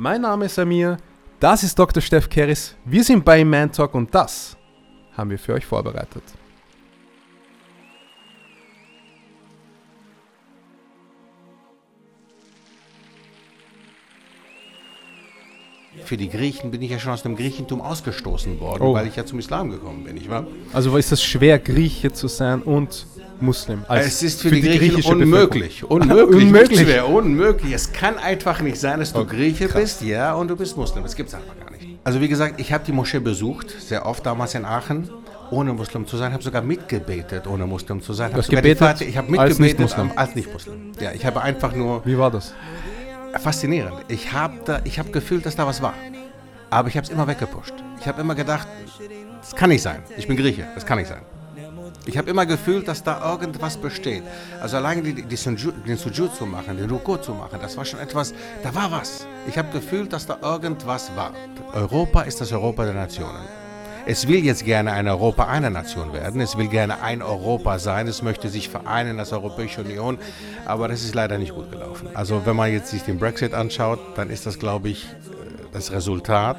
Mein Name ist Amir, das ist Dr. Steff Keris, wir sind bei Man Talk und das haben wir für euch vorbereitet. Für die Griechen bin ich ja schon aus dem Griechentum ausgestoßen worden, Oh. weil ich ja zum Islam gekommen bin, nicht wahr? Also ist es schwer, Grieche zu sein und Muslim? Als- es ist für, die, Griechen griechische unmöglich. Unmöglich. Unmöglich. Schwer, unmöglich. Es kann einfach nicht sein, dass du Oh, Grieche krass. bist, ja, und du bist Muslim. Das gibt es einfach gar nicht. Also wie gesagt, ich habe die Moschee besucht, sehr oft damals in Aachen, ohne Muslim zu sein. habe sogar mitgebetet, ohne Muslim zu sein. Hab die gebetet Fati- ich habe als mitgebetet Nicht-Muslim? am- als Nicht-Muslim. Ja, ich habe einfach nur Wie war das? faszinierend. Ich habe da, ich habe gefühlt, dass da was war. Aber ich habe es immer weggepusht. Ich habe immer gedacht, das kann nicht sein. Ich bin Grieche, das kann nicht sein. Ich habe immer gefühlt, dass da irgendwas besteht. Also allein die, die Sunju, den Sujud zu machen, den Ruku zu machen, das war schon etwas, da war was. Ich habe gefühlt, dass da irgendwas war. Europa ist das Europa der Nationen. Es will jetzt gerne ein Europa einer Nation werden. Es will gerne ein Europa sein. Es möchte sich vereinen als Europäische Union. Aber das ist leider nicht gut gelaufen. Also wenn man jetzt sich den Brexit anschaut, dann ist das, glaube ich, äh, das Resultat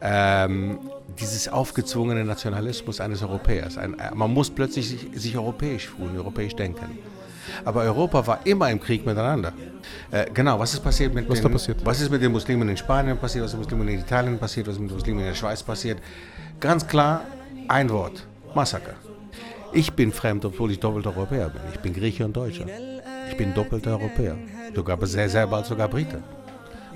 ähm, dieses aufgezwungenen Nationalismus eines Europäers. Ein, äh, man muss plötzlich sich, sich europäisch fühlen, europäisch denken. Aber Europa war immer im Krieg miteinander. Äh, genau, was ist passiert mit Was den, passiert? Was ist mit den Muslimen in Spanien passiert, was ist mit den Muslimen in Italien passiert, was ist mit den Muslimen in der Schweiz passiert? Ganz klar, ein Wort, Massaker. Ich bin fremd, obwohl ich doppelter Europäer bin. Ich bin Grieche und Deutscher. Ich bin doppelter Europäer. Sogar sehr, sehr bald sogar Brite.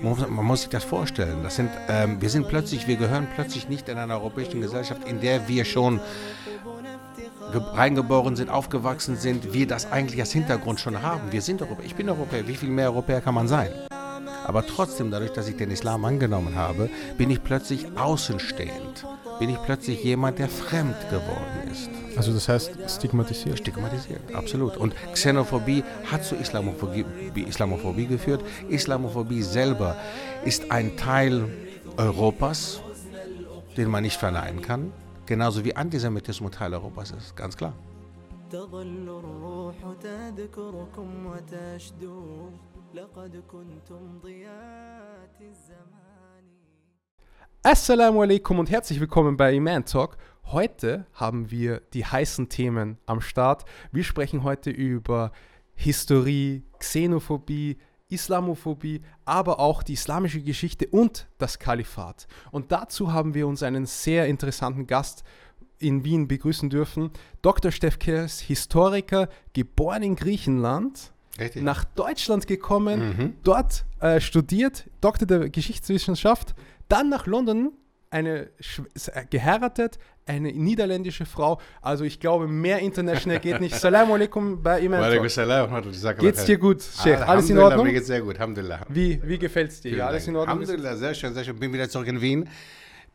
Man muss, sich das vorstellen. Das sind, ähm, wir sind plötzlich, wir gehören plötzlich nicht in einer europäischen Gesellschaft, in der wir schon ge- reingeboren sind, aufgewachsen sind, wir das eigentlich als Hintergrund schon haben. Wir sind Europäer. Ich bin Europäer. Wie viel mehr Europäer kann man sein? Aber trotzdem, dadurch, dass ich den Islam angenommen habe, bin ich plötzlich außenstehend Bin ich plötzlich jemand, der fremd geworden ist. Also das heißt stigmatisiert. Stigmatisiert, absolut. Und Xenophobie hat zu Islamophobie, Islamophobie geführt. Islamophobie selber ist ein Teil Europas, den man nicht verneinen kann. Genauso wie Antisemitismus Teil Europas ist, ganz klar. تظل الروح تذكركم وتشدو لقد كنتم ضيات الزمان Assalamu alaikum und herzlich willkommen bei Iman Talk. Heute haben wir die heißen Themen am Start. Wir sprechen heute über Historie, Xenophobie, Islamophobie, aber auch die islamische Geschichte und das Kalifat. Und dazu haben wir uns einen sehr interessanten Gast in Wien begrüßen dürfen. Dr. Steff Kers, Historiker, geboren in Griechenland, Richtig. nach Deutschland gekommen, Mhm. dort äh, studiert, Doktor der Geschichtswissenschaft, dann nach London eine äh, geheiratet, eine niederländische Frau. Also ich glaube, mehr international geht nicht. Salam alaikum bei. Talk. Geht's dir gut, Sheikh? Alles in Ordnung? Mir geht's sehr gut, Alhamdulillah. Wie, wie gefällt's dir? Ja, alles in Ordnung? Alhamdulillah, sehr schön, sehr schön. Bin wieder zurück in Wien.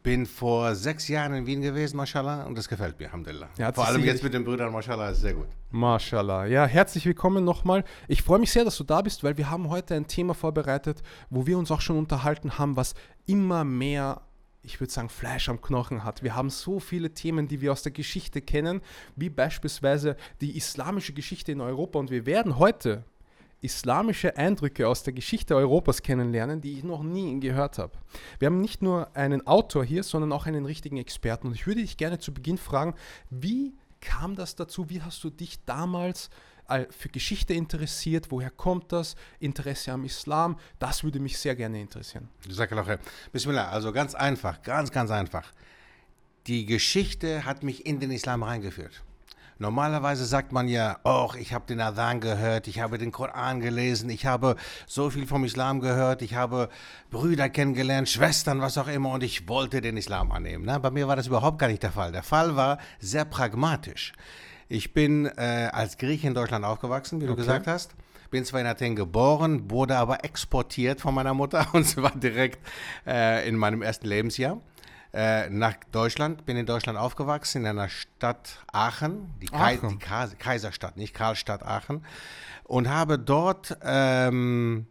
Bin vor sechs Jahren in Wien gewesen, mashallah, und das gefällt mir, Alhamdulillah. Ja, Vor allem jetzt mit den Brüdern, mashallah, ist sehr gut. Mashallah. Ja, herzlich willkommen nochmal. Ich freue mich sehr, dass du da bist, weil wir haben heute ein Thema vorbereitet, wo wir uns auch schon unterhalten haben, was immer mehr, ich würde sagen, Fleisch am Knochen hat. Wir haben so viele Themen, die wir aus der Geschichte kennen, wie beispielsweise die islamische Geschichte in Europa. Und wir werden heute islamische Eindrücke aus der Geschichte Europas kennenlernen, die ich noch nie gehört habe. Wir haben nicht nur einen Autor hier, sondern auch einen richtigen Experten. Und ich würde dich gerne zu Beginn fragen, wie kam das dazu? Wie hast du dich damals äh, für Geschichte interessiert? Woher kommt das? Interesse am Islam? Das würde mich sehr gerne interessieren. Bismillah, also ganz einfach, ganz, ganz einfach. Die Geschichte hat mich in den Islam reingeführt. Normalerweise sagt man ja, oh, ich habe den Adhan gehört, ich habe den Koran gelesen, ich habe so viel vom Islam gehört, ich habe Brüder kennengelernt, Schwestern, was auch immer, und ich wollte den Islam annehmen. Ne? Bei mir war das überhaupt gar nicht der Fall. Der Fall war sehr pragmatisch. Ich bin äh, als Grieche in Deutschland aufgewachsen, wie du Okay. gesagt hast. Bin zwar in Athen geboren, wurde aber exportiert von meiner Mutter und zwar direkt äh, in meinem ersten Lebensjahr äh, nach Deutschland. Bin in Deutschland aufgewachsen, in einer Stadt Aachen, die, Kai Aachen. die Ka Kaiserstadt, nicht Karlstadt Aachen. Und habe dort ähm,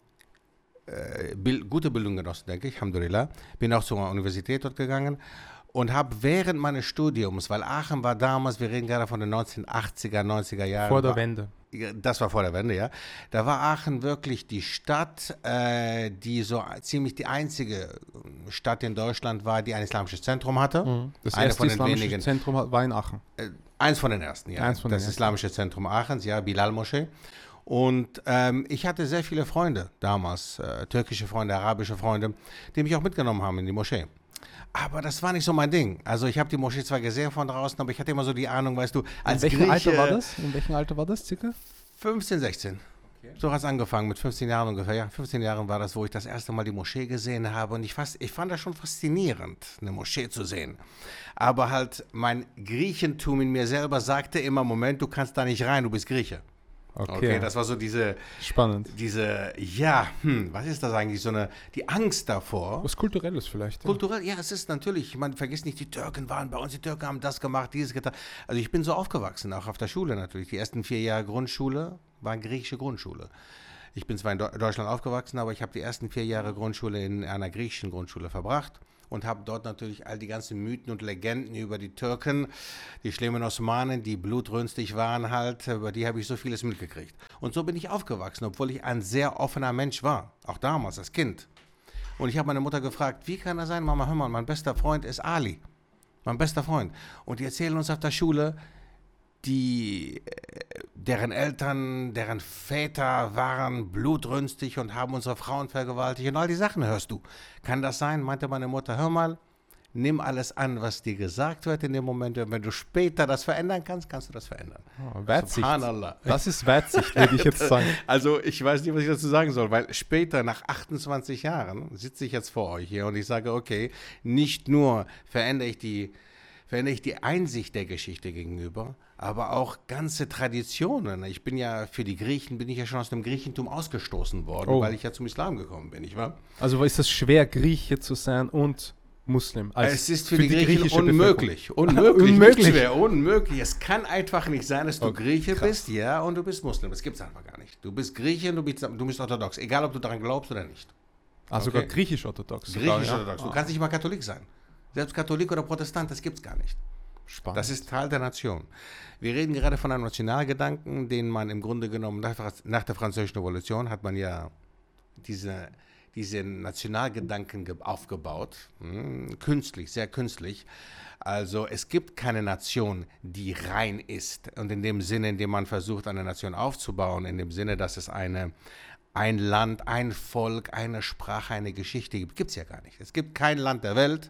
äh, Bil gute Bildung genossen, denke ich, Alhamdulillah. Bin auch zur Universität dort gegangen und habe während meines Studiums, weil Aachen war damals, wir reden gerade von den 1980er, 90er Jahren. Vor der Wende. Das war vor der Wende, ja. Da war Aachen wirklich die Stadt, äh, die so ziemlich die einzige Stadt in Deutschland war, die ein islamisches Zentrum hatte. Das Eine erste von den islamische wenigen. Zentrum war in Aachen. Äh, eins von den ersten, ja. Eins von den das ersten. islamische Zentrum Aachens, ja, Bilal-Moschee. Und ähm, ich hatte sehr viele Freunde damals, äh, türkische Freunde, arabische Freunde, die mich auch mitgenommen haben in die Moschee. Aber das war nicht so mein Ding. Also ich habe die Moschee zwar gesehen von draußen, aber ich hatte immer so die Ahnung, weißt du, als In welchem Grieche, Alter war das? In welchem Alter war das circa? 15, 16. So hat es angefangen, mit 15 Jahren ungefähr. Ja, 15 Jahren war das, wo ich das erste Mal die Moschee gesehen habe. Und ich, fast, ich fand das schon faszinierend, eine Moschee zu sehen. Aber halt mein Griechentum in mir selber sagte immer, Moment, du kannst da nicht rein, du bist Grieche. Okay, das war so diese, Spannend. diese, ja, hm, was ist das eigentlich, so eine, die Angst davor. Was Kulturelles vielleicht. Ja. Kulturell, ja, es ist natürlich, man vergisst nicht, die Türken waren bei uns, die Türken haben das gemacht, dieses getan. Also ich bin so aufgewachsen, auch auf der Schule natürlich. Die ersten vier Jahre Grundschule waren griechische Grundschule. Ich bin zwar in Deu- Deutschland aufgewachsen, aber ich habe die ersten vier Jahre Grundschule in einer griechischen Grundschule verbracht und habe dort natürlich all die ganzen Mythen und Legenden über die Türken, die schlimmen Osmanen, die blutrünstig waren halt, über die habe ich so vieles mitgekriegt. Und so bin ich aufgewachsen, obwohl ich ein sehr offener Mensch war, auch damals als Kind. Und ich habe meine Mutter gefragt, wie kann das sein, Mama, hör mal, mein bester Freund ist Ali. Mein bester Freund. Und die erzählen uns auf der Schule, die, äh, deren Eltern, deren Väter waren blutrünstig und haben unsere Frauen vergewaltigt und all die Sachen hörst du. Kann das sein? Meinte meine Mutter, hör mal, nimm alles an, was dir gesagt wird in dem Moment. Und wenn du später das verändern kannst, kannst du das verändern. Oh, Weitsicht. Das ist Weitsicht, würde ich jetzt sagen. Also ich weiß nicht, was ich dazu sagen soll, weil später, nach 28 Jahren, sitze ich jetzt vor euch hier und ich sage, okay, nicht nur verändere ich die, verändere ich die Einsicht der Geschichte gegenüber, aber auch ganze Traditionen. Ich bin ja, für die Griechen bin ich ja schon aus dem Griechentum ausgestoßen worden, Oh. weil ich ja zum Islam gekommen bin, nicht wahr? Also ist es schwer, Grieche zu sein und Muslim? Es ist für, die, Griechen griechische unmöglich. Unmöglich. Unmöglich. Schwer, unmöglich. Es kann einfach nicht sein, dass du Oh, Grieche krass. bist, ja, und du bist Muslim. Das gibt es einfach gar nicht. Du bist Grieche und du bist, du bist orthodox, egal ob du daran glaubst oder nicht. Ah, sogar Okay. griechisch-orthodox. sogar, Griechisch ja? orthodox. Du Ah, kannst nicht mal Katholik sein. Selbst Katholik oder Protestant, das gibt es gar nicht. Spannend. Das ist Teil der Nation. Wir reden gerade von einem Nationalgedanken, den man im Grunde genommen nach, der- nach der Französischen Revolution hat man ja diese, diese Nationalgedanken ge- aufgebaut, hm, künstlich, sehr künstlich. Also es gibt keine Nation, die rein ist. Und in dem Sinne, in dem man versucht, eine Nation aufzubauen, in dem Sinne, dass es eine, ein Land, ein Volk, eine Sprache, eine Geschichte gibt, gibt es ja gar nicht. Es gibt kein Land der Welt,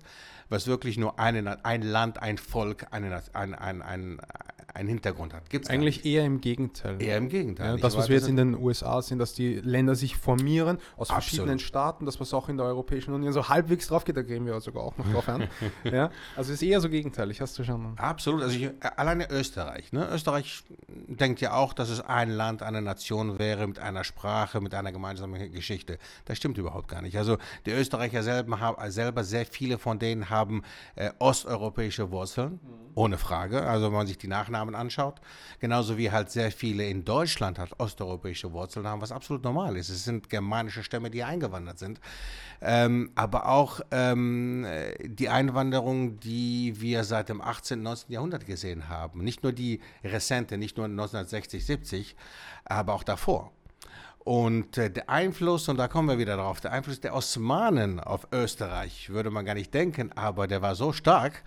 was wirklich nur eine, Na- ein Land, ein Volk, eine, ein, ein, ein, ein Hintergrund hat. Gibt's Eigentlich eher im Gegenteil. eher im Gegenteil. Ja, das, was wir jetzt in den USA sehen, dass die Länder sich formieren aus Absolut. verschiedenen Staaten, das was auch in der Europäischen Union so halbwegs drauf geht, da gehen wir sogar auch noch drauf an. ja, also es ist eher so gegenteilig, hast du schon. Absolut. Also ich, alleine Österreich. Ne? Österreich denkt ja auch, dass es ein Land, eine Nation wäre mit einer Sprache, mit einer gemeinsamen Geschichte. Das stimmt überhaupt gar nicht. Also die Österreicher selber, haben, selber sehr viele von denen haben äh, osteuropäische Wurzeln, ohne Frage. Also wenn man sich die Nachnamen anschaut. Genauso wie halt sehr viele in Deutschland halt osteuropäische Wurzeln haben, was absolut normal ist. Es sind germanische Stämme, die eingewandert sind. Ähm, aber auch ähm, äh, die Einwanderung, die wir seit dem 18., 19. Jahrhundert gesehen haben. Nicht nur die Rezente, nicht nur 1960, 70, aber auch davor. Und äh, der Einfluss, und da kommen wir wieder drauf, der Einfluss der Osmanen auf Österreich, würde man gar nicht denken, aber der war so stark,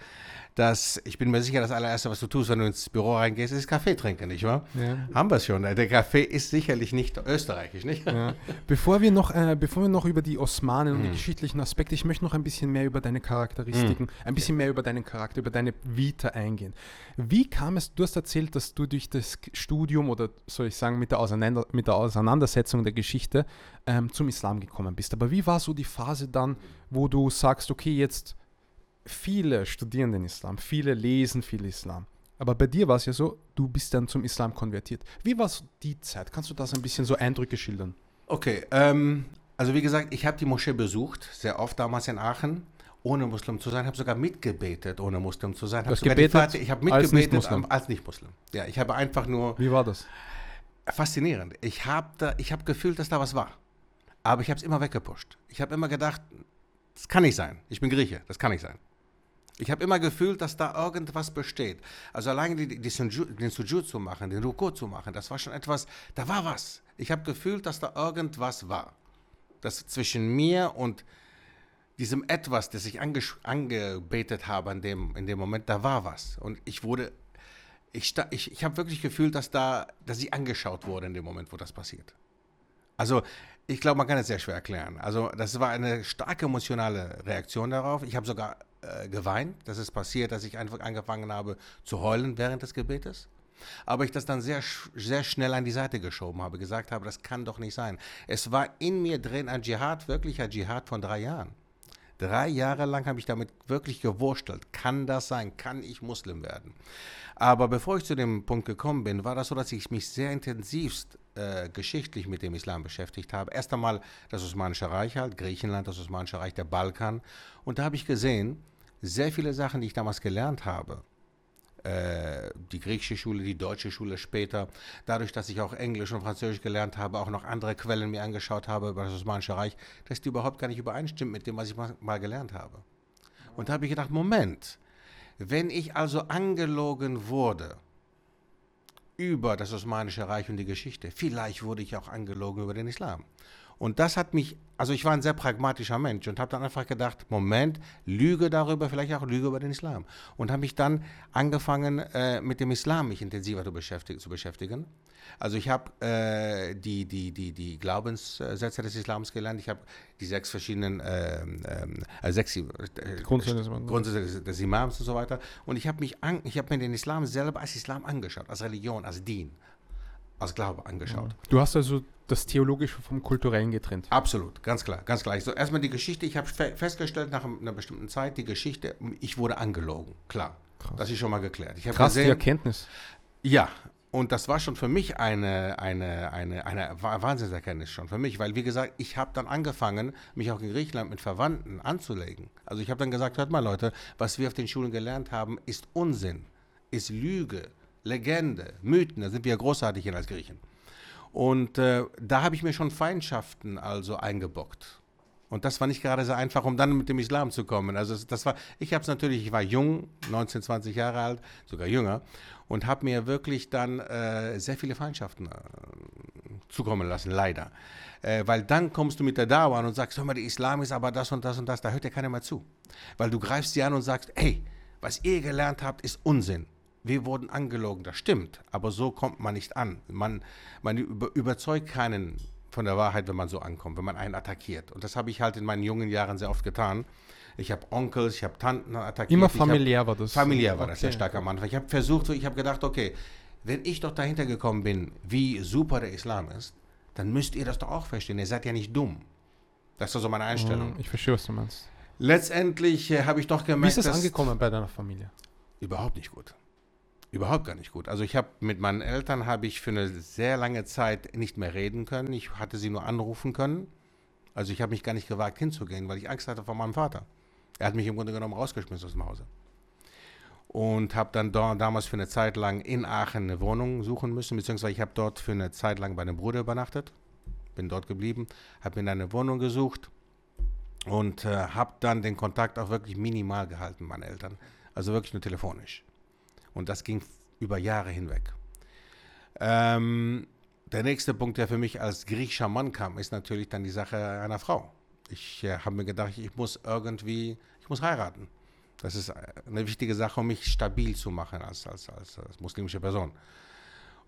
dass ich bin mir sicher, das allererste, was du tust, wenn du ins Büro reingehst, ist Kaffee trinken, nicht wahr? Ja. Haben wir es schon. Der Kaffee ist sicherlich nicht österreichisch, nicht? Ja. Bevor, wir noch, äh, bevor wir noch über die Osmanen Hm. und die geschichtlichen Aspekte, ich möchte noch ein bisschen mehr über deine Charakteristiken, ein bisschen mehr über deinen Charakter, über deine Vita eingehen. Wie kam es, du hast erzählt, dass du durch das Studium oder soll ich sagen mit der, Auseinander, mit der Auseinandersetzung der Geschichte ähm, zum Islam gekommen bist. Aber wie war so die Phase dann, wo du sagst, okay, jetzt viele studieren den Islam, viele lesen viel Islam. Aber bei dir war es ja so, du bist dann zum Islam konvertiert. Wie war so die Zeit? Kannst du das ein bisschen so Eindrücke schildern? Okay, ähm, also wie gesagt, ich habe die Moschee besucht, sehr oft damals in Aachen, ohne Muslim zu sein, habe sogar mitgebetet, ohne Muslim zu sein. Hab die gebetet Fati- ich habe als mitgebetet Nicht-Muslim? am- als Nicht-Muslim. Ja, ich habe einfach nur Wie war das? faszinierend. Ich habe da, ich habe gefühlt, dass da was war, aber ich habe es immer weggepusht. Ich habe immer gedacht, das kann nicht sein. Ich bin Grieche, das kann nicht sein. Ich habe immer gefühlt, dass da irgendwas besteht. Also allein die, die Sunju, den Sujud zu machen, den Ruku zu machen, das war schon etwas, da war was. Ich habe gefühlt, dass da irgendwas war. Das zwischen mir und diesem Etwas, das ich ange, angebetet habe in dem, in dem Moment, da war was. Und ich wurde, ich, ich, ich habe wirklich gefühlt, dass da, dass ich angeschaut wurde in dem Moment, wo das passiert. Also ich glaube, man kann es sehr schwer erklären. Also das war eine starke emotionale Reaktion darauf. Ich habe sogar äh, geweint. Das ist passiert, dass ich einfach angefangen habe zu heulen während des Gebetes. Aber ich das dann sehr, sehr schnell an die Seite geschoben habe, gesagt habe, das kann doch nicht sein. Es war in mir drin ein Dschihad, wirklicher Dschihad von drei Jahren. Drei Jahre lang habe ich damit wirklich gewurstelt. Kann das sein? Kann ich Muslim werden? Aber bevor ich zu dem Punkt gekommen bin, war das so, dass ich mich sehr intensivst äh, geschichtlich mit dem Islam beschäftigt habe. Erst einmal das Osmanische Reich halt, Griechenland, das Osmanische Reich, der Balkan. Und da habe ich gesehen, sehr viele Sachen, die ich damals gelernt habe, äh, die griechische Schule, die deutsche Schule später, dadurch, dass ich auch Englisch und Französisch gelernt habe, auch noch andere Quellen mir angeschaut habe über das Osmanische Reich, dass die überhaupt gar nicht übereinstimmt mit dem, was ich mal, mal gelernt habe. Und da habe ich gedacht, Moment, wenn ich also angelogen wurde über das Osmanische Reich und die Geschichte, vielleicht wurde ich auch angelogen über den Islam. Und das hat mich, also ich war ein sehr pragmatischer Mensch und habe dann einfach gedacht, Moment, Lüge darüber, vielleicht auch Lüge über den Islam. Und habe mich dann angefangen, äh, mit dem Islam mich intensiver zu beschäftigen. Zu beschäftigen. Also ich habe äh, die, die, die, die Glaubenssätze des Islams gelernt. Ich habe die sechs verschiedenen äh, also sechs äh, Grundsätze, Grundsätze des Imams und so weiter. Und ich habe mich an, ich habe mir den Islam selber als Islam angeschaut, als Religion, als Dien, als Glaube angeschaut. Du hast also das Theologische vom Kulturellen getrennt. Absolut, ganz klar, ganz klar. So, erstmal die Geschichte, ich habe fe festgestellt nach einer bestimmten Zeit, die Geschichte, ich wurde angelogen, klar. Krass. Das ist schon mal geklärt. Ich Krass, gesehen, die Erkenntnis. Ja, und das war schon für mich eine, eine, eine, eine Wahnsinnserkenntnis schon für mich, weil wie gesagt, ich habe dann angefangen, mich auch in Griechenland mit Verwandten anzulegen. Also ich habe dann gesagt, hört mal Leute, was wir auf den Schulen gelernt haben, ist Unsinn, ist Lüge, Legende, Mythen, da sind wir ja großartig hier als Griechen. Und äh, da habe ich mir schon Feindschaften also eingebockt. Und das war nicht gerade so einfach, um dann mit dem Islam zu kommen. Also das war, ich habe es natürlich, ich war jung, 19, 20 Jahre alt, sogar jünger, und habe mir wirklich dann äh, sehr viele Feindschaften äh, zukommen lassen, leider. Äh, weil dann kommst du mit der an und sagst, hör mal, der Islam ist aber das und das und das, da hört dir keiner mehr zu. Weil du greifst sie an und sagst, hey, was ihr gelernt habt, ist Unsinn wir wurden angelogen, das stimmt, aber so kommt man nicht an. Man, man über, überzeugt keinen von der Wahrheit, wenn man so ankommt, wenn man einen attackiert. Und das habe ich halt in meinen jungen Jahren sehr oft getan. Ich habe Onkels, ich habe Tanten attackiert. Immer familiär hab, war das. Familiär war okay. das sehr stark am Anfang. Ich habe versucht, ich habe gedacht, okay, wenn ich doch dahinter gekommen bin, wie super der Islam ist, dann müsst ihr das doch auch verstehen. Ihr seid ja nicht dumm. Das ist also meine Einstellung. Ich verstehe, was du meinst. Letztendlich äh, habe ich doch gemerkt, Wie ist das angekommen bei deiner Familie? Überhaupt nicht gut. Überhaupt gar nicht gut. Also ich habe mit meinen Eltern habe ich für eine sehr lange Zeit nicht mehr reden können. Ich hatte sie nur anrufen können. Also ich habe mich gar nicht gewagt hinzugehen, weil ich Angst hatte vor meinem Vater. Er hat mich im Grunde genommen rausgeschmissen aus dem Hause. Und habe dann da, damals für eine Zeit lang in Aachen eine Wohnung suchen müssen, beziehungsweise ich habe dort für eine Zeit lang bei einem Bruder übernachtet. Bin dort geblieben, habe mir eine Wohnung gesucht und äh, habe dann den Kontakt auch wirklich minimal gehalten, meine Eltern. Also wirklich nur telefonisch. Und das ging über Jahre hinweg. Ähm, der nächste Punkt, der für mich als griechischer Mann kam, ist natürlich dann die Sache einer Frau. Ich äh, habe mir gedacht, ich muss irgendwie, ich muss heiraten. Das ist eine wichtige Sache, um mich stabil zu machen als, als, als, als muslimische Person.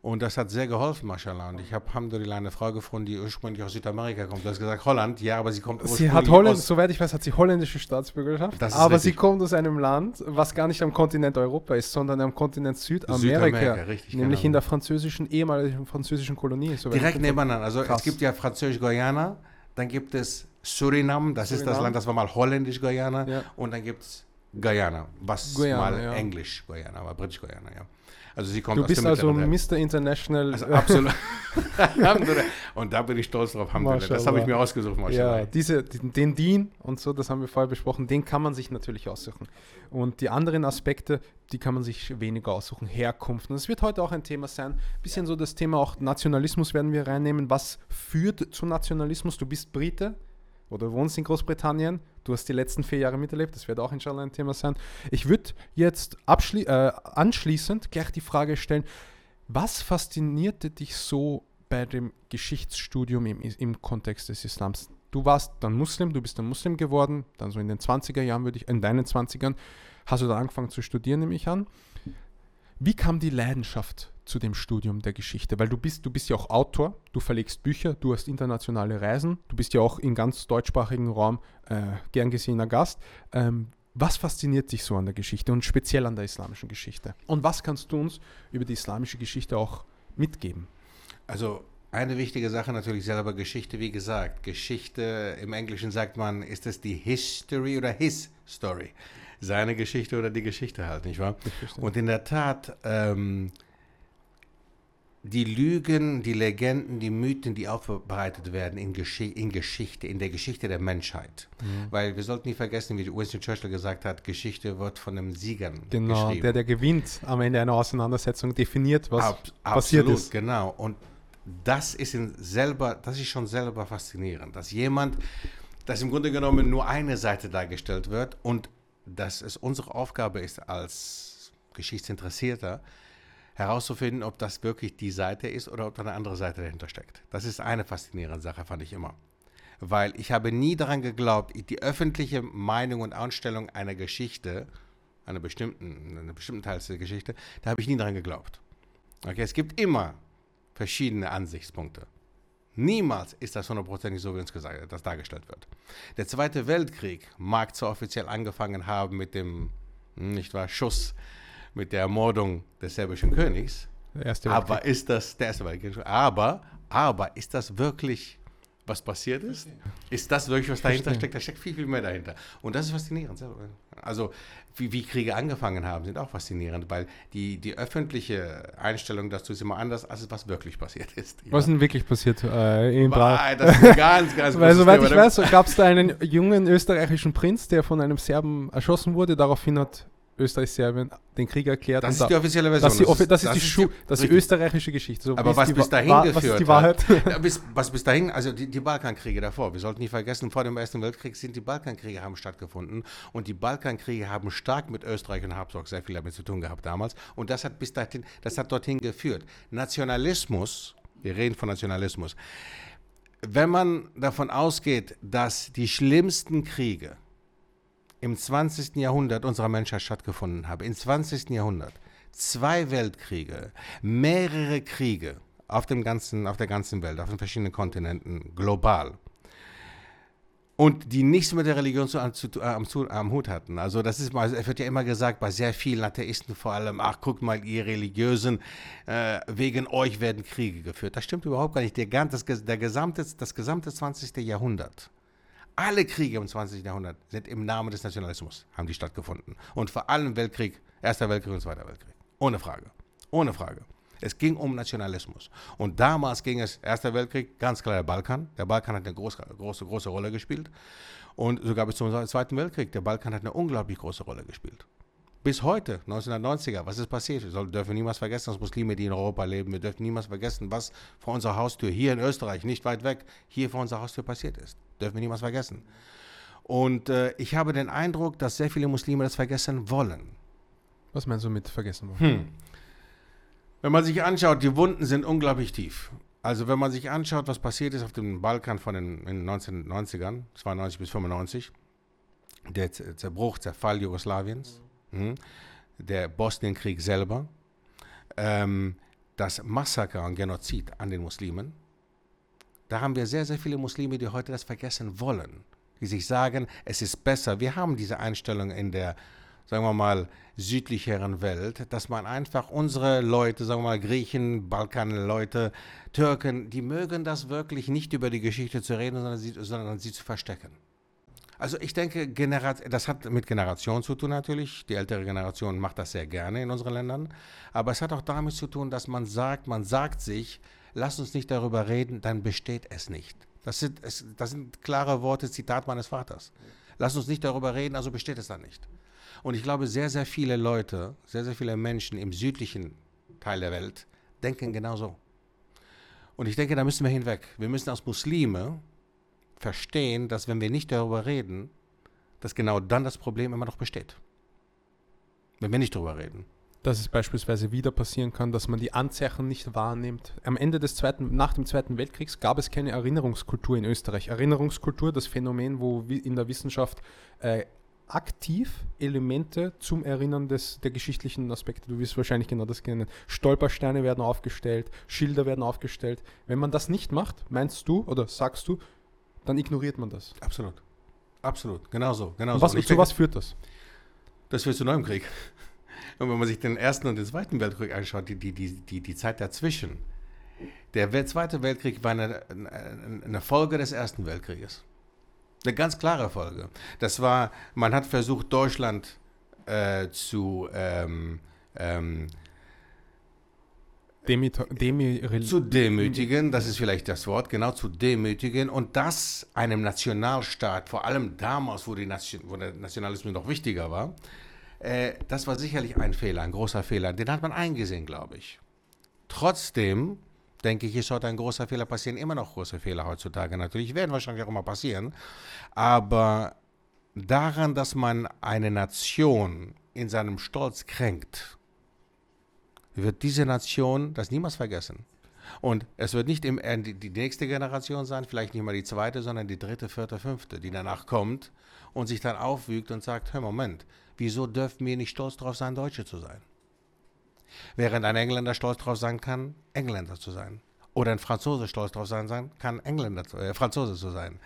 Und das hat sehr geholfen, mashallah. Und ich habe Alhamdulillah eine Frau gefunden, die ursprünglich aus Südamerika kommt. Du hast gesagt Holland, ja, aber sie kommt Sie hat Holland, soweit ich weiß, hat sie holländische Staatsbürgerschaft. aber richtig. sie kommt aus einem Land, was gar nicht am Kontinent Europa ist, sondern am Kontinent Südamerika. Südamerika richtig, nämlich genau. in der französischen, ehemaligen französischen Kolonie. Direkt nebeneinander. Also Krass. es gibt ja Französisch-Guyana, dann gibt es Surinam, das Surinam. ist das Land, das war mal holländisch-Guyana. Ja. Und dann gibt es Guyana, was Guyana, mal ja. Englisch-Guyana, aber britisch-Guyana, ja. Also sie kommt Du bist also Mr. International. Also absolut. und da bin ich stolz drauf, Das habe ich mir ausgesucht, Ja, diese, den Dean und so, das haben wir vorher besprochen, den kann man sich natürlich aussuchen. Und die anderen Aspekte, die kann man sich weniger aussuchen. Herkunft. Und es wird heute auch ein Thema sein. Ein bisschen so das Thema auch Nationalismus werden wir reinnehmen. Was führt zu Nationalismus? Du bist Brite. Oder wohnst in Großbritannien. Du hast die letzten vier Jahre miterlebt, das wird auch inshallah ein Thema sein. Ich würde jetzt äh, anschließend gleich die Frage stellen, was faszinierte dich so bei dem Geschichtsstudium im, im Kontext des Islams? Du warst dann Muslim, du bist dann Muslim geworden, dann so in den 20er Jahren würde ich, in deinen 20ern, hast du da angefangen zu studieren, nehme ich an. Wie kam die Leidenschaft zu dem Studium der Geschichte? Weil du bist, du bist ja auch Autor, du verlegst Bücher, du hast internationale Reisen, du bist ja auch im ganz deutschsprachigen Raum äh, gern gesehener Gast. Ähm, was fasziniert dich so an der Geschichte und speziell an der islamischen Geschichte? Und was kannst du uns über die islamische Geschichte auch mitgeben? Also eine wichtige Sache natürlich selber Geschichte, wie gesagt. Geschichte, im Englischen sagt man, ist es die History oder His Story? Seine Geschichte oder die Geschichte halt, nicht wahr? Und in der Tat, ähm, die Lügen, die Legenden, die Mythen, die aufbereitet werden in, Geschi in Geschichte, in der Geschichte der Menschheit. Mhm. Weil wir sollten nie vergessen, wie Winston Churchill gesagt hat, Geschichte wird von einem Siegern genau, geschrieben. der, der gewinnt am Ende einer Auseinandersetzung, definiert, was Ab, passiert absolut, ist. genau. Und das ist, selber, das ist schon selber faszinierend, dass jemand, dass im Grunde genommen nur eine Seite dargestellt wird und dass es unsere Aufgabe ist, als Geschichtsinteressierter herauszufinden, ob das wirklich die Seite ist oder ob da eine andere Seite dahinter steckt. Das ist eine faszinierende Sache, fand ich immer. Weil ich habe nie daran geglaubt, die öffentliche Meinung und Anstellung einer Geschichte, einer bestimmten, einer bestimmten Teil der Geschichte, da habe ich nie daran geglaubt. Okay, es gibt immer verschiedene Ansichtspunkte. Niemals ist das hundertprozentig so, wie uns gesagt, das dargestellt wird. Der Zweite Weltkrieg mag zwar offiziell angefangen haben mit dem, hm, nicht wahr, Schuss, mit der Ermordung des serbischen Königs, aber ist das, der Erste Weltkrieg, aber, aber ist das wirklich was passiert ist? Ist das wirklich, was dahinter Verstehen. steckt? Da steckt viel, viel mehr dahinter. Und das ist faszinierend. Also, wie, wie, Kriege angefangen haben, sind auch faszinierend, weil die, die öffentliche Einstellung dazu ist immer anders, als was wirklich passiert ist. Was denn wirklich passiert äh, in Bra Das ist ganz, ganz Weil, soweit ich weiß, gab es da einen jungen österreichischen Prinz, der von einem Serben erschossen wurde. Daraufhin hat Österreich-Serbien den Krieg erklärt. Das ist die offizielle Version. Das, das, ist, das, ist, die, die, das ist die österreichische Geschichte. So, aber was die, bis dahin war, geführt was ist die Wahrheit? Hat, bis, was bis dahin, also die, die, Balkankriege davor, wir sollten nicht vergessen, vor dem Ersten Weltkrieg sind die Balkankriege haben stattgefunden und die Balkankriege haben stark mit Österreich und Habsburg sehr viel damit zu tun gehabt damals und das hat bis dahin, das hat dorthin geführt. Nationalismus, wir reden von Nationalismus, wenn man davon ausgeht, dass die schlimmsten Kriege im 20. Jahrhundert unserer Menschheit stattgefunden habe, im 20. Jahrhundert, zwei Weltkriege, mehrere Kriege auf, dem ganzen, auf der ganzen Welt, auf den verschiedenen Kontinenten, global, und die nichts mit der Religion zu, zu, am, zu, am, Hut hatten. Also das ist, es wird ja immer gesagt, bei sehr vielen Atheisten vor allem, ach guckt mal, ihr Religiösen, äh, wegen euch werden Kriege geführt. Das stimmt überhaupt gar nicht. Der, der gesamte, das gesamte 20. Jahrhundert alle Kriege im 20. Jahrhundert sind im Namen des Nationalismus, haben die stattgefunden. Und vor allem Weltkrieg, Erster Weltkrieg und Zweiter Weltkrieg. Ohne Frage. Ohne Frage. Es ging um Nationalismus. Und damals ging es, Erster Weltkrieg, ganz klar der Balkan. Der Balkan hat eine große, große, große Rolle gespielt. Und sogar bis zum Zweiten Weltkrieg, der Balkan hat eine unglaublich große Rolle gespielt. Bis heute, 1990er, was ist passiert? Wir dürfen niemals vergessen, dass Muslime, die in Europa leben, wir dürfen niemals vergessen, was vor unserer Haustür hier in Österreich, nicht weit weg, hier vor unserer Haustür passiert ist. Dürfen wir niemals vergessen. Und äh, ich habe den Eindruck, dass sehr viele Muslime das vergessen wollen. Was meinst du mit vergessen wollen? Hm. Wenn man sich anschaut, die Wunden sind unglaublich tief. Also wenn man sich anschaut, was passiert ist auf dem Balkan von den, in den 1990ern, 92 bis 95, der Zerbruch, Zerfall Jugoslawiens, hm? der Bosnienkrieg selber, ähm, das Massaker und Genozid an den Muslimen. Da haben wir sehr, sehr viele Muslime, die heute das vergessen wollen, die sich sagen, es ist besser. Wir haben diese Einstellung in der, sagen wir mal, südlicheren Welt, dass man einfach unsere Leute, sagen wir mal Griechen, Balkanleute, Türken, die mögen das wirklich nicht über die Geschichte zu reden, sondern sie, sondern sie zu verstecken. Also ich denke, das hat mit Generation zu tun natürlich. Die ältere Generation macht das sehr gerne in unseren Ländern. Aber es hat auch damit zu tun, dass man sagt, man sagt sich, lass uns nicht darüber reden, dann besteht es nicht. Das sind, das sind klare Worte, Zitat meines Vaters. Lass uns nicht darüber reden, also besteht es dann nicht. Und ich glaube, sehr, sehr viele Leute, sehr, sehr viele Menschen im südlichen Teil der Welt denken genauso. Und ich denke, da müssen wir hinweg. Wir müssen als Muslime verstehen, dass wenn wir nicht darüber reden, dass genau dann das Problem immer noch besteht. Wenn wir nicht darüber reden. Dass es beispielsweise wieder passieren kann, dass man die Anzeichen nicht wahrnimmt. Am Ende des Zweiten, nach dem Zweiten Weltkriegs gab es keine Erinnerungskultur in Österreich. Erinnerungskultur, das Phänomen, wo in der Wissenschaft äh, aktiv Elemente zum Erinnern des, der geschichtlichen Aspekte, du wirst wahrscheinlich genau das kennen, Stolpersteine werden aufgestellt, Schilder werden aufgestellt. Wenn man das nicht macht, meinst du oder sagst du, dann ignoriert man das. Absolut. Absolut. Genau so. Genau Und was, Und zu was führt das? Das führt zu neuem Krieg. Und wenn man sich den Ersten und den Zweiten Weltkrieg anschaut, die, die, die, die, die Zeit dazwischen, der Zweite Weltkrieg war eine, eine eine Folge des Ersten Weltkrieges. Eine ganz klare Folge. Das war, man hat versucht, Deutschland äh, zu, ähm, ähm, Demi, demi zu demütigen, das ist vielleicht das Wort, genau, zu demütigen und das einem Nationalstaat, vor allem damals, wo, Nation, wo der Nationalismus noch wichtiger war, äh, das war sicherlich ein Fehler, ein großer Fehler. Den hat man eingesehen, glaube ich. Trotzdem denke ich, ist heute ein großer Fehler passieren, immer noch große Fehler heutzutage natürlich, werden wahrscheinlich auch immer passieren, aber daran, dass man eine Nation in seinem Stolz kränkt, wird diese Nation das niemals vergessen. Und es wird nicht äh, die, nächste Generation sein, vielleicht nicht mal die zweite, sondern die dritte, vierte, fünfte, die danach kommt und sich dann aufwügt und sagt, hör Moment, wieso dürfen wir nicht stolz darauf sein, Deutsche zu sein? Während ein Engländer stolz darauf sein kann, Engländer zu sein. Oder ein Franzose stolz darauf sein, sein kann, Engländer, zu- äh, Franzose zu sein.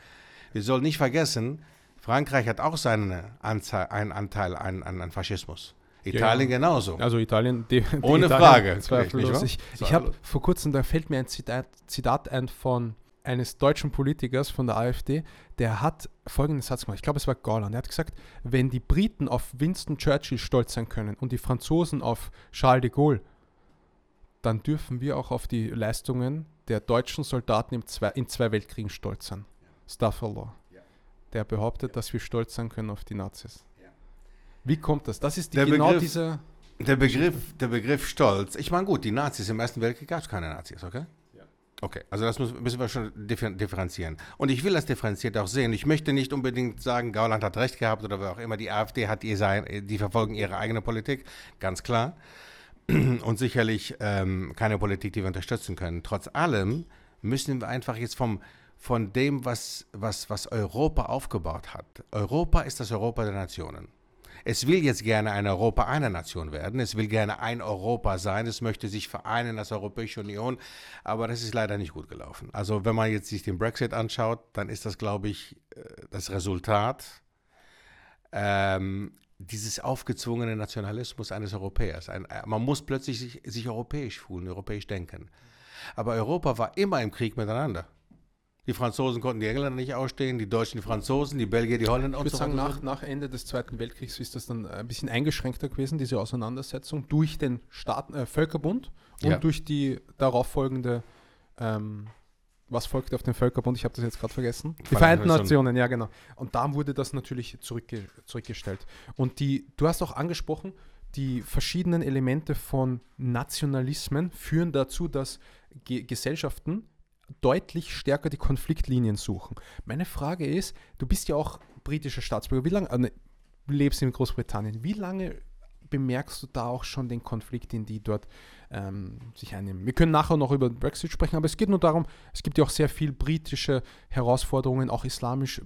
Wir sollen nicht vergessen, Frankreich hat auch seinen Anzahl, einen Anteil an, an, an Faschismus. Italien genauso. Also Italien, die, die Ohne Italien, Frage, Zweifellos. Ich, wahr? ich habe vor kurzem, da fällt mir ein Zitat, Zitat ein von eines deutschen Politikers von der AfD, der hat folgenden Satz gemacht. Ich glaube, es war Gauland. Er hat gesagt, wenn die Briten auf Winston Churchill stolz sein können und die Franzosen auf Charles de Gaulle, dann dürfen wir auch auf die Leistungen der deutschen Soldaten im zwei, in zwei Weltkriegen stolz sein. Staffellaw. Der behauptet, dass wir stolz sein können auf die Nazis. Wie kommt das? Das ist die, Der genau Begriff- diese. Der Begriff, der Begriff Stolz, ich meine gut, die Nazis im Ersten Weltkrieg gab es keine Nazis, okay? Okay, also das müssen, wir schon differ- differenzieren. Und ich will das differenziert auch sehen. Ich möchte nicht unbedingt sagen, Gauland hat recht gehabt oder wer auch immer. Die AfD hat ihr sein, die verfolgen ihre eigene Politik, ganz klar. Und sicherlich ähm, keine Politik, die wir unterstützen können. Trotz allem müssen wir einfach jetzt vom, von dem, was, was, was Europa aufgebaut hat. Europa ist das Europa der Nationen. Es will jetzt gerne ein Europa einer Nation werden. Es will gerne ein Europa sein. Es möchte sich vereinen als Europäische Union. Aber das ist leider nicht gut gelaufen. Also wenn man jetzt sich den Brexit anschaut, dann ist das, glaube ich, äh, das Resultat ähm, dieses aufgezwungenen Nationalismus eines Europäers. Ein, äh, man muss plötzlich sich, sich europäisch fühlen, europäisch denken. Aber Europa war immer im Krieg miteinander. Die Franzosen konnten die Engländer nicht ausstehen, die Deutschen die Franzosen, die Belgier die Holländer Ich und würde so sagen, nach, nach Ende des Zweiten Weltkriegs ist das dann ein bisschen eingeschränkter gewesen, diese Auseinandersetzung, durch den Staaten, äh, Völkerbund und Ja. durch die darauf folgende, ähm, was folgte auf den Völkerbund? Ich habe das jetzt gerade vergessen. Die Vereinten Vereinten Nationen. Nationen, ja genau. Und da wurde das natürlich zurückge zurückgestellt. Und die, du hast auch angesprochen, die verschiedenen Elemente von Nationalismen führen dazu, dass Ge Gesellschaften deutlich stärker die Konfliktlinien suchen. Meine Frage ist, du bist ja auch britischer Staatsbürger, wie lange, äh, ne, du lebst in Großbritannien, wie lange bemerkst du da auch schon den Konflikt, den die dort ähm, sich einnehmen? Wir können nachher noch über den Brexit sprechen, aber es geht nur darum, es gibt ja auch sehr viel britische Herausforderungen, auch islamisch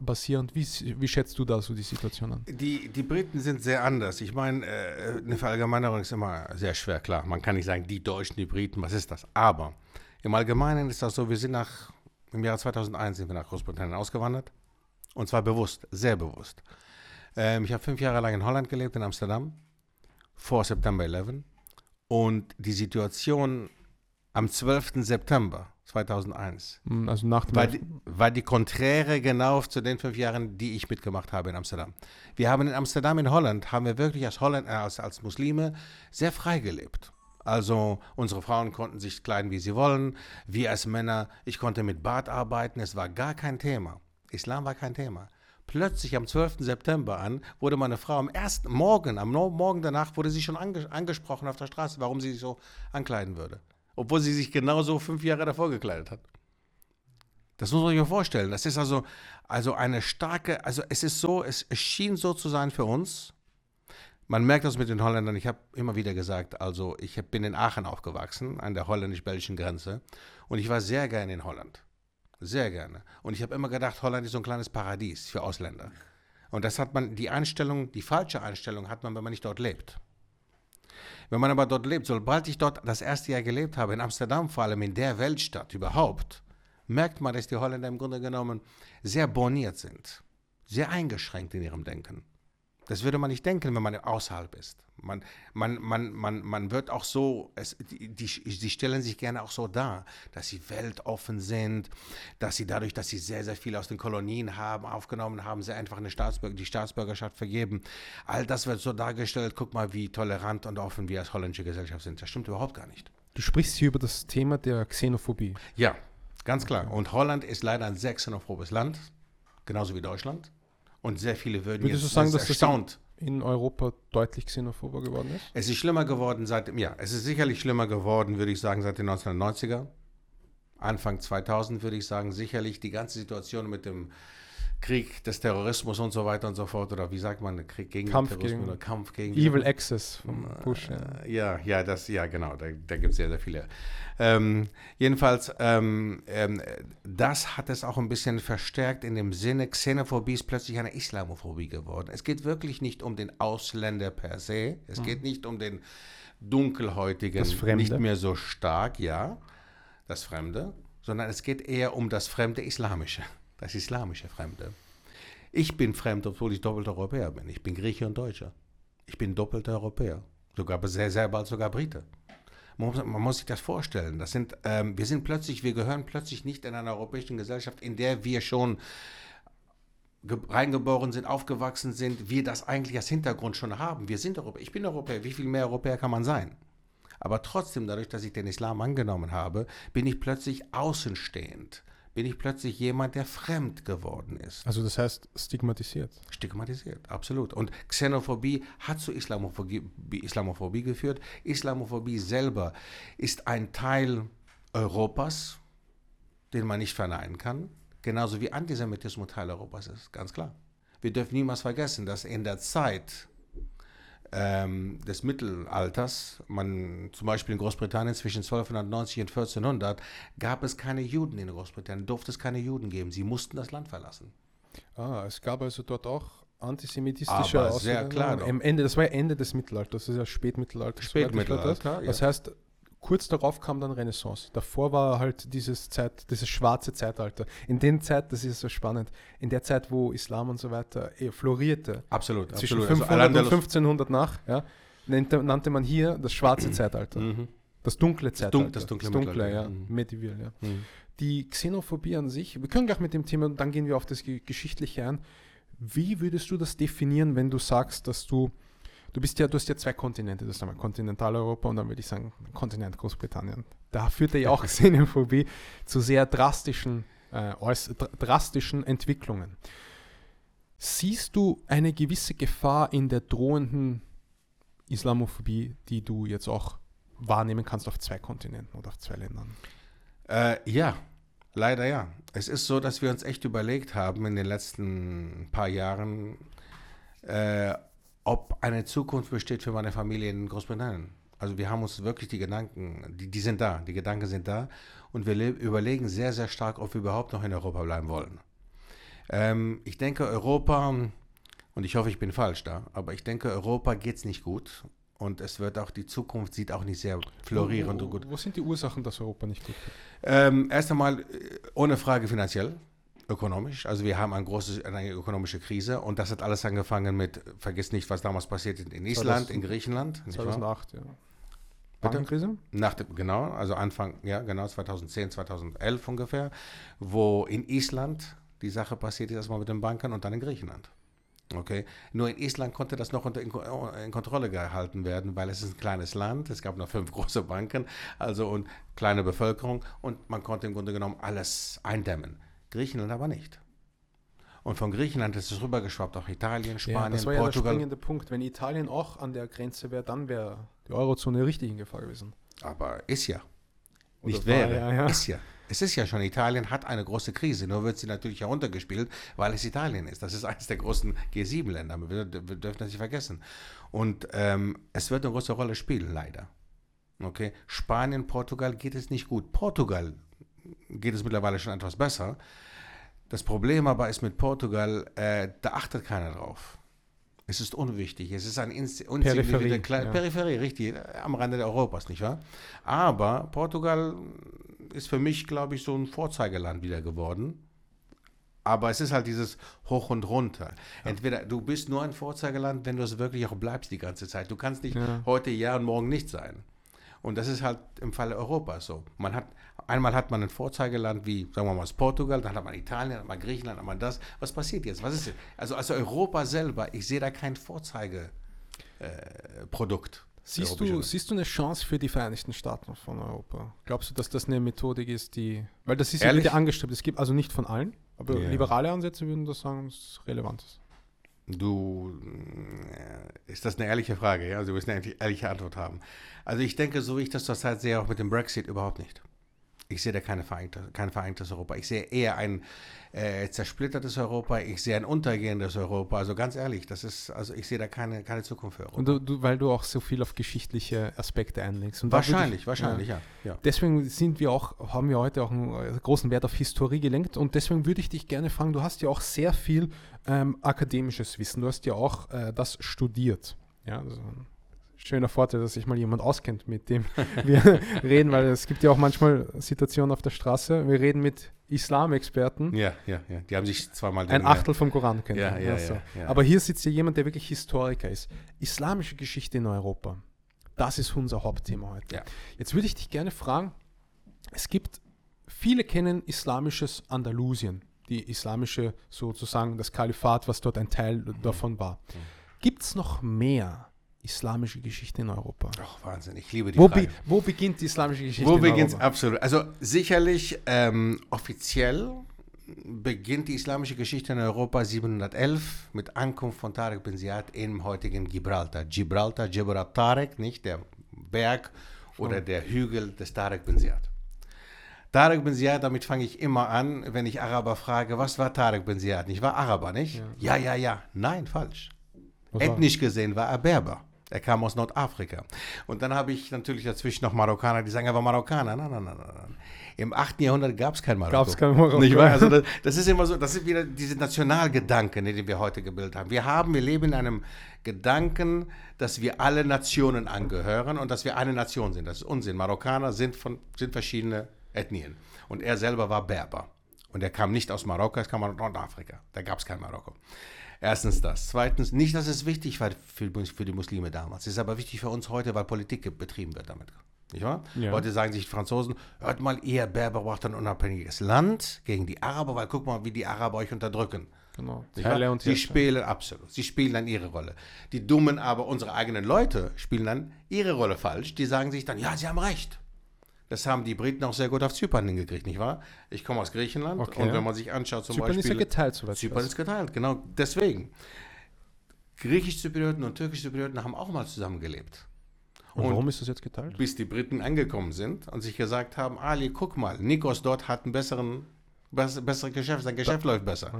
basierend. Wie, wie schätzt du da so die Situation an? Die, die Briten sind sehr anders. Ich meine, äh, eine Verallgemeinerung ist immer sehr schwer, klar. Man kann nicht sagen, die Deutschen, die Briten, was ist das? Aber im Allgemeinen ist das so, wir sind nach, im Jahr 2001 sind wir nach Großbritannien ausgewandert. Und zwar bewusst, sehr bewusst. Ähm, ich habe fünf Jahre lang in Holland gelebt, in Amsterdam, vor September 11. Und die Situation am 12. September 2001 Hm, Also nach dem war die, war die konträre genau zu den fünf Jahren, die ich mitgemacht habe in Amsterdam. Wir haben in Amsterdam, in Holland, haben wir wirklich als, Holland, äh, als, als Muslime sehr frei gelebt. Also unsere Frauen konnten sich kleiden, wie sie wollen. Wir als Männer, ich konnte mit Bart arbeiten. Es war gar kein Thema. Islam war kein Thema. Plötzlich am 12. September an wurde meine Frau am ersten Morgen, am Morgen danach, wurde sie schon ange angesprochen auf der Straße, warum sie sich so ankleiden würde. Obwohl sie sich genauso fünf Jahre davor gekleidet hat. Das muss man sich mal vorstellen. Das ist also, also eine starke, also es ist so, es, es schien so zu sein für uns. Man merkt das mit den Holländern. Ich habe immer wieder gesagt, also ich bin in Aachen aufgewachsen, an der holländisch-belgischen Grenze. Und ich war sehr gerne in Holland. Sehr gerne. Und ich habe immer gedacht, Holland ist so ein kleines Paradies für Ausländer. Und das hat man, die Einstellung, die falsche Einstellung hat man, wenn man nicht dort lebt. Wenn man aber dort lebt, sobald ich dort das erste Jahr gelebt habe, in Amsterdam vor allem, in der Weltstadt überhaupt, merkt man, dass die Holländer im Grunde genommen sehr borniert sind, sehr eingeschränkt in ihrem Denken. Das würde man nicht denken, wenn man außerhalb ist. Man, man, man, man, man wird auch so, es, die, die, sie stellen sich gerne auch so dar, dass sie weltoffen sind, dass sie dadurch, dass sie sehr, sehr viel aus den Kolonien haben, aufgenommen haben, sie einfach eine Staatsbürger, die Staatsbürgerschaft vergeben. All das wird so dargestellt, guck mal, wie tolerant und offen wir als holländische Gesellschaft sind. Das stimmt überhaupt gar nicht. Du sprichst hier über das Thema der Xenophobie. Ja, ganz klar. Und Holland ist leider ein sehr xenophobes Land, genauso wie Deutschland. Und sehr viele würden Würdest jetzt du sagen, dass das erstaunt. in Europa deutlich xenophober geworden ist? Es ist schlimmer geworden seit ja, es ist sicherlich schlimmer geworden, würde ich sagen, seit den 1990er. Anfang 2000 würde ich sagen, sicherlich die ganze Situation mit dem Krieg des Terrorismus und so weiter und so fort, oder wie sagt man, Krieg gegen Kampf den Terrorismus gegen- oder Kampf gegen Evil Access von Bush. Ja. Äh, Ja, ja, das, ja, genau, da, da gibt es sehr, sehr viele. Ähm, jedenfalls, ähm, ähm, das hat es auch ein bisschen verstärkt in dem Sinne, Xenophobie ist plötzlich eine Islamophobie geworden. Es geht wirklich nicht um den Ausländer per se, es geht nicht um den Dunkelhäutigen, Das Fremde. nicht mehr so stark, ja, das Fremde, sondern es geht eher um das Fremde Islamische, das islamische Fremde. Ich bin fremd, obwohl ich doppelter Europäer bin. Ich bin Grieche und Deutscher. Ich bin doppelter Europäer. Sogar sehr, sehr bald sogar Brite. Man muss, man muss sich das vorstellen. Das sind, ähm, wir sind plötzlich, wir gehören plötzlich nicht in einer europäischen Gesellschaft, in der wir schon ge- reingeboren sind, aufgewachsen sind, wir das eigentlich als Hintergrund schon haben. Wir sind Europäer. Ich bin Europäer. Wie viel mehr Europäer kann man sein? Aber trotzdem, dadurch, dass ich den Islam angenommen habe, bin ich plötzlich außenstehend. Bin ich plötzlich jemand, der fremd geworden ist. Also das heißt stigmatisiert. Stigmatisiert, absolut. Und Xenophobie hat zu Islamophobie, Islamophobie geführt. Islamophobie selber ist ein Teil Europas, den man nicht verneinen kann. Genauso wie Antisemitismus Teil Europas ist, ganz klar. Wir dürfen niemals vergessen, dass in der Zeit ähm, des Mittelalters, man zum Beispiel in Großbritannien zwischen 1290 und 1400, gab es keine Juden in Großbritannien, durfte es keine Juden geben. Sie mussten das Land verlassen. Ah, es gab also dort auch antisemitische Aber sehr klar. Am Ende, das war ja Ende des Mittelalters, das ist ja Spätmittelalter. Spätmittelalter, weiß. ja. Das heißt, kurz darauf kam dann Renaissance. Davor war halt dieses Zeit, dieses schwarze Zeitalter. In der Zeit, das ist so spannend, in der Zeit, wo Islam und so weiter eh, florierte, Absolut, zwischen absolut. 500 und Al-Andalus- 1500 nach, ja, nannte, nannte man hier das schwarze Zeitalter. Mhm. Das dunkle Zeitalter. dun- das dunkle Mittelalter, ja. ja. Mhm. Medieval, ja. Mhm. Die Xenophobie an sich, wir können gleich mit dem Thema, dann gehen wir auf das Ge- Geschichtliche ein. Wie würdest du das definieren, wenn du sagst, dass du, du bist ja, du hast ja zwei Kontinente, das ist einmal Kontinentaleuropa und dann würde ich sagen Kontinent Großbritannien. Da führt ja auch Xenophobie zu sehr drastischen, äh, drastischen Entwicklungen. Siehst du eine gewisse Gefahr in der drohenden Islamophobie, die du jetzt auch wahrnehmen kannst auf zwei Kontinenten oder auf zwei Ländern? Äh, ja, leider ja. Es ist so, dass wir uns echt überlegt haben in den letzten paar Jahren, äh, ob eine Zukunft besteht für meine Familie in Großbritannien. Also wir haben uns wirklich die Gedanken, die, die sind da, die Gedanken sind da und wir le- überlegen sehr, sehr stark, ob wir überhaupt noch in Europa bleiben wollen. Ähm, ich denke, Europa, und ich hoffe, ich bin falsch da, aber ich denke, Europa geht es nicht gut und es wird auch, die Zukunft sieht auch nicht sehr florierend und wo, gut Wo sind die Ursachen, dass Europa nicht gut geht? ähm, erst einmal äh, ohne Frage finanziell, ökonomisch. Also wir haben ein großes, eine ökonomische Krise und das hat alles angefangen mit, vergiss nicht, was damals passiert ist in Island, 2000 in Griechenland. Nicht wahr? 2008, ja. Bankenkrise? Nach dem, genau, also Anfang, ja genau, 2010, 2011 ungefähr, wo in Island die Sache passiert ist, erstmal mit den Banken und dann in Griechenland. Okay, nur in Island konnte das noch unter in, in Kontrolle gehalten werden, weil es ist ein kleines Land, es gab nur fünf große Banken, also und kleine Bevölkerung und man konnte im Grunde genommen alles eindämmen. Griechenland aber nicht. Und von Griechenland ist es rübergeschwappt auf Italien, Ja, Spanien, das war ja der springende Punkt. Wenn Italien auch an der Grenze wäre, dann wäre die Eurozone richtig in Gefahr gewesen. aber ist ja. Oder Nicht wäre, ja, ja. ist ja. Es ist ja schon, Italien hat eine große Krise, nur wird sie natürlich heruntergespielt, weil es Italien ist. Das ist eines der großen G7-Länder, wir, wir dürfen das nicht vergessen. Und ähm, es wird eine große Rolle spielen, leider. Okay, Spanien, Portugal geht es nicht gut. Portugal geht es mittlerweile schon etwas besser. Das Problem aber ist mit Portugal, äh, da achtet keiner drauf. Es ist unwichtig. Es ist ein Peripherie, kleine ja. Peripherie, richtig, am Rande Europas, nicht wahr? Aber Portugal ist für mich, glaube ich, so ein Vorzeigeland wieder geworden. Aber es ist halt dieses Hoch und Runter. Entweder du bist nur ein Vorzeigeland, wenn du es wirklich auch bleibst die ganze Zeit. Du kannst nicht Ja. heute ja und morgen nicht sein. Und das ist halt im Falle Europas so. Man hat, einmal hat man ein Vorzeigeland wie, sagen wir mal, das Portugal, dann hat man Italien, dann hat man Griechenland, dann hat man das. Was passiert jetzt? Was ist jetzt? Also, also Europa selber, ich sehe da kein Vorzeigeprodukt. Äh. Siehst du, siehst du eine Chance für die Vereinigten Staaten von Europa? Glaubst du, dass das eine Methodik ist, die. Weil das ist ja wieder angestrebt. Es gibt also nicht von allen, aber Ja. liberale Ansätze würden das sagen, es relevant ist. Du, äh, ist das eine ehrliche Frage? Ja? Also, du wirst eine ehrliche Antwort haben. Also, ich denke, so wie ich das zurzeit sehe, auch mit dem Brexit überhaupt nicht. Ich sehe da keine vereinte, kein vereintes Europa. Ich sehe eher ein äh, zersplittertes Europa. Ich sehe ein untergehendes Europa. Also, ganz ehrlich, das ist, also, ich sehe da keine, keine Zukunft für Europa. Und du, du, weil du auch so viel auf geschichtliche Aspekte einlegst. Und wahrscheinlich, ich, wahrscheinlich, Ja. ja. Deswegen sind wir auch, haben wir heute auch einen äh, großen Wert auf Historie gelenkt und deswegen würde ich dich gerne fragen, du hast ja auch sehr viel ähm, akademisches Wissen, du hast ja auch äh, das studiert. Ja, also schöner Vorteil, dass sich mal jemand auskennt, mit dem wir reden, weil es gibt ja auch manchmal Situationen auf der Straße, wir reden mit Islamexperten, Ja, ja, ja. Die haben sich zweimal ein Achtel vom Koran kennen. Ja, ja, Also, ja, ja. Aber hier sitzt ja jemand, der wirklich Historiker ist. Islamische Geschichte in Europa. Das ist unser Hauptthema heute. Ja. Jetzt würde ich dich gerne fragen, es gibt, viele kennen islamisches Andalusien, die islamische sozusagen, das Kalifat, was dort ein Teil Mhm. davon war. Gibt es noch mehr islamische Geschichte in Europa? Ach, Wahnsinn, ich liebe die Wo, Frage. be, wo beginnt die islamische Geschichte Wo in beginnt Europa? absolut? Also sicherlich ähm, offiziell beginnt die islamische Geschichte in Europa 711 mit Ankunft von Tariq bin Ziyad im heutigen Gibraltar. Gibraltar, Jebel Tariq, nicht der Berg oder der Hügel des Tariq bin Ziyad. Tariq bin Ziyad, damit fange ich immer an, wenn ich Araber frage, was war Tariq bin Ziyad? Ich war Araber, nicht? Ja, ja, ja. Nein, falsch. Was war- Ethnisch gesehen war er Berber. Er kam aus Nordafrika. Und dann habe ich natürlich dazwischen noch Marokkaner, die sagen, er war Marokkaner. Nein, nein, nein, nein. Im 8. Jahrhundert gab es kein Marokko. Gab's kein Marokko. Nicht wahr? Also das, das ist immer so, das ist wieder diese Nationalgedanken, den wir heute gebildet haben. Wir haben, wir leben in einem Gedanken, dass wir alle Nationen angehören und dass wir eine Nation sind. Das ist Unsinn. Marokkaner sind, von, sind verschiedene Ethnien. Und er selber war Berber. Und er kam nicht aus Marokko, er kam aus Nordafrika. Da gab es kein Marokko. Erstens das. Zweitens, nicht, dass es wichtig war für, für die Muslime damals. Es ist aber wichtig für uns heute, weil Politik betrieben wird damit. Nicht wahr? Ja. Heute sagen sich die Franzosen, hört mal, ihr Berber braucht ein unabhängiges Land gegen die Araber, weil guck mal, wie die Araber euch unterdrücken. Genau. Sie spielen absolut. Sie spielen dann ihre Rolle. Die Dummen aber, unsere eigenen Leute, spielen dann ihre Rolle falsch. Die sagen sich dann, ja, sie haben recht. Das haben die Briten auch sehr gut auf Zypern hingekriegt, nicht wahr? Ich komme aus Griechenland Okay. und wenn man sich anschaut, zum Zypern ist Beispiel. ja geteilt, ich Zypern ist geteilt, genau deswegen. Griechisch-Zyprioten und Türkisch-Zyprioten haben auch mal zusammengelebt. Und Und- warum ist das jetzt geteilt? Bis die Briten angekommen sind und sich gesagt haben, Ali, guck mal, Nikos dort hat einen besseren, bess- bessere Geschäft, sein Geschäft läuft besser.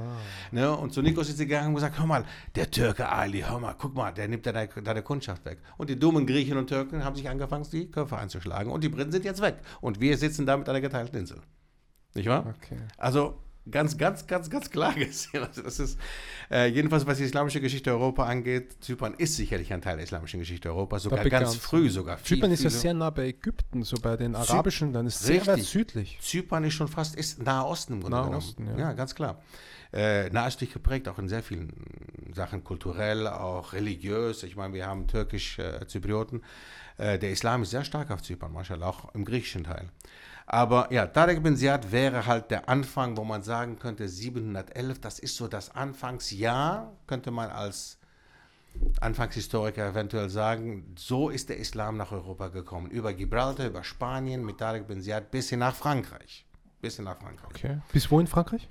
Ne? Und zu Nikos ist sie gegangen und gesagt, hör mal, der Türke Ali, hör mal, guck mal, der nimmt deine, deine Kundschaft weg. Und die dummen Griechen und Türken haben sich angefangen, die Köpfe einzuschlagen. Und die Briten sind jetzt weg. Und wir sitzen da mit einer geteilten Insel. Nicht wahr? Okay. Also ganz, ganz, ganz, ganz klar gesehen. Also das ist äh, jedenfalls, was die islamische Geschichte Europa angeht, Zypern ist sicherlich ein Teil der islamischen Geschichte Europas, sogar ganz es. früh sogar. Viel, Zypern ist ja sehr nah bei Ägypten, so bei den arabischen Ländern. Ist sehr Richtig. weit südlich. Zypern ist schon fast ist Nahe Osten im Grunde Nahe genommen. Osten, ja. ja. ganz klar. Äh, nahöstlich geprägt, auch in sehr vielen Sachen, kulturell, auch religiös. Ich meine, wir haben türkisch-Zyprioten. Äh, der Islam ist sehr stark auf Zypern, mashallah, auch im griechischen Teil. Aber ja, Tarek bin Ziyad wäre halt der Anfang, wo man sagen könnte, 711, das ist so das Anfangsjahr, könnte man als Anfangshistoriker eventuell sagen, so ist der Islam nach Europa gekommen. Über Gibraltar, über Spanien, mit Tarek bin Ziyad bis hin nach Frankreich. Bis hin nach Frankreich. Okay. Bis wo in Frankreich?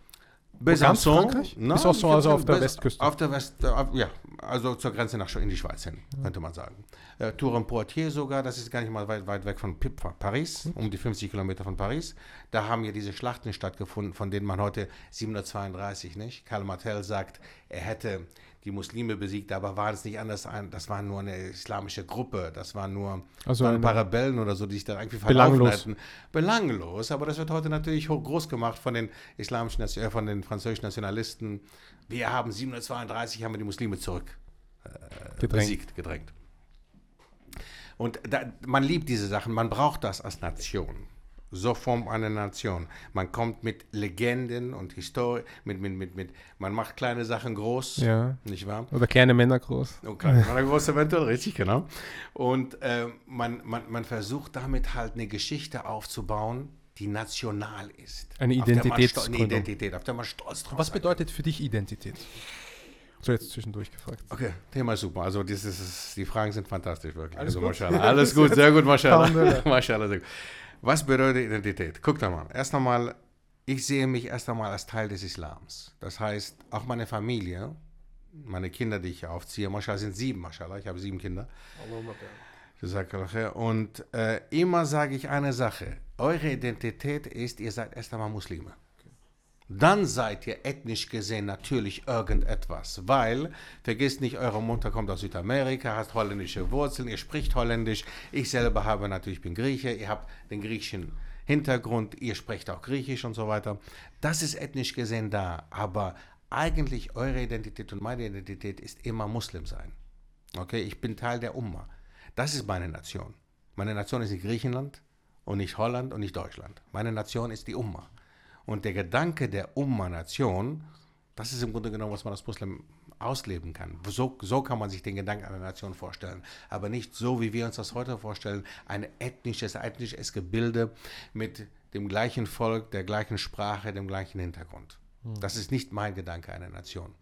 Ganz Frankreich? Nein, Bis auch so, also auf der Westküste. Auf der West, äh, auf, ja, also zur Grenze nach in die Schweiz hin, könnte man sagen. Äh, Tour-en-Poitiers sogar, das ist gar nicht mal weit, weit weg von Paris, um die 50 Kilometer von Paris. Da haben ja diese Schlachten stattgefunden, von denen man heute 732, nicht? Karl Martel sagt, er hätte die Muslime besiegt, aber war es nicht anders, das war nur eine islamische Gruppe, das waren nur Also ein paar Rebellen oder so, die sich da irgendwie verlaufen Belanglos. hätten. Belanglos, aber das wird heute natürlich hoch groß gemacht von den islamischen, äh, von den französischen Nationalisten. Wir haben 732, haben wir die Muslime zurück Gedrängt. besiegt, gedrängt. Und da, man liebt diese Sachen, man braucht das als Nation. So formt eine Nation. Man kommt mit Legenden und Historie, mit, mit, mit, mit, man macht kleine Sachen groß, Ja. nicht wahr? Oder kleine Männer groß. Oh, kleine Männer, große eventuell, richtig, genau. Und äh, man, man, man versucht damit halt eine Geschichte aufzubauen, die national ist. Eine Identitätsgründung. Eine Identität, auf der man stolz drauf Was bedeutet für dich Identität? So jetzt zwischendurch gefragt. Okay, Thema ist super. Also das ist, die Fragen sind fantastisch, wirklich. Alles also, gut? Mashallah. Alles gut, sehr gut, Mashallah. Alhamdulillah. Mashallah, sehr gut. Was bedeutet Identität? Guckt doch mal. Erst einmal, ich sehe mich erst einmal als Teil des Islams. Das heißt, auch meine Familie, meine Kinder, die ich aufziehe, Mashallah sind sieben, Mashallah, ich habe sieben Kinder. Und äh, immer sage ich eine Sache. Eure Identität ist, ihr seid erst einmal Muslime. Dann seid ihr ethnisch gesehen natürlich irgendetwas, weil, vergisst nicht, eure Mutter kommt aus Südamerika, hat holländische Wurzeln, ihr spricht holländisch. Ich selber habe natürlich, ich bin Grieche, ihr habt den griechischen Hintergrund, ihr sprecht auch Griechisch und so weiter. Das ist ethnisch gesehen da, aber eigentlich eure Identität und meine Identität ist immer Muslim sein. Okay, ich bin Teil der Umma. Das ist meine Nation. Meine Nation ist nicht Griechenland und nicht Holland und nicht Deutschland. Meine Nation ist die Umma. Und der Gedanke der Umma-Nation, das ist im Grunde genommen, was man als Muslim ausleben kann. So, so kann man sich den Gedanken einer Nation vorstellen. Aber nicht so, wie wir uns das heute vorstellen, ein ethnisches, ethnisches Gebilde mit dem gleichen Volk, der gleichen Sprache, dem gleichen Hintergrund. Das ist nicht mein Gedanke einer Nation.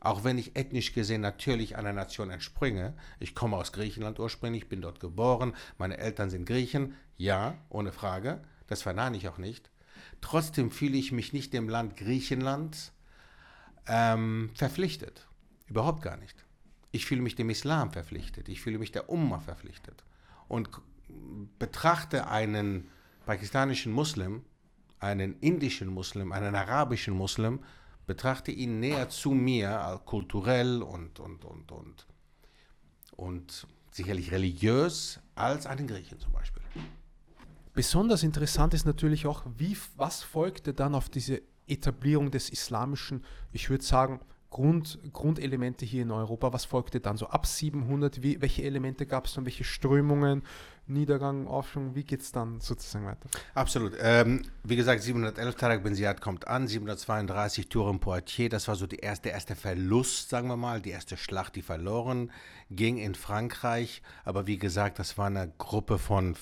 Auch wenn ich ethnisch gesehen natürlich einer Nation entspringe, ich komme aus Griechenland ursprünglich, bin dort geboren, meine Eltern sind Griechen, ja, ohne Frage, das verneine ich auch nicht. Trotzdem fühle ich mich nicht dem Land Griechenland ähm, verpflichtet. Überhaupt gar nicht. Ich fühle mich dem Islam verpflichtet. Ich fühle mich der Umma verpflichtet. Und betrachte einen pakistanischen Muslim, einen indischen Muslim, einen arabischen Muslim, betrachte ihn näher zu mir, kulturell und, und, und, und, und sicherlich religiös, als einen Griechen zum Beispiel. Besonders interessant ist natürlich auch, wie, was folgte dann auf diese Etablierung des islamischen, ich würde sagen, Grund, Grundelemente hier in Europa. Was folgte dann so ab 700? Wie, welche Elemente gab es dann? Welche Strömungen, Niedergang, Aufschwung? Wie geht es dann sozusagen weiter? Absolut. Ähm, wie gesagt, 711 Tarek Ben Ziyad kommt an, 732 Tour in Poitiers, das war so die erste, der erste Verlust, sagen wir mal, die erste Schlacht, die verloren ging in Frankreich. Aber wie gesagt, das war eine Gruppe von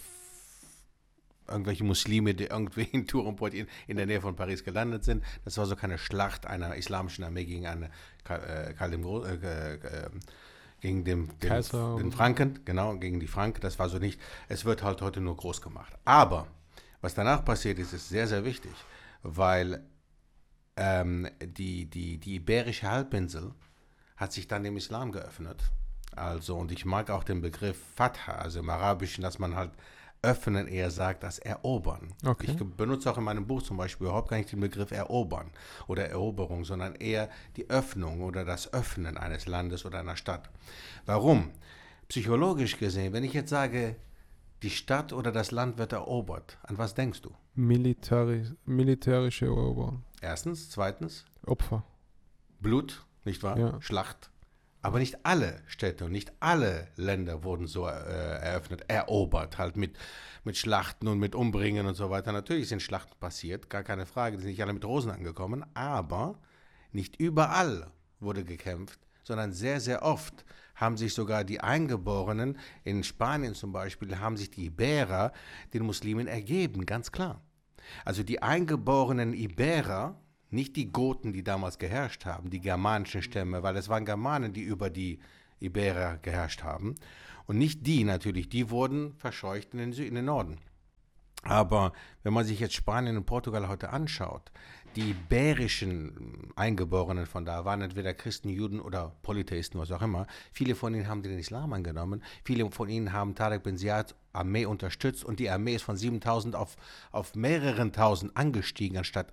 irgendwelche Muslime, die irgendwie in Tour und Poitiers in, in der Nähe von Paris gelandet sind. Das war so keine Schlacht einer islamischen Armee gegen eine Karl, äh, Karl dem Gro äh, äh, gegen den, den, den Franken, genau, gegen die Franken. Das war so nicht. Es wird halt heute nur groß gemacht. Aber was danach passiert ist, ist sehr, sehr wichtig, weil ähm, die, die, die Iberische Halbinsel hat sich dann dem Islam geöffnet. Also, und ich mag auch den Begriff Fatha, also im Arabischen, dass man halt öffnen eher sagt als erobern. Okay. Ich benutze auch in meinem Buch zum Beispiel überhaupt gar nicht den Begriff erobern oder Eroberung, sondern eher die Öffnung oder das Öffnen eines Landes oder einer Stadt. Warum? Psychologisch gesehen, wenn ich jetzt sage, die Stadt oder das Land wird erobert, an was denkst du? Militari militärische Eroberung. Erstens, zweitens, Opfer. Blut, nicht wahr? Ja. Schlacht. Aber nicht alle Städte und nicht alle Länder wurden so äh, eröffnet, erobert, halt mit, mit Schlachten und mit Umbringen und so weiter. Natürlich sind Schlachten passiert, gar keine Frage, die sind nicht alle mit Rosen angekommen, aber nicht überall wurde gekämpft, sondern sehr, sehr oft haben sich sogar die Eingeborenen, in Spanien zum Beispiel, haben sich die Iberer den Muslimen ergeben, ganz klar. Also die eingeborenen Iberer, nicht die Goten, die damals geherrscht haben, die germanischen Stämme, weil es waren Germanen, die über die Iberer geherrscht haben. Und nicht die natürlich, die wurden verscheucht in den, Sü in den Norden. Aber wenn man sich jetzt Spanien und Portugal heute anschaut, die iberischen Eingeborenen von da waren entweder Christen, Juden oder Polytheisten, was auch immer. Viele von ihnen haben den Islam angenommen. Viele von ihnen haben Tarek bin Ziyad Armee unterstützt und die Armee ist von 7000 auf, auf mehreren tausend angestiegen, anstatt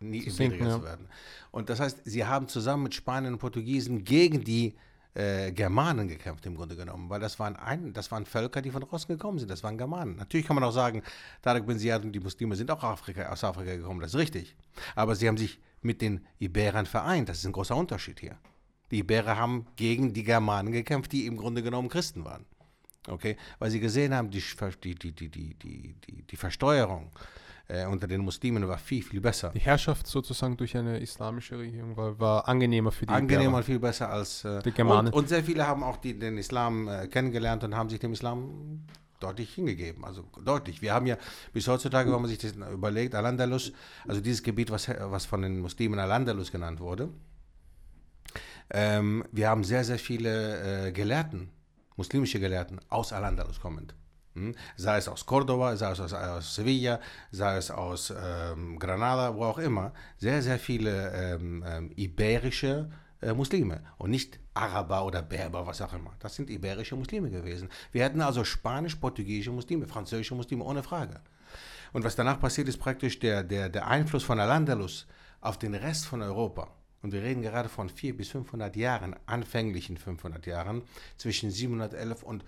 nie Zu sinken, niedriger ja. zu werden. Und das heißt, sie haben zusammen mit Spaniern und Portugiesen gegen die äh, Germanen gekämpft im Grunde genommen, weil das waren, ein, das waren Völker, die von draußen gekommen sind, das waren Germanen. Natürlich kann man auch sagen, Tarek bin Ziyad und die Muslime sind auch Afrika, aus Afrika gekommen, das ist richtig. Aber sie haben sich mit den Iberern vereint, das ist ein großer Unterschied hier. Die Iberer haben gegen die Germanen gekämpft, die im Grunde genommen Christen waren. Okay? Weil sie gesehen haben, die, die, die, die, die, die, die Versteuerung äh, unter den Muslimen war viel, viel besser. Die Herrschaft sozusagen durch eine islamische Regierung war, war angenehmer für die angenehmer Iberer. und viel besser als äh, Die Germanen. Und, und sehr viele haben auch die, den Islam äh, kennengelernt und haben sich dem Islam deutlich hingegeben. Also deutlich. Wir haben ja bis heutzutage, wenn man sich das überlegt, Al-Andalus, also dieses Gebiet, was, was von den Muslimen Al-Andalus genannt wurde, ähm, wir haben sehr, sehr viele äh, Gelehrten, muslimische Gelehrten aus Al-Andalus kommend. Hm? Sei es aus Cordoba, sei es aus, aus Sevilla, sei es aus ähm, Granada, wo auch immer. Sehr, sehr viele ähm, ähm, iberische äh, Muslime und nicht Araber oder Berber, was auch immer. Das sind iberische Muslime gewesen. Wir hatten also spanisch-portugiesische Muslime, französische Muslime, ohne Frage. Und was danach passiert ist praktisch der, der, der Einfluss von Al-Andalus auf den Rest von Europa. Und wir reden gerade von 400 bis 500 Jahren, anfänglichen 500 Jahren, zwischen 711 und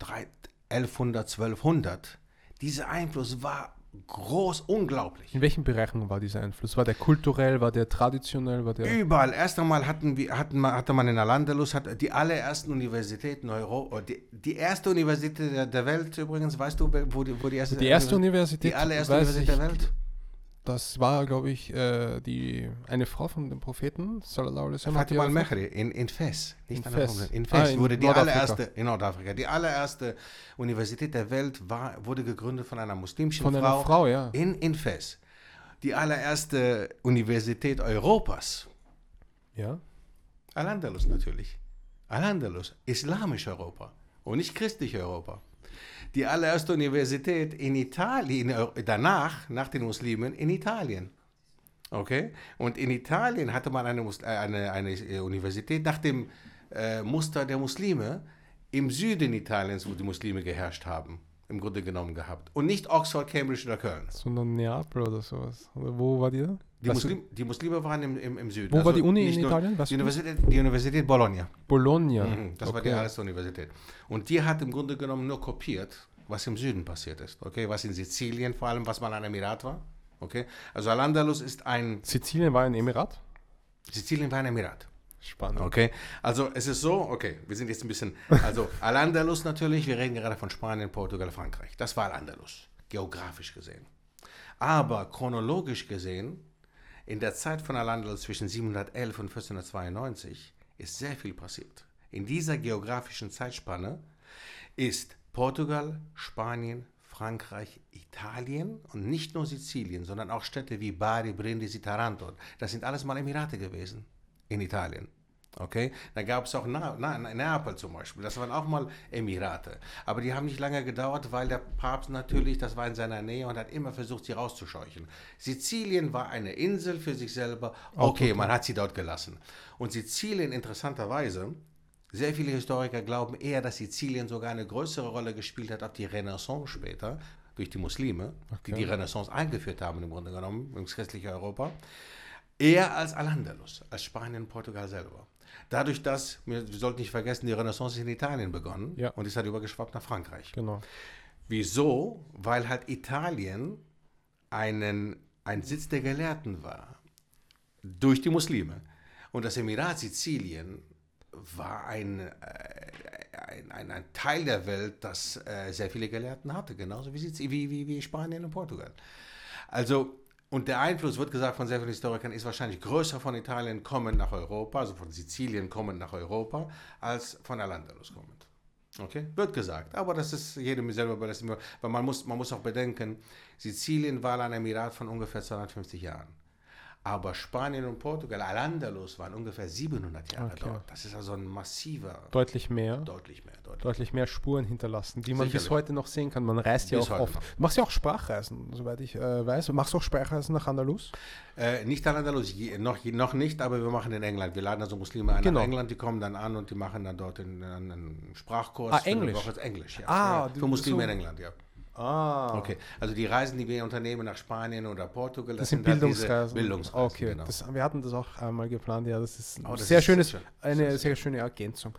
3 1100, 1200. Dieser Einfluss war groß, unglaublich. In welchen Bereichen war dieser Einfluss? War der kulturell, war der traditionell, war der... Überall. Erst einmal hatten wir, hatten, hatte man in Al-Andalus hat die allerersten Universitäten Euro, die, die erste Universität der, der Welt übrigens, weißt du, wo die, wo die erste Die erste Universität, die allererste Universität der Welt? Das war, glaube ich, äh, die, eine Frau von dem Propheten, sallallahu alaihi wasallam. Fatima al-Mehri in, in Fes. Nicht In Fes. In Ah, Fes in wurde die Nordafrika. allererste, in Nordafrika, die allererste Universität der Welt war, wurde gegründet von einer muslimischen Von einer Frau, Frau, ja. in, in Fes. Die allererste Universität Europas, Ja. Al-Andalus natürlich. Al-Andalus, islamisch Europa und nicht christlich Europa. Die allererste Universität in Italien, Eu- danach, nach den Muslimen, in Italien. Okay? Und in Italien hatte man eine, äh, eine, eine äh, Universität nach dem äh, Muster der Muslime im Süden Italiens, wo die Muslime geherrscht haben, im Grunde genommen gehabt. Und nicht Oxford, Cambridge oder Köln. Sondern Neapel oder sowas. Wo war die da? Die, Muslim, die Muslime waren im, im, im Süden. Also Wo war die Uni in Italien? Weißt Die? Universität, die Universität Bologna. Bologna. Mhm, das war die Okay. erste Universität. Und die hat im Grunde genommen nur kopiert, was im Süden passiert ist. Okay, was in Sizilien vor allem, was mal ein Emirat war. Okay, also Al-Andalus ist ein, Sizilien war ein Emirat? Sizilien war ein Emirat. Spannend. Okay, also es ist so, okay, wir sind jetzt ein bisschen, also Al-Andalus natürlich, wir reden gerade von Spanien, Portugal, Frankreich. Das war Al-Andalus, geografisch gesehen. Aber chronologisch gesehen, in der Zeit von Al-Andalus zwischen 711 und 1492 ist sehr viel passiert. In dieser geografischen Zeitspanne ist Portugal, Spanien, Frankreich, Italien und nicht nur Sizilien, sondern auch Städte wie Bari, Brindisi, Taranto. Das sind alles mal Emirate gewesen in Italien. Okay, da gab es auch Na Na Neapel zum Beispiel, das waren auch mal Emirate. Aber die haben nicht lange gedauert, weil der Papst natürlich, das war in seiner Nähe und hat immer versucht, sie rauszuscheuchen. Sizilien war eine Insel für sich selber, okay, man hat sie dort gelassen. Und Sizilien, interessanterweise, sehr viele Historiker glauben eher, dass Sizilien sogar eine größere Rolle gespielt hat ab die Renaissance später, durch die Muslime, die die Renaissance eingeführt haben im Grunde genommen, ins christliche Europa, eher als Al-Andalus, als Spanien und Portugal selber. Dadurch, dass, wir, sollten nicht vergessen, die Renaissance ist in Italien begonnen Ja. und ist halt übergeschwappt nach Frankreich. Genau. Wieso? Weil halt Italien einen, ein Sitz der Gelehrten war. Durch die Muslime. Und das Emirat Sizilien war ein, äh, ein, ein, ein Teil der Welt, das äh, sehr viele Gelehrten hatte, genauso wie, wie, wie Spanien und Portugal. Also, und der Einfluss, wird gesagt von sehr vielen Historikern, ist wahrscheinlich größer von Italien kommend nach Europa, also von Sizilien kommend nach Europa, als von Al-Andalus kommend. Okay, wird gesagt, aber das ist jedem selber überlassen, weil man muss, man muss auch bedenken, Sizilien war ein Emirat von ungefähr 250 Jahren. Aber Spanien und Portugal, Al-Andalus waren ungefähr 700 Jahre Okay. dort. Das ist also ein massiver, Deutlich mehr. deutlich mehr. Deutlich. Deutlich mehr Spuren hinterlassen, die man bis Sicherlich. heute noch sehen kann. Man reist ja Bis auch heute oft. noch. Du machst ja auch Sprachreisen, soweit ich äh, weiß. Machst du auch Sprachreisen nach Andalus? Äh, nicht Al-Andalus, je- noch, je- noch nicht, aber wir machen in England. Wir laden also Muslime ein Genau. nach England, die kommen dann an und die machen dann dort einen, einen Sprachkurs. Ah, Englisch? Woche. Englisch, ja. Ah, ja. Für Muslime so- in England, ja. Ah, Okay, also die Reisen, die wir unternehmen nach Spanien oder Portugal, Das sind halt diese Bildungsreisen. Bildungsreisen, Okay, genau. das, wir hatten das auch einmal geplant. Ja, das ist, Oh, das sehr ist schönes, schön. eine sehr schöne Ergänzung.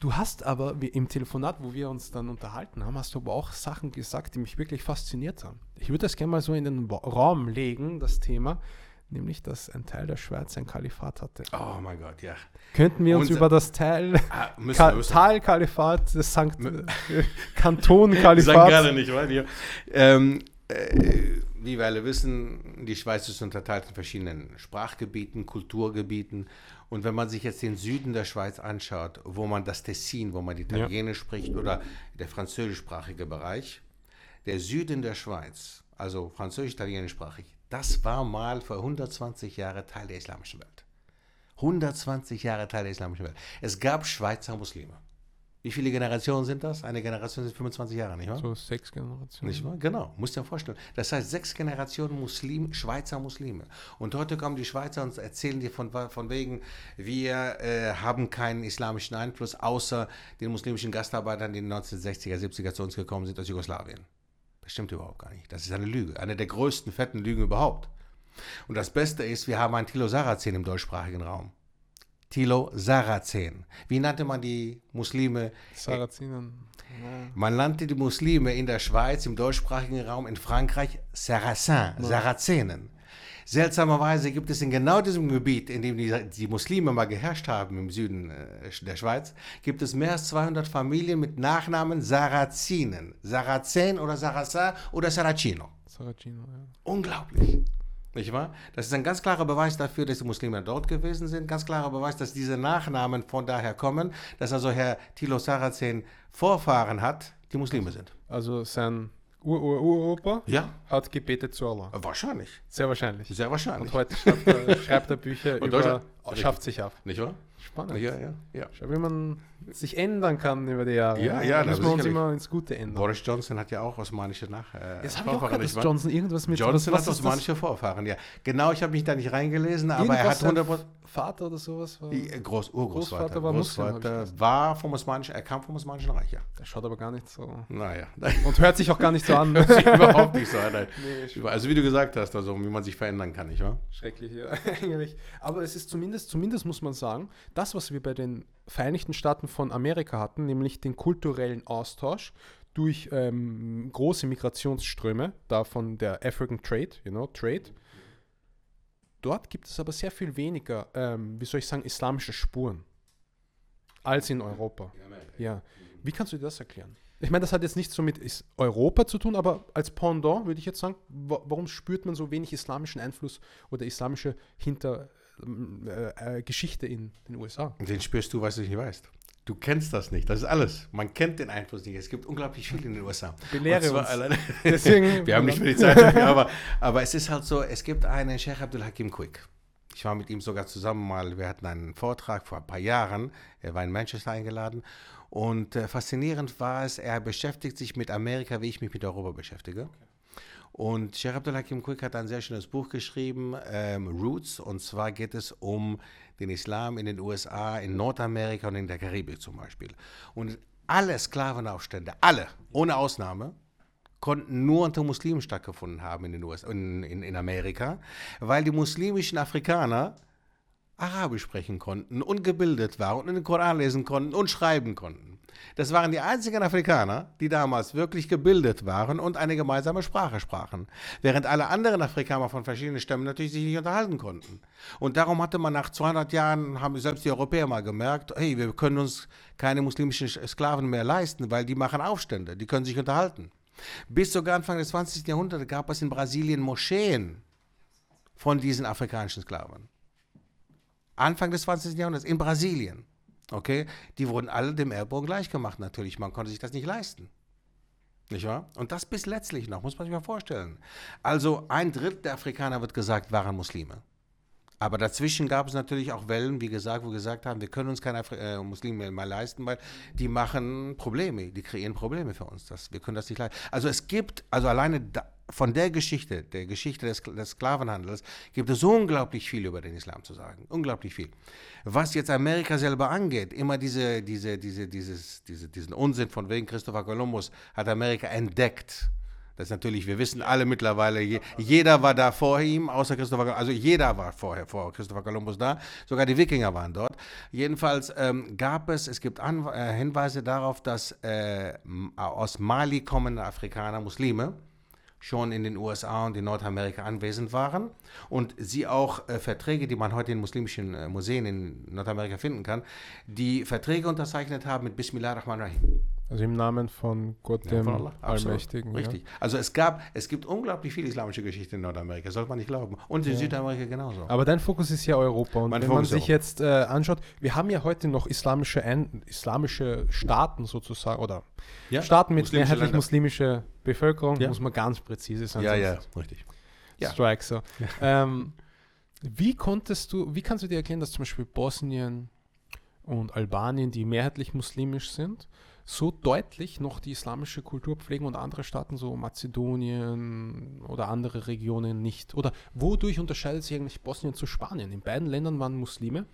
Du hast aber im Telefonat, wo wir uns dann unterhalten haben, hast du aber auch Sachen gesagt, die mich wirklich fasziniert haben. Ich würde das gerne mal so in den Raum legen, das Thema, nämlich, dass ein Teil der Schweiz ein Kalifat hatte. Oh mein Gott, ja. Könnten wir uns Unser- über das Teil Ah, müssen Ka müssen. Talkalifat, das Sankt äh, St. Kantonkalifat. Gallen nicht, weil wir. Ähm, äh, wie wir alle wissen, die Schweiz ist unterteilt in verschiedenen Sprachgebieten, Kulturgebieten. Und wenn man sich jetzt den Süden der Schweiz anschaut, wo man das Tessin, wo man Italienisch spricht, oder der französischsprachige Bereich, der Süden der Schweiz, also französisch-italienischsprachig, das war mal vor 120 Jahren Teil der islamischen Welt. 120 Jahre Teil der islamischen Welt. Es gab Schweizer Muslime. Wie viele Generationen sind das? Eine Generation sind 25 Jahre, nicht wahr? So sechs Generationen. Nicht wahr? Genau, musst dir vorstellen. Das heißt, sechs Generationen Muslim, Schweizer Muslime. Und heute kommen die Schweizer und erzählen dir von, von wegen, wir äh, haben keinen islamischen Einfluss, außer den muslimischen Gastarbeitern, die in den 1960er, 70er zu uns gekommen sind aus Jugoslawien. Das stimmt überhaupt gar nicht. Das ist eine Lüge. Eine der größten, fetten Lügen überhaupt. Und das Beste ist, wir haben einen Tilo Sarrazin im deutschsprachigen Raum. Tilo Sarrazin. Wie nannte man die Muslime Sarazinen. Ja. man nannte die Muslime in der Schweiz, im deutschsprachigen Raum, in Frankreich Saracen, Sarazenen. Seltsamerweise gibt es in genau diesem Gebiet, in dem die, die Muslime mal geherrscht haben, im Süden äh, der Schweiz, gibt es mehr als 200 Familien mit Nachnamen Sarazinen. Sarazen oder Saracen oder Saracino. Saracino, ja. Unglaublich. Nicht wahr? Das ist ein ganz klarer Beweis dafür, dass die Muslime dort gewesen sind. Ganz klarer Beweis, dass diese Nachnamen von daher kommen, dass also Herr Thilo Sarrazin Vorfahren hat, die Muslime sind. Also sein Ur-Ur-Uropa Ja, hat gebetet zu Allah. wahrscheinlich. Sehr wahrscheinlich. Sehr wahrscheinlich. Und heute schreibt er, schreibt er Bücher Und über, Deutschland- schafft sich ab. Nicht wahr? Spannend. Ja, ja, ja. Schau, wie man sich ändern kann über die Jahre. Ja, ja, Da müssen das wir uns immer ins Gute ändern. Boris Johnson hat ja auch osmanische Nach äh, Jetzt habe ich auch gehört, dass? Johnson irgendwas mit Johnson was, hat osmanische Vorfahren, ja. Genau, ich habe mich da nicht reingelesen, aber er Irgendwas hat 100 sein Vater oder sowas. War, äh, Groß, Urgroßvater Großvater war Muslim, Großvater war vom Osmanischen, er kam vom Osmanischen Reich, ja. der schaut aber gar nicht so. Naja, Und hört sich auch gar nicht so an. überhaupt nicht so. Nein. Nee, Also wie du gesagt hast, also wie man sich verändern kann, nicht wahr? Schrecklich, ja, eigentlich. Aber es ist zumindest, zumindest muss man sagen, das, was wir bei den Vereinigten Staaten von Amerika hatten, nämlich den kulturellen Austausch durch ähm, große Migrationsströme, da von der African Trade, you know, Trade. Dort gibt es aber sehr viel weniger, ähm, wie soll ich sagen, islamische Spuren als in Europa. Ja. Wie kannst du dir das erklären? Ich meine, das hat jetzt nichts so mit Europa zu tun, aber als Pendant würde ich jetzt sagen, wa warum spürt man so wenig islamischen Einfluss oder islamische Hinter äh, äh, Geschichte in den USA? Den spürst du, was du nicht weißt. Du kennst das nicht, das ist alles. Man kennt den Einfluss nicht. Es gibt unglaublich viel in den USA. Belehre uns. alleine- Deswegen- Wir haben nicht mehr die Zeit dafür, aber, aber es ist halt so, es gibt einen Sheikh Abdul Hakim Quick. Ich war mit ihm sogar zusammen mal, wir hatten einen Vortrag vor ein paar Jahren, er war in Manchester eingeladen und äh, faszinierend war es, er beschäftigt sich mit Amerika, wie ich mich mit Europa beschäftige. Und Sheikh Abdul Hakim Quick hat ein sehr schönes Buch geschrieben, ähm, Roots, und zwar geht es um den Islam in den USA, in Nordamerika und in der Karibik zum Beispiel. Und alle Sklavenaufstände, alle, ohne Ausnahme, konnten nur unter Muslimen stattgefunden haben in, den USA, in, in, in Amerika, weil die muslimischen Afrikaner Arabisch sprechen konnten und gebildet waren und den Koran lesen konnten und schreiben konnten. Das waren die einzigen Afrikaner, die damals wirklich gebildet waren und eine gemeinsame Sprache sprachen, während alle anderen Afrikaner von verschiedenen Stämmen natürlich sich nicht unterhalten konnten. Und darum hatte man nach 200 Jahren, haben selbst die Europäer mal gemerkt, hey, wir können uns keine muslimischen Sklaven mehr leisten, weil die machen Aufstände, die können sich unterhalten. Bis sogar Anfang des 20. Jahrhunderts gab es in Brasilien Moscheen von diesen afrikanischen Sklaven. Anfang des 20. Jahrhunderts in Brasilien. Okay, die wurden alle dem Erdboden gleich gemacht natürlich. Man konnte sich das nicht leisten. Nicht wahr? Und das bis letztlich noch, muss man sich mal vorstellen. Also ein Drittel der Afrikaner, wird gesagt, waren Muslime. Aber dazwischen gab es natürlich auch Wellen, wie gesagt, wo wir gesagt haben, wir können uns keine Afri äh, Muslime mehr leisten, weil die machen Probleme, die kreieren Probleme für uns. Das, wir können das nicht leisten. Also es gibt, also alleine da, von der Geschichte, der Geschichte des, des Sklavenhandels, gibt es unglaublich viel über den Islam zu sagen. Unglaublich viel. Was jetzt Amerika selber angeht, immer diese, diese, diese, dieses, diese, diesen Unsinn von wegen Christopher Columbus hat Amerika entdeckt. Das ist natürlich, wir wissen alle mittlerweile, je, jeder war da vor ihm, außer Christopher Columbus, also jeder war vorher vor Christopher Columbus da, sogar die Wikinger waren dort. Jedenfalls ähm, gab es, es gibt An äh, Hinweise darauf, dass äh, aus Mali kommende Afrikaner, Muslime, schon in den USA und in Nordamerika anwesend waren und sie auch äh, Verträge, die man heute in muslimischen äh, Museen in Nordamerika finden kann, die Verträge unterzeichnet haben mit Bismillah ar-Rahman Rahim. Also im Namen von Gott, Ja, dem von Allah. Absolut. Allmächtigen. Richtig. Also es gab, es gibt unglaublich viel islamische Geschichte in Nordamerika, sollte man nicht glauben. Und in Ja. Südamerika genauso. Ja. Aber dein Fokus ist ja Europa. Und Mein wenn man Fokus ist sich jetzt äh, anschaut, wir haben ja heute noch islamische, Ein islamische Staaten sozusagen, oder Ja, Staaten mit muslimische mehrheitlich Länder. muslimische Bevölkerung, Ja. muss man ganz präzise sein. ja, ja, richtig. Ja. Strike so. Ähm, wie konntest du, wie kannst du dir erklären, dass zum Beispiel Bosnien und Albanien, die mehrheitlich muslimisch sind, so deutlich noch die islamische Kultur pflegen und andere Staaten, so Mazedonien oder andere Regionen nicht? Oder wodurch unterscheidet sich eigentlich Bosnien zu Spanien? In beiden Ländern waren Muslime.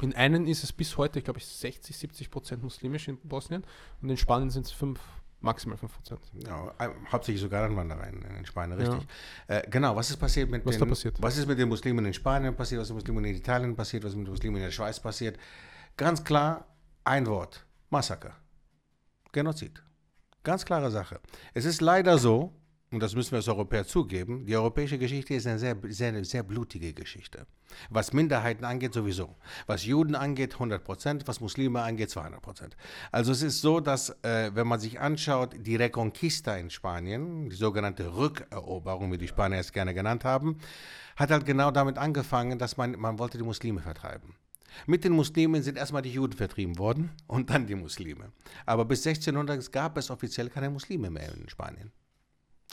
In einen ist es bis heute, glaube ich, 60, 70 Prozent muslimisch in Bosnien und in Spanien sind es fünf, maximal 5 Prozent. Ja, hauptsächlich sogar Anwanderer in, in Spanien, richtig. Äh, genau, was ist passiert mit Was den, passiert? Was ist mit den Muslimen in Spanien passiert, was ist mit den Muslimen in Italien passiert, was ist mit den Muslimen in der Schweiz passiert? Ganz klar, ein Wort, Massaker. Genozid. Ganz klare Sache. Es ist leider so, und das müssen wir als Europäer zugeben, die europäische Geschichte ist eine sehr, sehr, sehr blutige Geschichte. Was Minderheiten angeht, sowieso. Was Juden angeht, 100 Prozent. Was Muslime angeht, 200 Prozent. Also es ist so, dass, äh, wenn man sich anschaut, die Reconquista in Spanien, die sogenannte Rückeroberung, wie die Spanier es gerne genannt haben, hat halt genau damit angefangen, dass man, man wollte die Muslime vertreiben. Mit den Muslimen sind erstmal die Juden vertrieben worden und dann die Muslime. Aber bis 1600 gab es offiziell keine Muslime mehr in Spanien.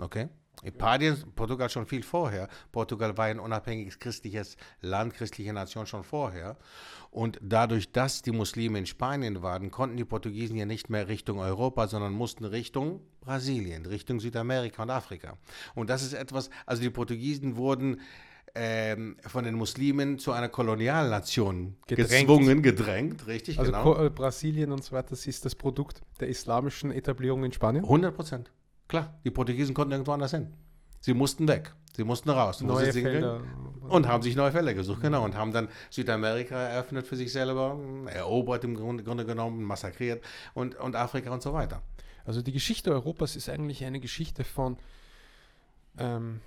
Okay? Italien, Portugal schon viel vorher. Portugal war ein unabhängiges christliches Land, christliche Nation schon vorher. Und dadurch, dass die Muslime in Spanien waren, konnten die Portugiesen ja nicht mehr Richtung Europa, sondern mussten Richtung Brasilien, Richtung Südamerika und Afrika. Und das ist etwas, also die Portugiesen wurden ähm, von den Muslimen zu einer Kolonialnation Gedrängt. gezwungen, gedrängt, richtig, Also genau. Äh, Brasilien und so weiter, das ist das Produkt der islamischen Etablierung in Spanien. 100 Prozent. Klar, die Portugiesen konnten irgendwo anders hin. Sie mussten weg. Sie mussten raus. Neue sie Felder. Und haben sich neue Felder gesucht, genau. Und haben dann Südamerika eröffnet für sich selber, erobert im Grunde, Grunde genommen, massakriert und, und Afrika und so weiter. Also die Geschichte Europas ist eigentlich eine Geschichte von ähm,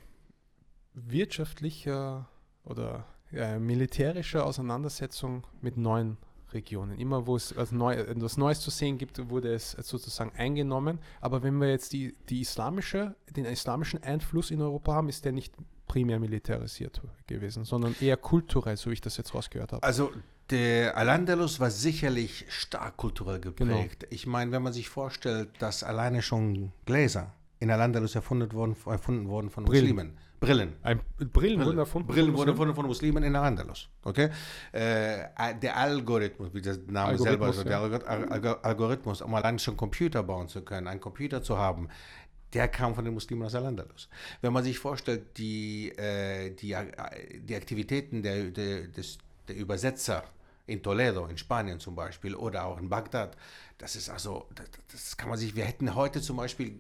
wirtschaftlicher oder äh, militärischer Auseinandersetzung mit neuen Regionen. Immer wo es was, Neu etwas Neues zu sehen gibt, wurde es sozusagen eingenommen. Aber wenn wir jetzt die, die islamische, den islamischen Einfluss in Europa haben, ist der nicht primär militarisiert gewesen, sondern eher kulturell, so wie ich das jetzt rausgehört habe. Also der Al-Andalus war sicherlich stark kulturell Genau. geprägt. Ich meine, wenn man sich vorstellt, dass alleine schon Gläser in Al-Andalus erfunden wurden, erfunden wurden von Brillen. Muslimen. Brillen. Ein, Brillen wurden erfunden. Brillen von Muslimen? erfunden von Muslimen in Al-Andalus. Okay? Äh, der Algorithmus, wie der Name selber Algorithmus, so, der Algo- Al- Al- Algorithmus, um allein schon Computer bauen zu können, einen Computer zu haben, der kam von den Muslimen aus Al-Andalus. Wenn man sich vorstellt, die, äh, die, äh, die Aktivitäten der, der, des, der Übersetzer in Toledo, in Spanien zum Beispiel, oder auch in Bagdad, das ist also, das, das kann man sich, wir hätten heute zum Beispiel,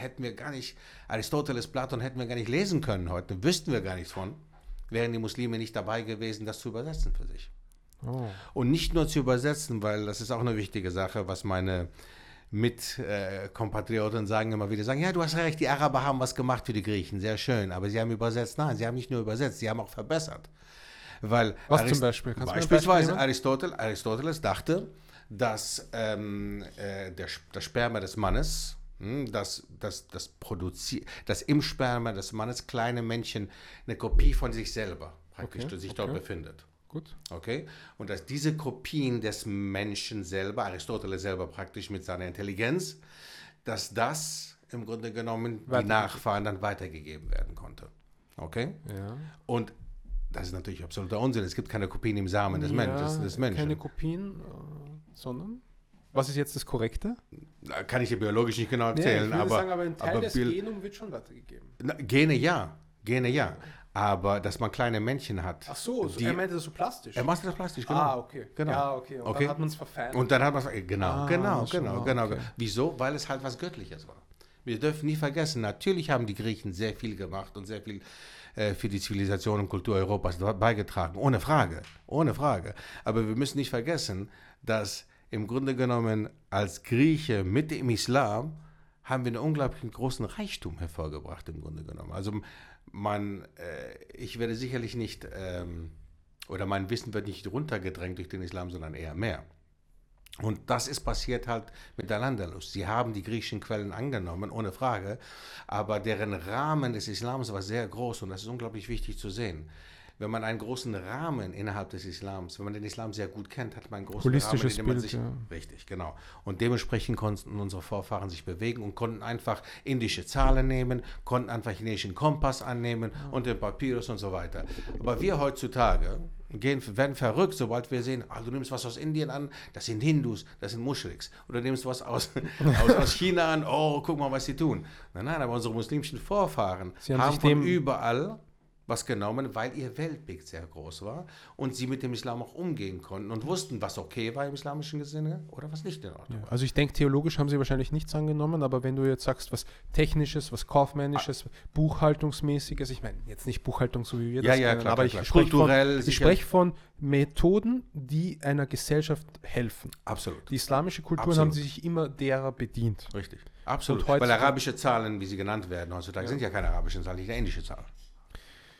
hätten wir gar nicht, Aristoteles, Platon hätten wir gar nicht lesen können heute, wüssten wir gar nichts von, wären die Muslime nicht dabei gewesen, das zu übersetzen für sich. Oh. Und nicht nur zu übersetzen, weil das ist auch eine wichtige Sache, was meine Mitkompatrioten sagen immer wieder, sagen, ja, du hast recht, die Araber haben was gemacht für die Griechen, sehr schön, aber sie haben übersetzt. Nein, sie haben nicht nur übersetzt, sie haben auch verbessert. Weil Was Arist- zum Beispiel? Kannst Beispielsweise Beispiel? Aristotel, Aristoteles dachte, dass ähm, äh, der, das Sperma des Mannes, hm, dass das, das, produzi dass im Sperma des Mannes kleine Männchen eine Kopie von sich selber praktisch Okay, sich dort okay. befindet. Gut. Okay? Und dass diese Kopien des Menschen selber, Aristoteles selber praktisch mit seiner Intelligenz, dass das im Grunde genommen die Nachfahren dann weitergegeben werden konnte. Okay? Ja. Und Das ist natürlich absoluter Unsinn. Es gibt keine Kopien im Samen des, Men des, des Menschen. Keine Kopien, äh, sondern. Was ist jetzt das Korrekte? Da Kann ich dir biologisch nicht genau Nee, erzählen, ich würde aber, sagen, aber ein Teil aber des Biol- Genom wird schon weitergegeben. Na, Gene ja, Gene ja. Aber dass man kleine Männchen hat. Ach so, so die, er meinte das so plastisch. er macht das plastisch, genau. Ah, okay. Genau. Ja, okay. Und Okay. dann hat man es verfeinert. Und dann hat man es, genau, Ah, genau, so, genau, ah, genau. okay. Wieso? Weil es halt was Göttliches war. Wir dürfen nie vergessen, natürlich haben die Griechen sehr viel gemacht und sehr viel äh, für die Zivilisation und Kultur Europas beigetragen, ohne Frage, ohne Frage. Aber wir müssen nicht vergessen, dass im Grunde genommen als Grieche mit dem Islam haben wir einen unglaublich großen Reichtum hervorgebracht, im Grunde genommen. Also man, äh, ich werde sicherlich nicht, ähm, oder mein Wissen wird nicht runtergedrängt durch den Islam, sondern eher mehr. Und das ist passiert halt mit Al-Andalus. Sie haben die griechischen Quellen angenommen, ohne Frage, aber deren Rahmen des Islams war sehr groß und das ist unglaublich wichtig zu sehen. Wenn man einen großen Rahmen innerhalb des Islams, wenn man den Islam sehr gut kennt, hat man einen großen Rahmen, in dem man Bild, sich, ja. richtig, genau. Und dementsprechend konnten unsere Vorfahren sich bewegen und konnten einfach indische Zahlen nehmen, konnten einfach chinesischen Kompass annehmen und den Papyrus und so weiter. Aber wir heutzutage gehen, werden verrückt, sobald wir sehen, ah, du nimmst was aus Indien an, das sind Hindus, das sind Muschriks. Oder du nimmst was aus, aus, aus China an, oh, guck mal, was sie tun. Nein, nein, aber unsere muslimischen Vorfahren Sie haben haben, von überall was genommen, weil ihr Weltbild sehr groß war und sie mit dem Islam auch umgehen konnten und wussten, was okay war im islamischen Sinne oder was nicht in Ordnung war. Also ich denke, theologisch haben sie wahrscheinlich nichts angenommen, aber wenn du jetzt sagst, was Technisches, was Kaufmännisches, Buchhaltungsmäßiges, ich meine, jetzt nicht Buchhaltung, so wie wir Ja, das ja, kennen, klar, aber klar, ich spreche von, spreche von Methoden, die einer Gesellschaft helfen. Absolut. Die islamische Kulturen Absolut. haben sie sich immer derer bedient. Richtig. Absolut. Weil arabische Zahlen, wie sie genannt werden heutzutage, sind ja keine arabischen Zahlen, nicht indische Zahlen.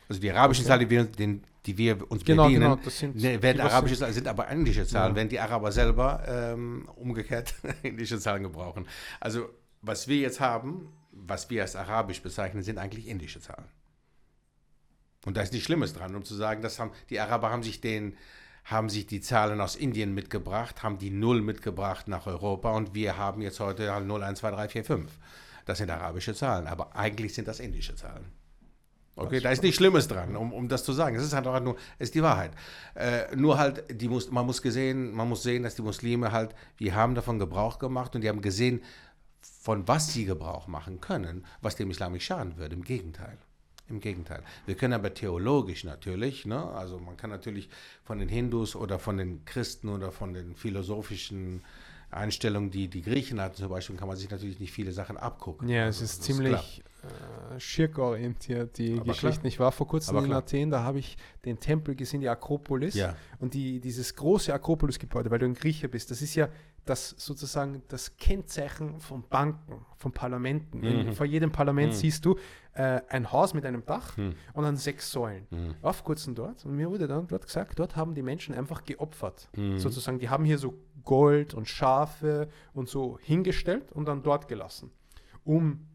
Also die arabischen Zahlen, die wir, den, die wir uns Genau, bedienen, genau, das sind ne, werden arabische Zahlen, sind aber indische Zahlen, wenn die Araber selber ähm, umgekehrt indische Zahlen gebrauchen. Also was wir jetzt haben, was wir als arabisch bezeichnen, sind eigentlich indische Zahlen. Und da ist nichts Schlimmes dran, um zu sagen, dass haben, die Araber haben sich den haben sich die Zahlen aus Indien mitgebracht, haben die Null mitgebracht nach Europa und wir haben jetzt heute halt 0, 1, 2, 3, 4, 5. Das sind arabische Zahlen, aber eigentlich sind das indische Zahlen. Okay, da ist nichts Schlimmes dran, um, um das zu sagen. Es ist halt auch nur, es ist die Wahrheit. Äh, nur halt, die muss, man, muss gesehen, man muss sehen, dass die Muslime halt, wir haben davon Gebrauch gemacht und die haben gesehen, von was sie Gebrauch machen können, was dem Islam nicht schaden würde. Im Gegenteil. Im Gegenteil. Wir können aber theologisch natürlich, ne, also man kann natürlich von den Hindus oder von den Christen oder von den philosophischen Einstellungen, die die Griechen hatten zum Beispiel, kann man sich natürlich nicht viele Sachen abgucken. Ja, Also, es ist das ziemlich äh, schirkorientiert, die Aber Geschichten. klar. Ich war vor kurzem Aber in klar. Athen, da habe ich den Tempel gesehen, die Akropolis. Ja. Und die, dieses große Akropolis-Gebäude, weil du ein Grieche bist, das ist ja das sozusagen das Kennzeichen von Banken, von Parlamenten. In, vor jedem Parlament siehst du äh, ein Haus mit einem Dach und dann sechs Säulen. Auf kurzen dort. Und mir wurde dann dort gesagt, dort haben die Menschen einfach geopfert. Sozusagen, die haben hier so Gold und Schafe und so hingestellt und dann dort gelassen. Um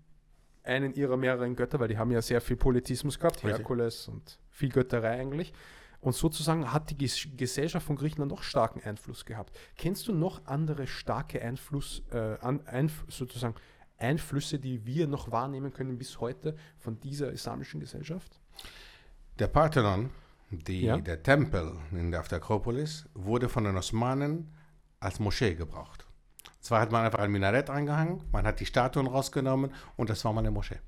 einen ihrer mehreren Götter, weil die haben ja sehr viel Politismus gehabt. Herkules und viel Götterei eigentlich. Und sozusagen hat die Ges Gesellschaft von Griechenland noch starken Einfluss gehabt. Kennst du noch andere starke Einfluss, äh, an, Einf sozusagen Einflüsse, die wir noch wahrnehmen können bis heute von dieser islamischen Gesellschaft? Der Parthenon, die, Ja. der Tempel in der, auf der Akropolis, wurde von den Osmanen als Moschee gebraucht. Zwar hat man einfach ein Minarett eingehangen, man hat die Statuen rausgenommen und das war mal eine Moschee.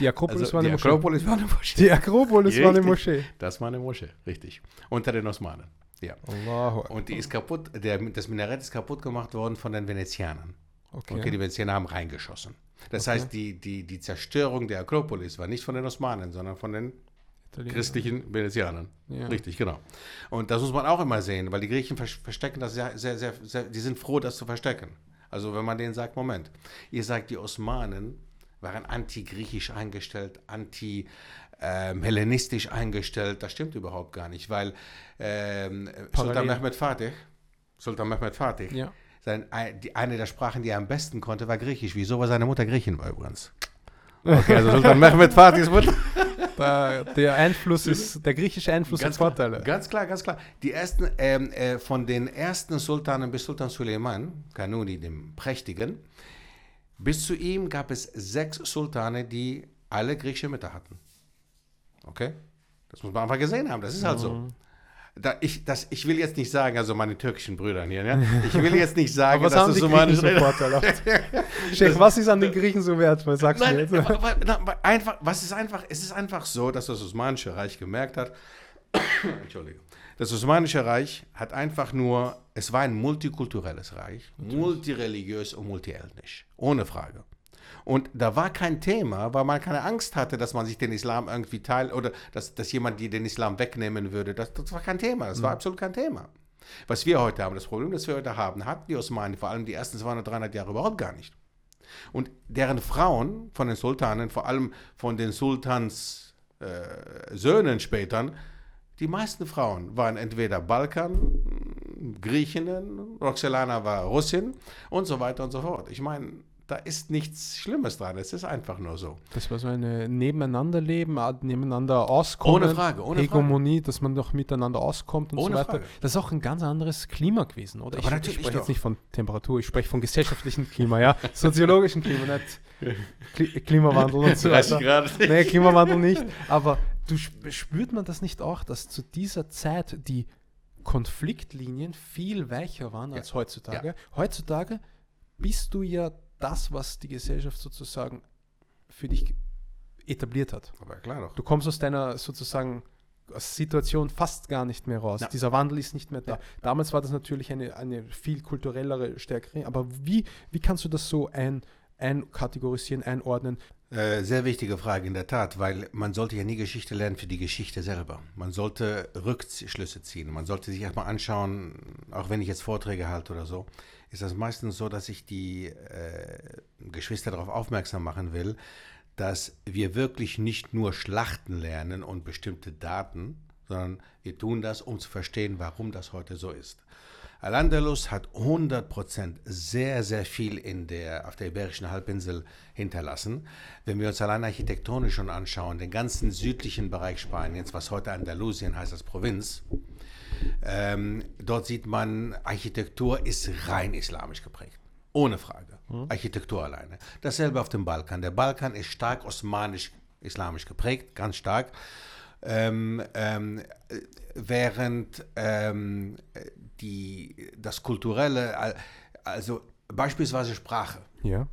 Die Akropolis Also war die eine Moschee. Akropolis war eine Moschee. Die Akropolis war eine. Moschee. Das war eine Moschee, richtig. Unter den Osmanen. Ja. Allahu. Und die ist kaputt, der, das Minarett ist kaputt gemacht worden von den Venezianern. Okay. Okay, die Venezianer haben reingeschossen. Das heißt, die, die, die Zerstörung der Akropolis war nicht von den Osmanen, sondern von den Italiener. christlichen Venezianern. Ja. Richtig, genau. Und das muss man auch immer sehen, weil die Griechen vers- verstecken das sehr, sehr, sehr, sehr, die sind froh, das zu verstecken. Also wenn man denen sagt, Moment, ihr sagt, die Osmanen waren anti-griechisch eingestellt, anti-hellenistisch eingestellt, das stimmt überhaupt gar nicht, weil ähm, Sultan. Mehmed Fatih, Sultan Mehmed Fatih, Ja. sein, eine der Sprachen, die er am besten konnte, war Griechisch. Wieso war seine Mutter Griechin war übrigens? Okay, also Sultan Mehmed Fatihs Mutter. Da, der Einfluss ist, der griechische Einfluss hat Vorteile. Ganz klar, ganz klar. Die ersten, ähm, äh, von den ersten Sultanen bis Sultan Suleiman, Kanuni, dem Prächtigen, bis zu ihm gab es sechs Sultane, die alle griechische Mütter hatten. Okay? Das muss man einfach gesehen haben. Das ist halt Mhm. so. Da, ich, das, ich will jetzt nicht sagen, also meine türkischen Brüder hier, ne? ich will jetzt nicht sagen, was dass haben das die so meine so vorteilhaft? Sheikh, was ist an den Griechen so wertvoll? Sag's mir Nein, jetzt. aber, aber einfach, was ist einfach, es ist einfach so, dass das Osmanische Reich gemerkt hat, Entschuldigung, das Osmanische Reich hat einfach nur, es war ein multikulturelles Reich, multireligiös und multiethnisch, ohne Frage. Und da war kein Thema, weil man keine Angst hatte, dass man sich den Islam irgendwie teilt oder dass, dass jemand die den Islam wegnehmen würde. Das, das war kein Thema, das war absolut kein Thema. Was wir heute haben, das Problem, das wir heute haben, hatten die Osmanen vor allem die ersten 200, 300 Jahre überhaupt gar nicht. Und deren Frauen von den Sultanen, vor allem von den Sultans äh, Söhnen später, die meisten Frauen waren entweder Balkan, Griechinnen, Roxelana war Russin und so weiter und so fort. Ich meine, da ist nichts Schlimmes dran, es ist einfach nur so. Das war so eine Nebeneinanderleben, äh, nebeneinander auskommen. Ohne Frage, ohne Hegemonie, dass man doch miteinander auskommt und Ohne so weiter. Frage. Das ist auch ein ganz anderes Klima gewesen, oder? Aber ich, ich natürlich spreche doch. jetzt nicht von Temperatur, ich spreche von gesellschaftlichem Klima, ja. Soziologischem Klima, nicht Kli Klimawandel und so weiter. gerade. Nee, Klimawandel nicht. Aber du sp- spürt man das nicht auch, dass zu dieser Zeit die Konfliktlinien viel weicher waren als heutzutage? Heutzutage bist du ja das, was die Gesellschaft sozusagen für dich etabliert hat. Aber klar doch. Du kommst aus deiner sozusagen Situation fast gar nicht mehr raus. Ja. Dieser Wandel ist nicht mehr da. Ja. Damals war das natürlich eine, eine viel kulturellere, stärkere. Aber wie, wie kannst du das so ein, einkategorisieren, einordnen? Äh, sehr wichtige Frage in der Tat, weil man sollte ja nie Geschichte lernen für die Geschichte selber. Man sollte Rückschlüsse ziehen. Man sollte sich erstmal anschauen, auch wenn ich jetzt Vorträge halte oder so, ist das meistens so, dass ich die äh, Geschwister darauf aufmerksam machen will, dass wir wirklich nicht nur Schlachten lernen und bestimmte Daten, sondern wir tun das, um zu verstehen, warum das heute so ist. Al-Andalus hat 100% sehr, sehr viel in der, auf der Iberischen Halbinsel hinterlassen. Wenn wir uns allein architektonisch schon anschauen, den ganzen südlichen Bereich Spaniens, was heute Andalusien heißt als Provinz, ähm, dort sieht man, Architektur ist rein islamisch geprägt. Ohne Frage. Architektur alleine. Dasselbe auf dem Balkan. Der Balkan ist stark osmanisch-islamisch geprägt, ganz stark. Ähm, ähm, äh, während ähm, die, das Kulturelle, al- also beispielsweise Sprache. Ja.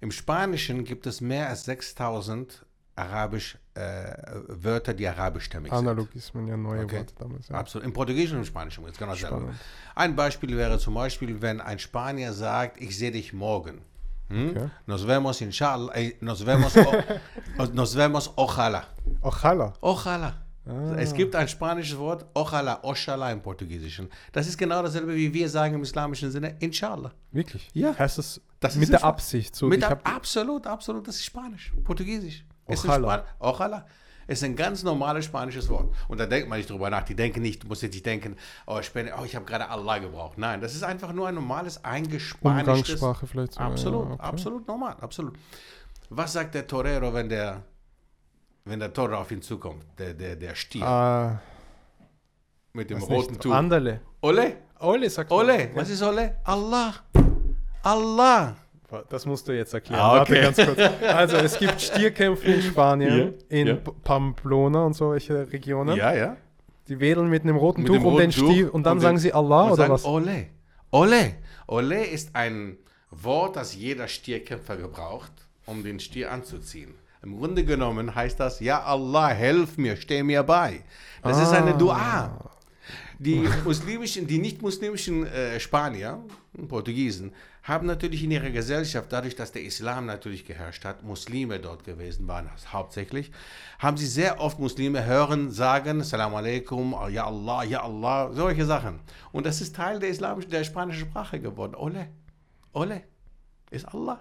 Im Spanischen gibt es mehr als 6000 arabisch äh, Wörter, die arabischstämmig sind. Analogismen, ja, neue Okay. Worte damals. Ja. Absolut. Im Portugiesischen und im Spanischen ist genau dasselbe. Ein Beispiel wäre zum Beispiel, wenn ein Spanier sagt, ich sehe dich morgen. Hm? Okay. Nos vemos inshallah, eh, nos vemos, o, nos vemos ojalá. Ochala. Ojalá. Ah. Es gibt ein spanisches Wort, ojalá, ojalá im Portugiesischen. Das ist genau dasselbe, wie wir sagen im islamischen Sinne, inshallah. Wirklich? Ja. Heißt das, Das mit der Absicht? So, Mit hab, absolut, absolut, das ist Spanisch, Portugiesisch. Ojalá. Ojalá. Ist ein ganz normales spanisches Wort. Und da denkt man nicht drüber nach. Die denken nicht, du musst jetzt nicht denken, oh, ich, bin, oh, ich habe gerade Allah gebraucht. Nein, das ist einfach nur ein normales, eingespanischtes. Umgangssprache vielleicht sogar, Absolut, ja, okay. absolut normal, absolut. Was sagt der Torero, wenn der, wenn der Toro auf ihn zukommt? Der, der, der Stier Ah, mit dem roten. Tuch. Andale. Ole, Ole sagt man. Ole, was ist Ole? Allah. Allah. Das musst du jetzt erklären. Ah, okay. Warte ganz kurz. Also es gibt Stierkämpfe in Spanien, Ja, in ja. Pamplona und solche Regionen. Ja, ja. Die wedeln mit einem roten Mit Tuch um den Stier und dann und sagen sie Allah und oder sagen was? Ole. Ole. Ole ist ein Wort, das jeder Stierkämpfer gebraucht, um den Stier anzuziehen. Im Grunde genommen heißt das, ja Allah, helf mir, steh mir bei. Das ist eine Ah. Dua. Die muslimischen, die nicht-muslimischen äh, Spanier, Portugiesen, haben natürlich in ihrer Gesellschaft, dadurch, dass der Islam natürlich geherrscht hat, Muslime dort gewesen waren hauptsächlich, haben sie sehr oft Muslime hören, sagen, Salam alaikum, Ya Allah, Ya Allah, solche Sachen. Und das ist Teil der islamischen, der spanischen Sprache geworden. Ole, Ole, ist Allah.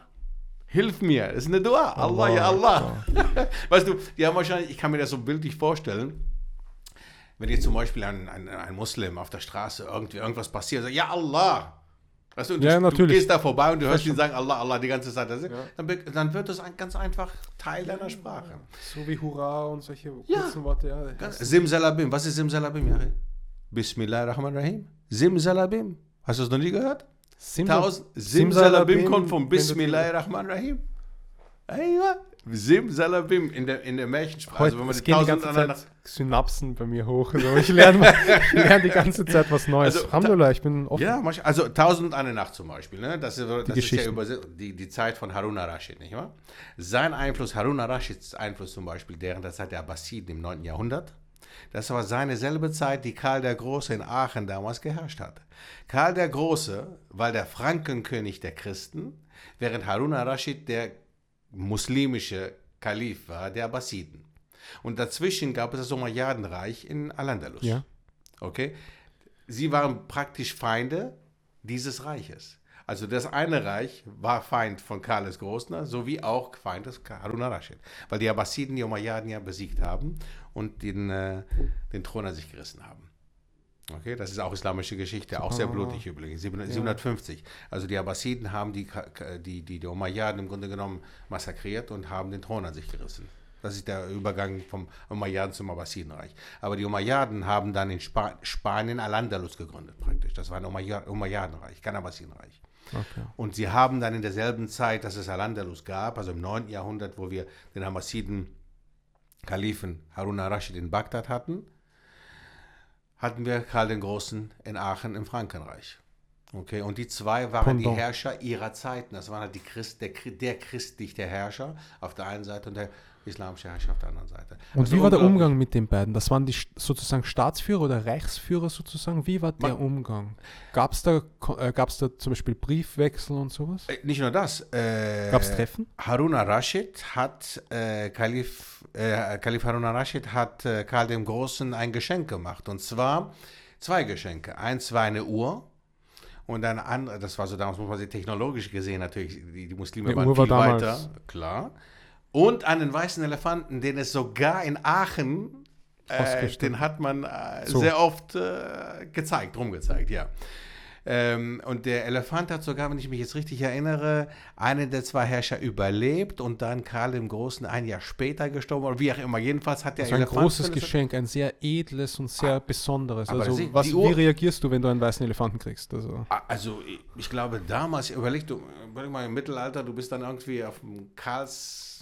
Hilf mir, das ist eine Dua. Allah, Ya Allah. Weißt du, die haben wahrscheinlich, ich kann mir das so bildlich vorstellen, wenn jetzt zum Beispiel ein, ein, ein Muslim auf der Straße irgendwie irgendwas passiert, sagt, ja Allah. Weißt du, und Ja, du, du gehst da vorbei und du hörst ihn sagen, Allah, Allah die ganze Zeit. Das, dann, be- dann wird das ein, ganz einfach Teil deiner Sprache. So wie Hurra und solche Ja. kurzen Worte. Ja. Ganz- Simsalabim, was ist Simsalabim, Jari? Bismillahirrahmanirrahim. Simsalabim. Hast du es noch nie gehört? Simsal- Tausend, Simsalabim kommt du- Bismillahirrahmanirrahim. Ey, ja. Simsalabim in der, in der Märchensprache. Heute Also wenn man es die die ganze Zeit Synapsen bei mir hoch. Also ich lerne, ich lerne die ganze Zeit was Neues. Also, Alhamdulillah, ich bin offen. Ja, also Tausend und eine Nacht zum Beispiel. Ne? Das, ist, das ist ja übersetzt, die, die Zeit von Harun al-Rashid, nicht wahr? Sein Einfluss, Harun al-Rashids Einfluss zum Beispiel, während der Zeit der Abbasiden im 9. Jahrhundert, das war seine selbe Zeit, die Karl der Große in Aachen damals geherrscht hat. Karl der Große war der Frankenkönig der Christen, während Harun al-Rashid der muslimische Kalif war, der Abbasiden. Und dazwischen gab es das Umayyadenreich in Al-Andalus. Ja. Okay? Sie waren praktisch Feinde dieses Reiches. Also das eine Reich war Feind von Karl des Großen, sowie auch Feind des Harun al-Rashid. Weil die Abbasiden die Umayyaden ja besiegt haben und den, äh, den Thron an sich gerissen haben. Okay, das ist auch islamische Geschichte, auch sehr blutig übrigens, 750. Also die Abbasiden haben die, die, die, die Umayyaden im Grunde genommen massakriert und haben den Thron an sich gerissen. Das ist der Übergang vom Umayyaden zum Abbasidenreich. Aber die Umayyaden haben dann in Spa Spanien Al-Andalus gegründet praktisch. Das war ein Umayya- Umayyadenreich, kein Abbasidenreich. Okay. Und sie haben dann in derselben Zeit, dass es Al-Andalus gab, also im 9. Jahrhundert, wo wir den Hamasiden Kalifen Harun al-Rashid in Bagdad hatten, hatten wir Karl den Großen in Aachen im Frankenreich. Okay, und die zwei waren die Pendant. Herrscher ihrer Zeiten. Das waren halt die Christ, der, der christliche Herrscher auf der einen Seite und der islamische Herrscher auf der anderen Seite. Und Also wie war der. Umgang mit den beiden? Das waren die sozusagen Staatsführer oder Reichsführer sozusagen. Wie war der Man- Umgang? Gab es da, äh, gab's da zum Beispiel Briefwechsel und sowas? Äh, Nicht nur das. Äh, Gab es Treffen? Harun al-Rashid hat, äh, Kalif, äh, Kalif Harun al-Rashid hat äh, Karl dem Großen ein Geschenk gemacht. Und zwar zwei Geschenke. Eins war eine Uhr. Und ein andere, das war so damals, muss man sich technologisch gesehen natürlich, die, die Muslime Die waren Uhr war viel damals- weiter, klar. Und einen weißen Elefanten, den es sogar in Aachen, äh, den hat man äh, So. sehr oft äh, gezeigt, rumgezeigt, ja. Ähm, und der Elefant hat sogar, wenn ich mich jetzt richtig erinnere, einen der zwei Herrscher überlebt und dann Karl dem Großen ein Jahr später gestorben oder wie auch immer. Jedenfalls hat der Das war ein Elefant. großes Geschenk, ein sehr edles und sehr besonderes. aber Also, ist- was, wie reagierst du, wenn du einen weißen Elefanten kriegst? Also, Also ich, glaube damals, überleg, du, überleg mal im Mittelalter, du bist dann irgendwie auf dem Karlsmarkt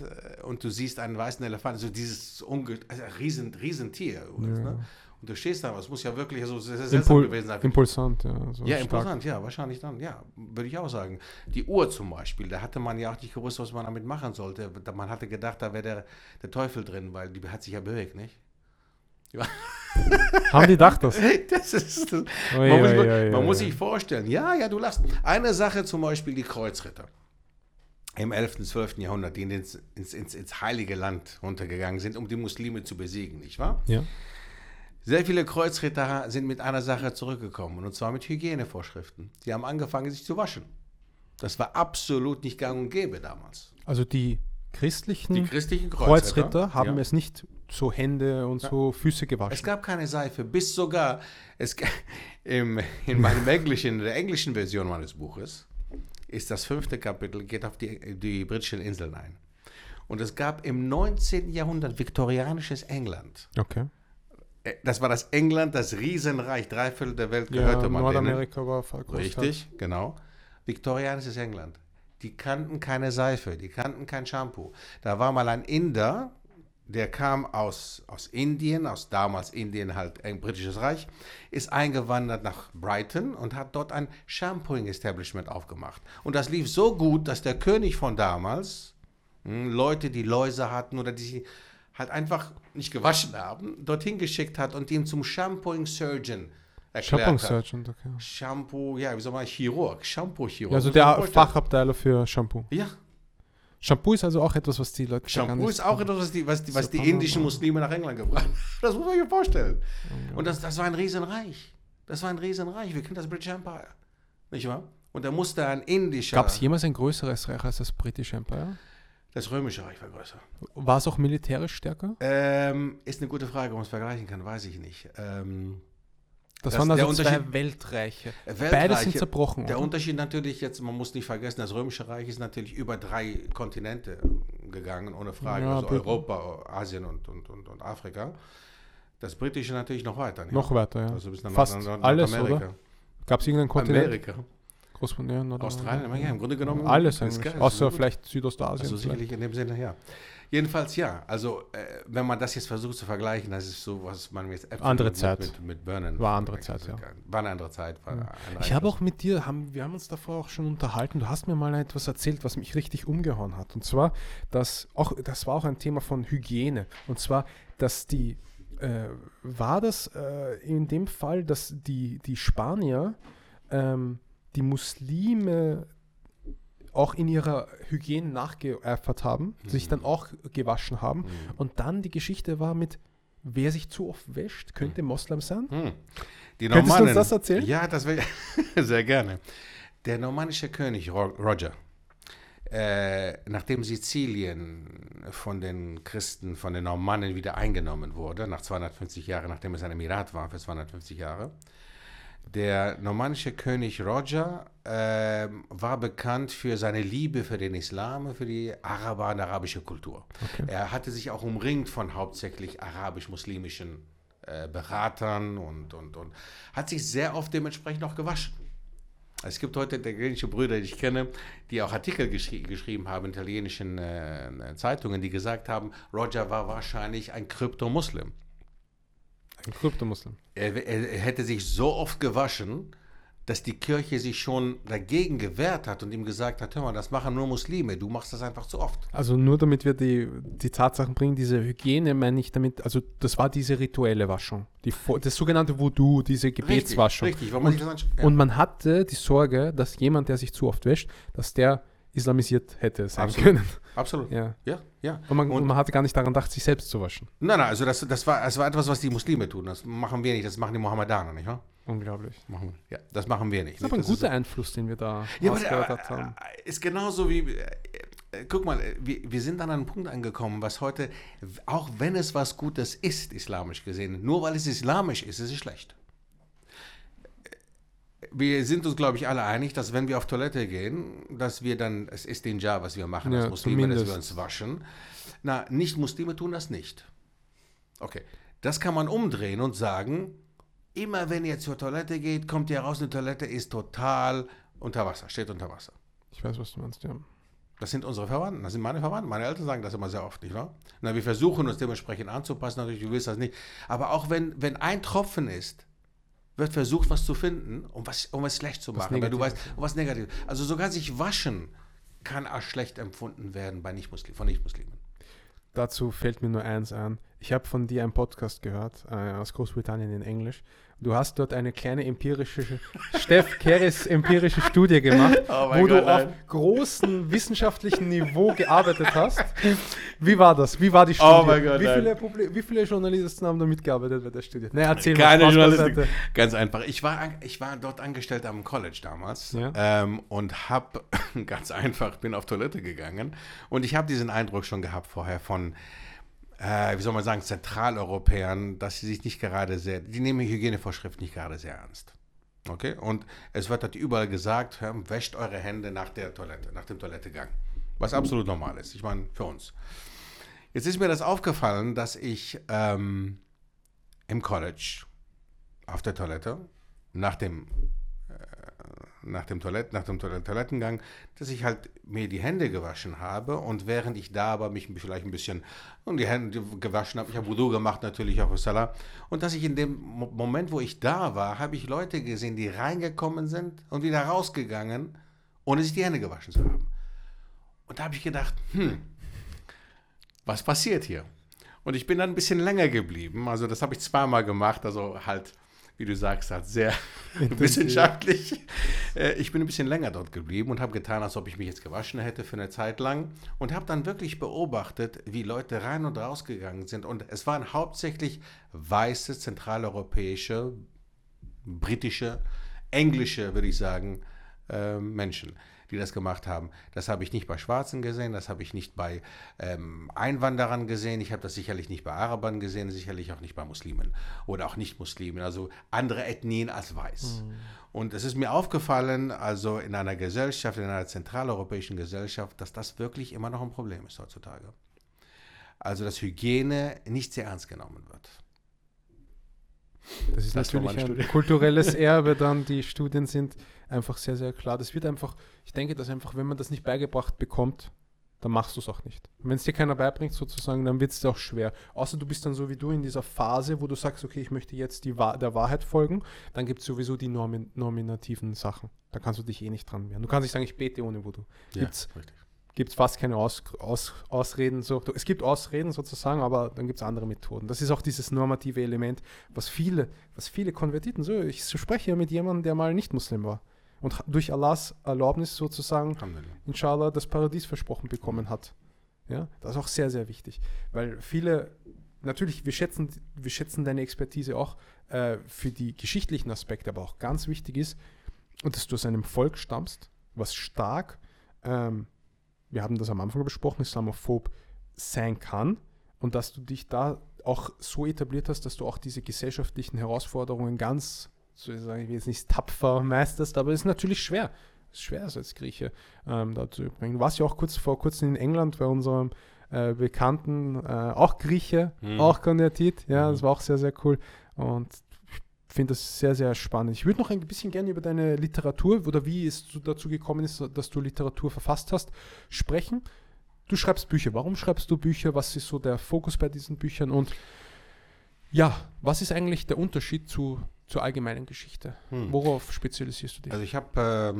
äh, und du siehst einen weißen Elefanten, so dieses unge also ein riesen, Riesentier. übrigens, Ja. Ne? Und du stehst da, es muss ja wirklich so seltsam Impul gewesen sein. impulsant, ja. So Ja, stark. imposant, ja, wahrscheinlich dann, ja, würde ich auch sagen. Die Uhr zum Beispiel, da hatte man ja auch nicht gewusst, was man damit machen sollte. Man hatte gedacht, da wäre der, der Teufel drin, weil die hat sich ja bewegt, nicht? Haben die gedacht das? Das ist, man, Ui, muss, ui, man, muss sich vorstellen, ja, ja, du lass. Eine Sache zum Beispiel die Kreuzritter im 11., und 12. Jahrhundert, die ins, ins, ins, ins heilige Land runtergegangen sind, um die Muslime zu besiegen, nicht wahr? Ja. Sehr viele Kreuzritter sind mit einer Sache zurückgekommen, und zwar mit Hygienevorschriften. Die haben angefangen, sich zu waschen. Das war absolut nicht gang und gäbe damals. Also die christlichen Die christlichen Kreuzritter, Kreuzritter haben ja. es nicht so Hände und so Füße Es gewaschen. gab keine Seife, bis sogar es, im, in meinem englischen, in der englischen Version meines Buches ist das fünfte Kapitel, geht auf die, die britischen Inseln ein. Und es gab im 19. Jahrhundert viktorianisches England. Okay. Äh, Das war das England, das Riesenreich, drei Viertel der Welt Ja, gehörte man denen. Nordamerika war voll groß. Richtig, genau. Viktorianisches England. Die kannten keine Seife, die kannten kein Shampoo. Da war mal ein Inder, der kam aus, aus Indien, aus damals Indien halt ein britisches Reich, ist eingewandert nach Brighton und hat dort ein Shampooing-Establishment aufgemacht. Und das lief so gut, dass der König von damals mh, Leute, die Läuse hatten oder die sich halt einfach nicht gewaschen haben, dorthin geschickt hat und ihn zum Shampooing-Surgeon erklärt Shampoo hat. Surgeon, okay. Shampoo, ja, wie soll man, Chirurg, Shampoo-Chirurg. Ja, also der. Fachabteilung für Shampoo. Ja, Shampoo ist also auch etwas, was die Leute Shampoo ist auch etwas, was die, was die, was die indischen. Muslime nach England gebracht haben. Das muss man sich vorstellen. Und das, das war ein Riesenreich. Das war ein Riesenreich. Wir kennen das British Empire. Nicht wahr? Und da musste ein indischer. Gab es jemals ein größeres Reich als das British Empire? Das römische Reich war größer. War es auch militärisch stärker? Ähm, ist eine gute Frage, ob man es vergleichen kann, weiß ich nicht. Ähm, Das, Das- waren also zwei Weltreiche. Weltreiche- Beide sind zerbrochen. Der oder? Unterschied natürlich jetzt, man muss nicht vergessen, das Römische Reich ist natürlich über drei Kontinente gegangen, ohne Frage. Ja, also bitte. Europa, Asien und, und, und, und Afrika. Das Britische natürlich noch weiter. nicht? Noch weiter, ja. Also bis nach Fast Nord- alles, Nordamerika. Gab es irgendeinen Kontinent? Amerika. Großbritannien oder Australien, ja, im Grunde genommen. Alles ist geil, Außer gut. vielleicht Südostasien. Also vielleicht. sicherlich in dem Sinne, ja. Jedenfalls ja. Also äh, wenn man das jetzt versucht zu vergleichen, das ist so, was man jetzt Äpfel Andere mit, Zeit. mit, mit Birnen. War andere. Zeit, Also, War eine andere Zeit. War ein Ich habe auch mit dir, haben, wir haben uns davor auch schon unterhalten, du hast mir mal etwas erzählt, was mich richtig umgehauen hat. Und zwar, dass auch, das war auch ein Thema von Hygiene. Und zwar, dass die, äh, war das äh, in dem Fall, dass die, die Spanier ähm, die Muslime auch in ihrer Hygiene nachgeeifert haben, sich dann auch gewaschen haben. Und dann die Geschichte war mit, wer sich zu oft wäscht, könnte Moslem sein. Hm. Die Könntest du uns das erzählen? Ja, das will sehr gerne. Der normannische König Ro- Roger, äh, nachdem Sizilien von den Christen, von den Normannen wieder eingenommen wurde, nach 250 Jahren, nachdem es ein Emirat war für 250 Jahre, der normannische König Roger ähm, war bekannt für seine Liebe für den Islam, für die Araber und arabische Kultur. Er hatte sich auch umringt von hauptsächlich arabisch-muslimischen äh, Beratern und, und, und hat sich sehr oft dementsprechend auch gewaschen. Es gibt heute italienische Brüder, die ich kenne, die auch Artikel geschri geschrieben haben in italienischen äh, Zeitungen, die gesagt haben, Roger war wahrscheinlich ein Kryptomuslim. Ein Kryptomuslim. Er, er, er hätte sich so oft gewaschen, dass die Kirche sich schon dagegen gewehrt hat und ihm gesagt hat, hör mal, das machen nur Muslime, du machst das einfach zu oft. Also nur damit wir die, die Tatsachen bringen, diese Hygiene meine ich damit, also das war diese rituelle Waschung, die, das sogenannte Voodoo, diese Gebetswaschung. Richtig, richtig, man sich das. Ja. Und man hatte die Sorge, dass jemand, der sich zu oft wäscht, dass der islamisiert hätte sein Absolut. können. Absolut. Ja. Ja, ja. Und man, Und- man hatte gar nicht daran gedacht, sich selbst zu waschen. Nein, nein, also das, das, war, das war etwas, was die Muslime tun. Das machen wir nicht, das machen die Mohammedaner, nicht wahr? Unglaublich. Machen wir. Ja, das machen wir nicht. Das ist aber ein guter Einfluss, den wir da Ja, ausgewertet haben. äh, ist genauso wie, äh, äh, guck mal, äh, wir, wir sind an einem Punkt angekommen, was heute, auch wenn es was Gutes ist, islamisch gesehen, nur weil es islamisch ist, ist es schlecht. Wir sind uns, glaube ich, alle einig, dass wenn wir auf Toilette gehen, dass wir dann, es ist den Job, was wir machen Ja, als Muslime, dass wir zumindest. uns waschen. Na, Nicht-Muslime tun das nicht. Okay, das kann man umdrehen und sagen, immer wenn ihr zur Toilette geht, kommt ihr raus, eine Toilette ist total unter Wasser, steht unter Wasser. Ich weiß, was du meinst, ja. Das sind unsere Verwandten, das sind meine Verwandten. Meine Eltern sagen das immer sehr oft, nicht wahr? Na, wir versuchen uns dementsprechend anzupassen, natürlich, du willst das nicht. Aber auch wenn, wenn ein Tropfen ist, wird versucht, was zu finden, um was, um es schlecht zu Was machen. Weil du weißt, um was Negatives. Also sogar sich waschen kann als schlecht empfunden werden bei nicht von Nicht-Muslimen. Dazu fällt mir nur eins ein. Ich habe von dir einen Podcast gehört, äh, aus Großbritannien in Englisch. Du hast dort eine kleine empirische, Steff Keres empirische Studie gemacht, Oh wo Gott, du auf nein. großem wissenschaftlichen Niveau gearbeitet hast. Wie war das? Wie war die Studie? Oh mein Gott, wie, viele Publi wie viele Journalisten haben da mitgearbeitet bei der Studie? Na, erzähl Keine beiseite. Ganz einfach. Ich war, ich war dort angestellt am College damals Ja. ähm, und habe ganz einfach, bin auf Toilette gegangen und ich habe diesen Eindruck schon gehabt vorher von, äh, wie soll man sagen, Zentraleuropäern, dass sie sich nicht gerade sehr, die nehmen Hygienevorschriften nicht gerade sehr ernst. Okay? Und es wird dort überall gesagt, hör, wäscht eure Hände nach der Toilette, nach dem Toilettegang. Was absolut normal ist. Ich meine, für uns. Jetzt ist mir das aufgefallen, dass ich ähm, im College auf der Toilette nach dem nach dem Toilett, nach dem Toil- Toilettengang, dass ich halt mir die Hände gewaschen habe und während ich da aber mich vielleicht ein bisschen um die Hände gewaschen habe, ich habe Wudu gemacht natürlich auch Salah und dass ich in dem Mo- Moment, wo ich da war, habe ich Leute gesehen, die reingekommen sind und wieder rausgegangen, ohne sich die Hände gewaschen zu haben. Und da habe ich gedacht, hm, was passiert hier? Und ich bin dann ein bisschen länger geblieben. Also das habe ich zweimal gemacht. Also halt, wie du sagst, halt sehr wissenschaftlich. Äh, Ich bin ein bisschen länger dort geblieben und habe getan, als ob ich mich jetzt gewaschen hätte für eine Zeit lang. Und habe dann wirklich beobachtet, wie Leute rein und rausgegangen sind. Und es waren hauptsächlich weiße, zentraleuropäische, britische, englische, würde ich sagen, äh, Menschen, die das gemacht haben. Das habe ich nicht bei Schwarzen gesehen, das habe ich nicht bei ähm, Einwanderern gesehen, ich habe das sicherlich nicht bei Arabern gesehen, sicherlich auch nicht bei Muslimen oder auch Nicht-Muslimen, also andere Ethnien als weiß. Und es ist mir aufgefallen, also in einer Gesellschaft, in einer zentraleuropäischen Gesellschaft, dass das wirklich immer noch ein Problem ist heutzutage. Also dass Hygiene nicht sehr ernst genommen wird. Das ist Das natürlich ein kulturelles Erbe dann. Die Studien sind einfach sehr, sehr klar. Das wird einfach, ich denke, dass einfach, wenn man das nicht beigebracht bekommt, dann machst du es auch nicht. Wenn es dir keiner beibringt, sozusagen, dann wird es dir auch schwer. Außer du bist dann so wie du in dieser Phase, wo du sagst, okay, ich möchte jetzt die Wahr der Wahrheit folgen, dann gibt es sowieso die Normin nominativen Sachen. Da kannst du dich eh nicht dran wehren. Du kannst nicht sagen, ich bete ohne Voodoo. Ja, Gibt's richtig. gibt es fast keine Aus, Aus, Ausreden. So. Es gibt Ausreden sozusagen, aber dann gibt es andere Methoden. Das ist auch dieses normative Element, was viele, was viele Konvertiten, so ich spreche ja mit jemandem, der mal nicht Muslim war und durch Allahs Erlaubnis sozusagen, inshallah, das Paradies versprochen bekommen hat. Ja, das ist auch sehr, sehr wichtig, weil viele, natürlich, wir schätzen, wir schätzen deine Expertise auch äh, für die geschichtlichen Aspekte, aber auch ganz wichtig ist, dass du aus einem Volk stammst, was stark ähm, wir haben das am Anfang besprochen, islamophob sein kann und dass du dich da auch so etabliert hast, dass du auch diese gesellschaftlichen Herausforderungen ganz, so ich sage ich will jetzt nicht tapfer meisterst, aber es ist natürlich schwer. Es ist schwer, es als Grieche ähm, da zu bringen. Du warst ja auch kurz vor kurzem in England bei unserem äh, Bekannten, äh, auch Grieche, Mhm. auch konvertiert. Ja, Mhm. das war auch sehr, sehr cool. Und ich finde das sehr, sehr spannend. Ich würde noch ein bisschen gerne über deine Literatur oder wie es zu- dazu gekommen ist, dass du Literatur verfasst hast, sprechen. Du schreibst Bücher. Warum schreibst du Bücher? Was ist so der Fokus bei diesen Büchern? Und ja, was ist eigentlich der Unterschied zu, zur allgemeinen Geschichte? Hm. Worauf spezialisierst du dich? Also ich habe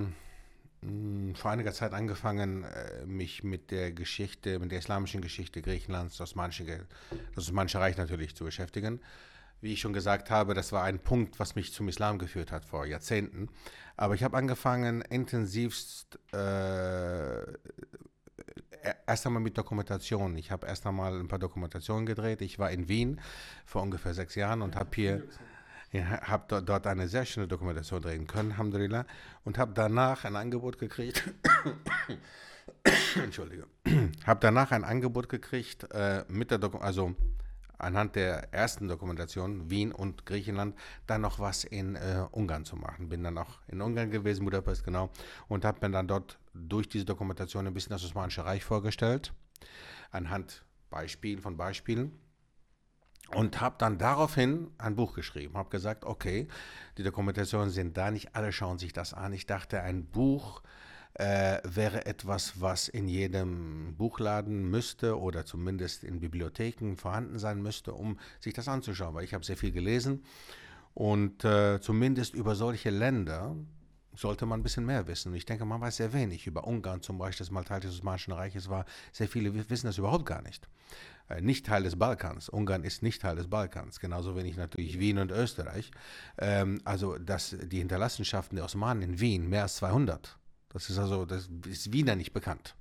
ähm, mh, vor einiger Zeit angefangen, äh, mich mit der Geschichte, mit der islamischen Geschichte Griechenlands, das Osmanische, das Osmanische Reich natürlich zu beschäftigen. Wie ich schon gesagt habe, das war ein Punkt, was mich zum Islam geführt hat vor Jahrzehnten. Aber ich habe angefangen, intensivst äh, e- erst einmal mit Dokumentation. Ich habe erst einmal ein paar Dokumentationen gedreht. Ich war in Wien vor ungefähr sechs Jahren und habe hier ja, habe dort, eine sehr schöne Dokumentation drehen können, Alhamdulillah, und habe danach ein Angebot gekriegt. Entschuldige. habe danach ein Angebot gekriegt, äh, mit der Doku also anhand der ersten Dokumentation, Wien und Griechenland, dann noch was in äh, Ungarn zu machen. Bin dann auch in Ungarn gewesen, Budapest genau, und habe mir dann dort durch diese Dokumentation ein bisschen das Osmanische Reich vorgestellt, anhand Beispielen von Beispielen und habe dann daraufhin ein Buch geschrieben. Habe gesagt, okay, die Dokumentationen sind da, nicht alle schauen sich das an. Ich dachte, ein Buch äh, wäre etwas, was in jedem Buchladen müsste oder zumindest in Bibliotheken vorhanden sein müsste, um sich das anzuschauen, weil ich habe sehr viel gelesen und äh, zumindest über solche Länder sollte man ein bisschen mehr wissen. Ich denke, man weiß sehr wenig über Ungarn zum Beispiel, das mal Teil des Osmanischen Reiches war. Sehr viele wi- wissen das überhaupt gar nicht. Äh, Nicht Teil des Balkans. Ungarn ist nicht Teil des Balkans. Genauso wenig natürlich Wien und Österreich. Ähm, also dass die Hinterlassenschaften der Osmanen in Wien, mehr als 200. Das ist also, das ist Wiener nicht bekannt.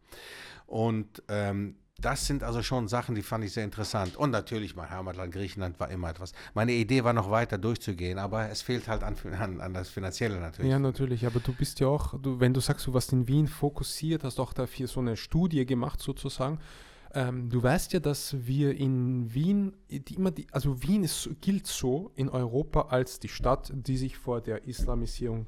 Und ähm, das sind also schon Sachen, die fand ich sehr interessant. Und natürlich, mein Heimatland Griechenland war immer etwas. Meine Idee war noch weiter durchzugehen, aber es fehlt halt an, an, an das Finanzielle natürlich. Ja, natürlich, aber du bist ja auch, du, wenn du sagst, du warst in Wien fokussiert, hast auch dafür so eine Studie gemacht sozusagen. Ähm, du weißt ja, dass wir in Wien, die immer die, also Wien ist, gilt so in Europa als die Stadt, die sich vor der Islamisierung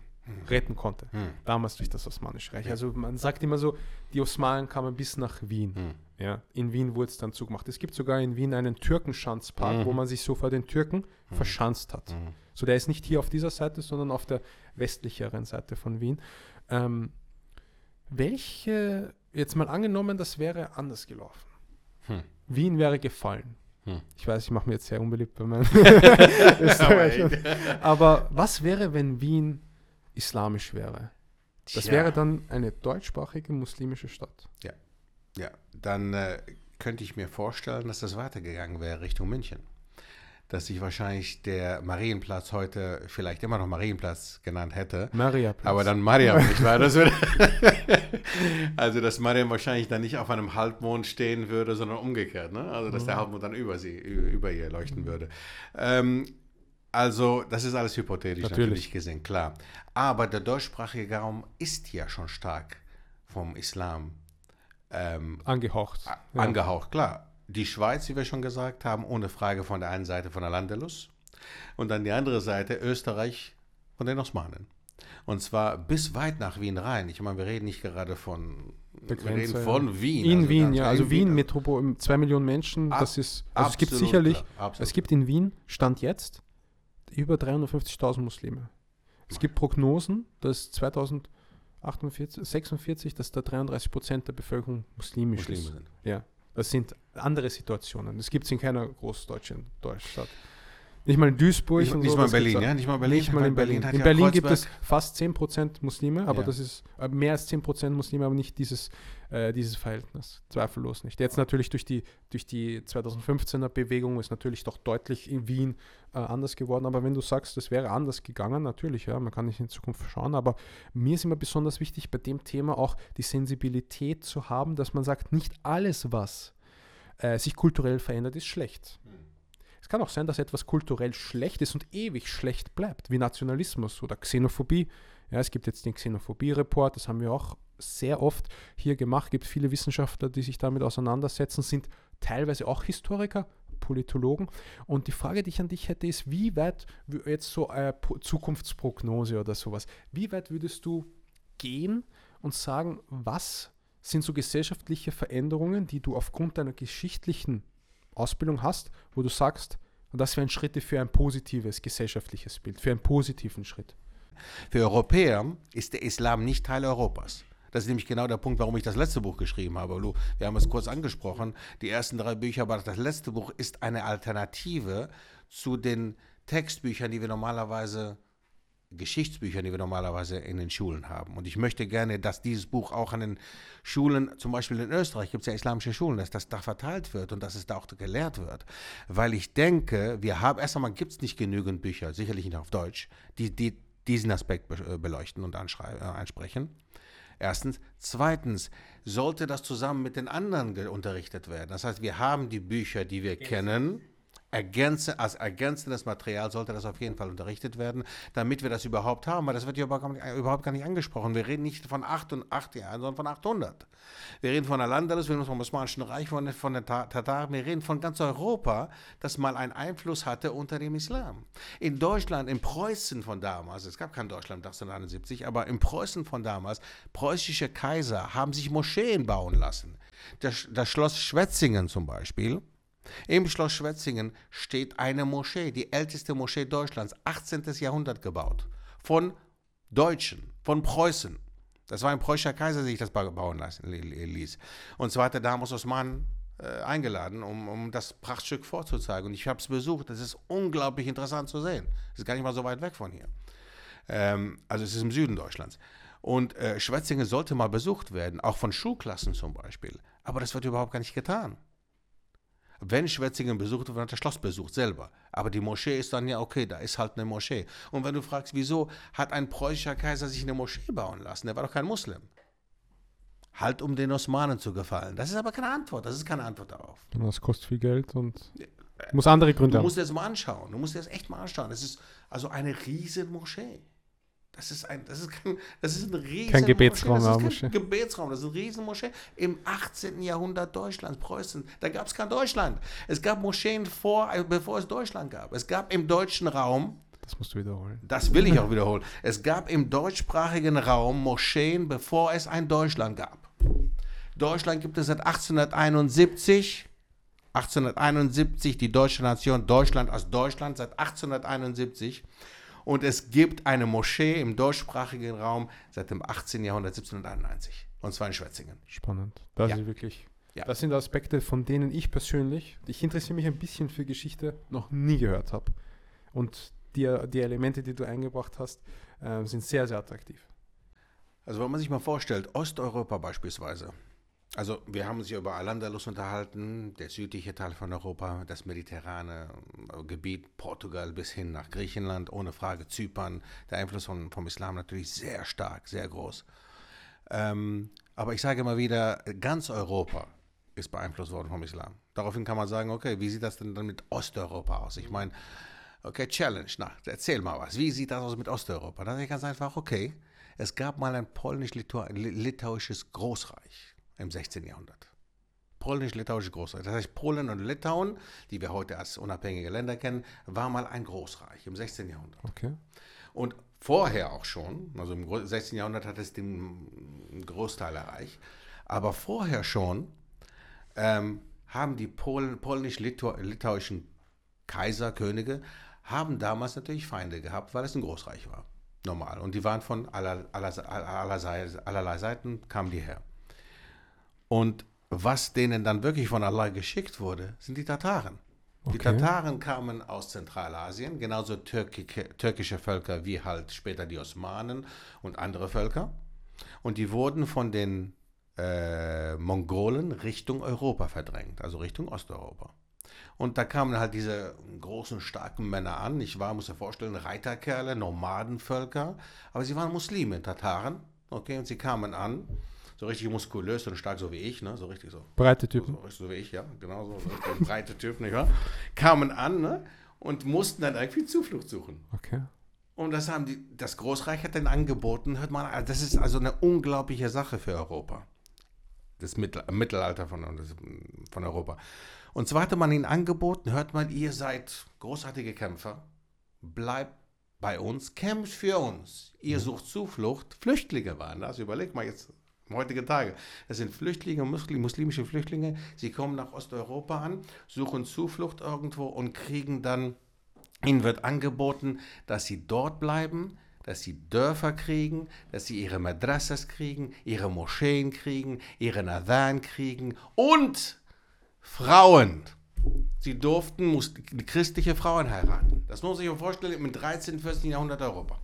retten konnte. Hm. Damals durch das Osmanische Reich. Also man sagt immer so, die Osmanen kamen bis nach Wien. Hm. Ja, in Wien wurde es dann zugemacht. Es gibt sogar in Wien einen Türkenschanzpark, Mhm. wo man sich so vor den Türken verschanzt hat. Hm. So, der ist nicht hier auf dieser Seite, sondern auf der westlicheren Seite von Wien. Ähm, welche, jetzt mal angenommen, das wäre anders gelaufen. Hm. Wien wäre gefallen. Hm. Ich weiß, ich mache mir jetzt sehr unbeliebt bei meinen Aber ey. Aber was wäre, wenn Wien islamisch wäre? Das Tja. wäre dann eine deutschsprachige muslimische Stadt. Ja, dann äh, könnte ich mir vorstellen, dass das weitergegangen wäre Richtung München. Dass sich wahrscheinlich der Marienplatz heute vielleicht immer noch Marienplatz genannt hätte. Maria Aber dann Mariam, nicht wahr? Das würde also, dass Mariam wahrscheinlich dann nicht auf einem Halbmond stehen würde, sondern umgekehrt. Ne? Also, dass der Halbmond dann über, sie, über ihr leuchten würde. Ähm, also, das ist alles hypothetisch natürlich. Natürlich. gesehen, klar. Aber der deutschsprachige Raum ist ja schon stark vom Islam ähm, angehaucht. Ja. angehaucht, klar. Die Schweiz, wie wir schon gesagt haben, ohne Frage von der einen Seite von der Landalus und dann die andere Seite Österreich von den Osmanen. Und zwar bis weit nach Wien rein. Ich meine, wir reden nicht gerade von, wir reden von Wien. In also Wien, ja. Also in Wien, Metropol, zwei Millionen Menschen, Ab- das ist, also es gibt Absolut sicherlich, absolut. es gibt in Wien, Stand jetzt, über 350.000 Muslime. Es gibt Prognosen, dass 2048, 46, dass da 33 Prozent der Bevölkerung muslimisch Muslime ist. sind. Ja, das sind andere Situationen. Das gibt es in keiner großdeutschen Deutschstadt. Nicht mal in Duisburg. Nicht, nicht so, mal in Berlin, ja? Nicht mal Berlin. Nicht mal in Berlin. hat In ja Berlin gibt es fast 10% Muslime, aber Ja. das ist äh, mehr als 10% Muslime, aber nicht dieses, äh, dieses Verhältnis. Zweifellos nicht. Jetzt natürlich durch die, durch die 2015er Bewegung ist natürlich doch deutlich in Wien äh, anders geworden. Aber wenn du sagst, das wäre anders gegangen, natürlich, ja, man kann nicht in Zukunft schauen. Aber mir ist immer besonders wichtig, bei dem Thema auch die Sensibilität zu haben, dass man sagt, nicht alles, was äh, sich kulturell verändert, ist schlecht. Es kann auch sein, dass etwas kulturell schlecht ist und ewig schlecht bleibt, wie Nationalismus oder Xenophobie. Ja, es gibt jetzt den Xenophobie-Report, das haben wir auch sehr oft hier gemacht. Es gibt viele Wissenschaftler, die sich damit auseinandersetzen, sind teilweise auch Historiker, Politologen. Und die Frage, die ich an dich hätte, ist, wie weit, jetzt so eine Pro- Zukunftsprognose oder sowas, wie weit würdest du gehen und sagen, was sind so gesellschaftliche Veränderungen, die du aufgrund deiner geschichtlichen Ausbildung hast, wo du sagst, das wären Schritte für ein positives gesellschaftliches Bild, für einen positiven Schritt. Für Europäer ist der Islam nicht Teil Europas. Das ist nämlich genau der Punkt, warum ich das letzte Buch geschrieben habe. Wir haben es kurz angesprochen, die ersten drei Bücher, aber das letzte Buch ist eine Alternative zu den Textbüchern, die wir normalerweise, Geschichtsbüchern, die wir normalerweise in den Schulen haben. Und ich möchte gerne, dass dieses Buch auch an den Schulen, zum Beispiel in Österreich gibt es ja islamische Schulen, dass das da verteilt wird und dass es da auch gelehrt wird. Weil ich denke, wir haben, erst einmal gibt es nicht genügend Bücher, sicherlich nicht auf Deutsch, die, die diesen Aspekt äh, beleuchten und anschrei- äh, ansprechen. Erstens. Zweitens sollte das zusammen mit den anderen unterrichtet werden. Das heißt, wir haben die Bücher, die wir kennen. Ergänze, als ergänzendes Material sollte das auf jeden Fall unterrichtet werden, damit wir das überhaupt haben, weil das wird ja überhaupt gar nicht, nicht angesprochen. Wir reden nicht von 8 und 8 Jahren, sondern von 800. Wir reden von Al-Andalus, wir reden vom Osmanischen Reich, von, von den Ta- Tataren, wir reden von ganz Europa, das mal einen Einfluss hatte unter dem Islam. In Deutschland, in Preußen von damals, es gab kein Deutschland 1871, aber in Preußen von damals, preußische Kaiser haben sich Moscheen bauen lassen. Das, das Schloss Schwetzingen zum Beispiel, im Schloss Schwetzingen steht eine Moschee, die älteste Moschee Deutschlands, 18. Jahrhundert gebaut. Von Deutschen, von Preußen. Das war ein preußischer Kaiser, der sich das ba- bauen lassen, li- li- ließ. Und zwar hat der Damos Osman äh, eingeladen, um, um das Prachtstück vorzuzeigen. Und ich habe es besucht. Das ist unglaublich interessant zu sehen. Es ist gar nicht mal so weit weg von hier. Ähm, also es ist im Süden Deutschlands. Und äh, Schwetzingen sollte mal besucht werden, auch von Schulklassen zum Beispiel. Aber das wird überhaupt gar nicht getan. Wenn Schwetzingen besucht wird, wird das Schloss besucht selber. Aber die Moschee ist dann ja okay, da ist halt eine Moschee. Und wenn du fragst, wieso hat ein preußischer Kaiser sich eine Moschee bauen lassen? Der war doch kein Muslim. Halt um den Osmanen zu gefallen. Das ist aber keine Antwort. Das ist keine Antwort darauf. Das kostet viel Geld und muss andere Gründe Du haben. musst dir das mal anschauen. Du musst dir das echt mal anschauen. Das ist also eine riesen Moschee. Das ist ein, das ist kein, das ist ein riesen Kein Gebetsraum, Moschee. Das ist kein Moschee. Gebetsraum. Das ist eine riesen Moschee im 18. Jahrhundert Deutschlands, Preußen. Da gab es kein Deutschland. Es gab Moscheen vor, bevor es Deutschland gab. Es gab im deutschen Raum, Das musst du wiederholen. das will ich auch wiederholen, es gab im deutschsprachigen Raum Moscheen, bevor es ein Deutschland gab. Deutschland gibt es seit 1871. 1871 die deutsche Nation Deutschland als Deutschland seit 1871 und es gibt eine Moschee im deutschsprachigen Raum seit dem 18. Jahrhundert 1791 und zwar in Schwetzingen. Spannend. Das Ja. ist wirklich. Ja. Das sind Aspekte, von denen ich persönlich, ich interessiere mich ein bisschen für Geschichte, noch nie gehört habe. Und die, die Elemente, die du eingebracht hast, äh, sind sehr, sehr attraktiv. Also wenn man sich mal vorstellt, Osteuropa beispielsweise. Also wir haben uns ja über Al-Andalus unterhalten, der südliche Teil von Europa, das mediterrane äh, Gebiet, Portugal bis hin nach Griechenland, ohne Frage Zypern. Der Einfluss von, vom Islam natürlich sehr stark, sehr groß. Ähm, aber ich sage immer wieder, ganz Europa ist beeinflusst worden vom Islam. Daraufhin kann man sagen, okay, wie sieht das denn dann mit Osteuropa aus? Ich meine, okay, Challenge, na, erzähl mal was. Wie sieht das aus mit Osteuropa? Dann sage ich ganz einfach, okay, es gab mal ein polnisch-litauisches Großreich im 16. Jahrhundert. Polnisch-litauisches Großreich. Das heißt, Polen und Litauen, die wir heute als unabhängige Länder kennen, war mal ein Großreich im 16. Jahrhundert. Okay. Und vorher auch schon, also im Gro- 16. Jahrhundert hat es den Großteil erreicht, aber vorher schon ähm, haben die polnisch-litauischen Kaiser, Könige, haben damals natürlich Feinde gehabt, weil es ein Großreich war. Normal. Und die waren von aller, aller, aller, aller, allerlei Seiten, kamen die her. Und was denen dann wirklich von Allah geschickt wurde, sind die Tataren. Die Okay. Tataren kamen aus Zentralasien, genauso türkische, Völker wie halt später die Osmanen und andere Völker. Und die wurden von den äh, Mongolen Richtung Europa verdrängt, also Richtung Osteuropa. Und da kamen halt diese großen, starken Männer an. Ich war, muss dir vorstellen, Reiterkerle, Nomadenvölker. Aber sie waren Muslime, Tataren. Okay, und sie kamen an, so richtig muskulös und stark, so wie ich, ne? so richtig so. Breite Typen. So, so wie ich, ja, genau so, so breite Typen, nicht wahr? Kamen an ne? und mussten dann irgendwie Zuflucht suchen. Okay. Und das haben die, das Großreich hat dann angeboten, hört mal, also das ist also eine unglaubliche Sache für Europa. Das Mittel, Mittelalter von, das- von Europa. Und zwar hatte man ihnen angeboten, hört mal, ihr seid großartige Kämpfer, bleibt bei uns, kämpft für uns. Ihr sucht Zuflucht. Flüchtlinge waren das, überleg mal jetzt, heutige Tage. Das sind Flüchtlinge, Muslim, muslimische Flüchtlinge. Sie kommen nach Osteuropa an, suchen Zuflucht irgendwo und kriegen dann Ihnen wird angeboten, dass sie dort bleiben, dass sie Dörfer kriegen, dass sie ihre Madrassas kriegen, ihre Moscheen kriegen, ihre Nadhan kriegen und Frauen. Sie durften christliche Frauen heiraten. Das muss sich mal vorstellen im 13., 14. Jahrhundert Europa.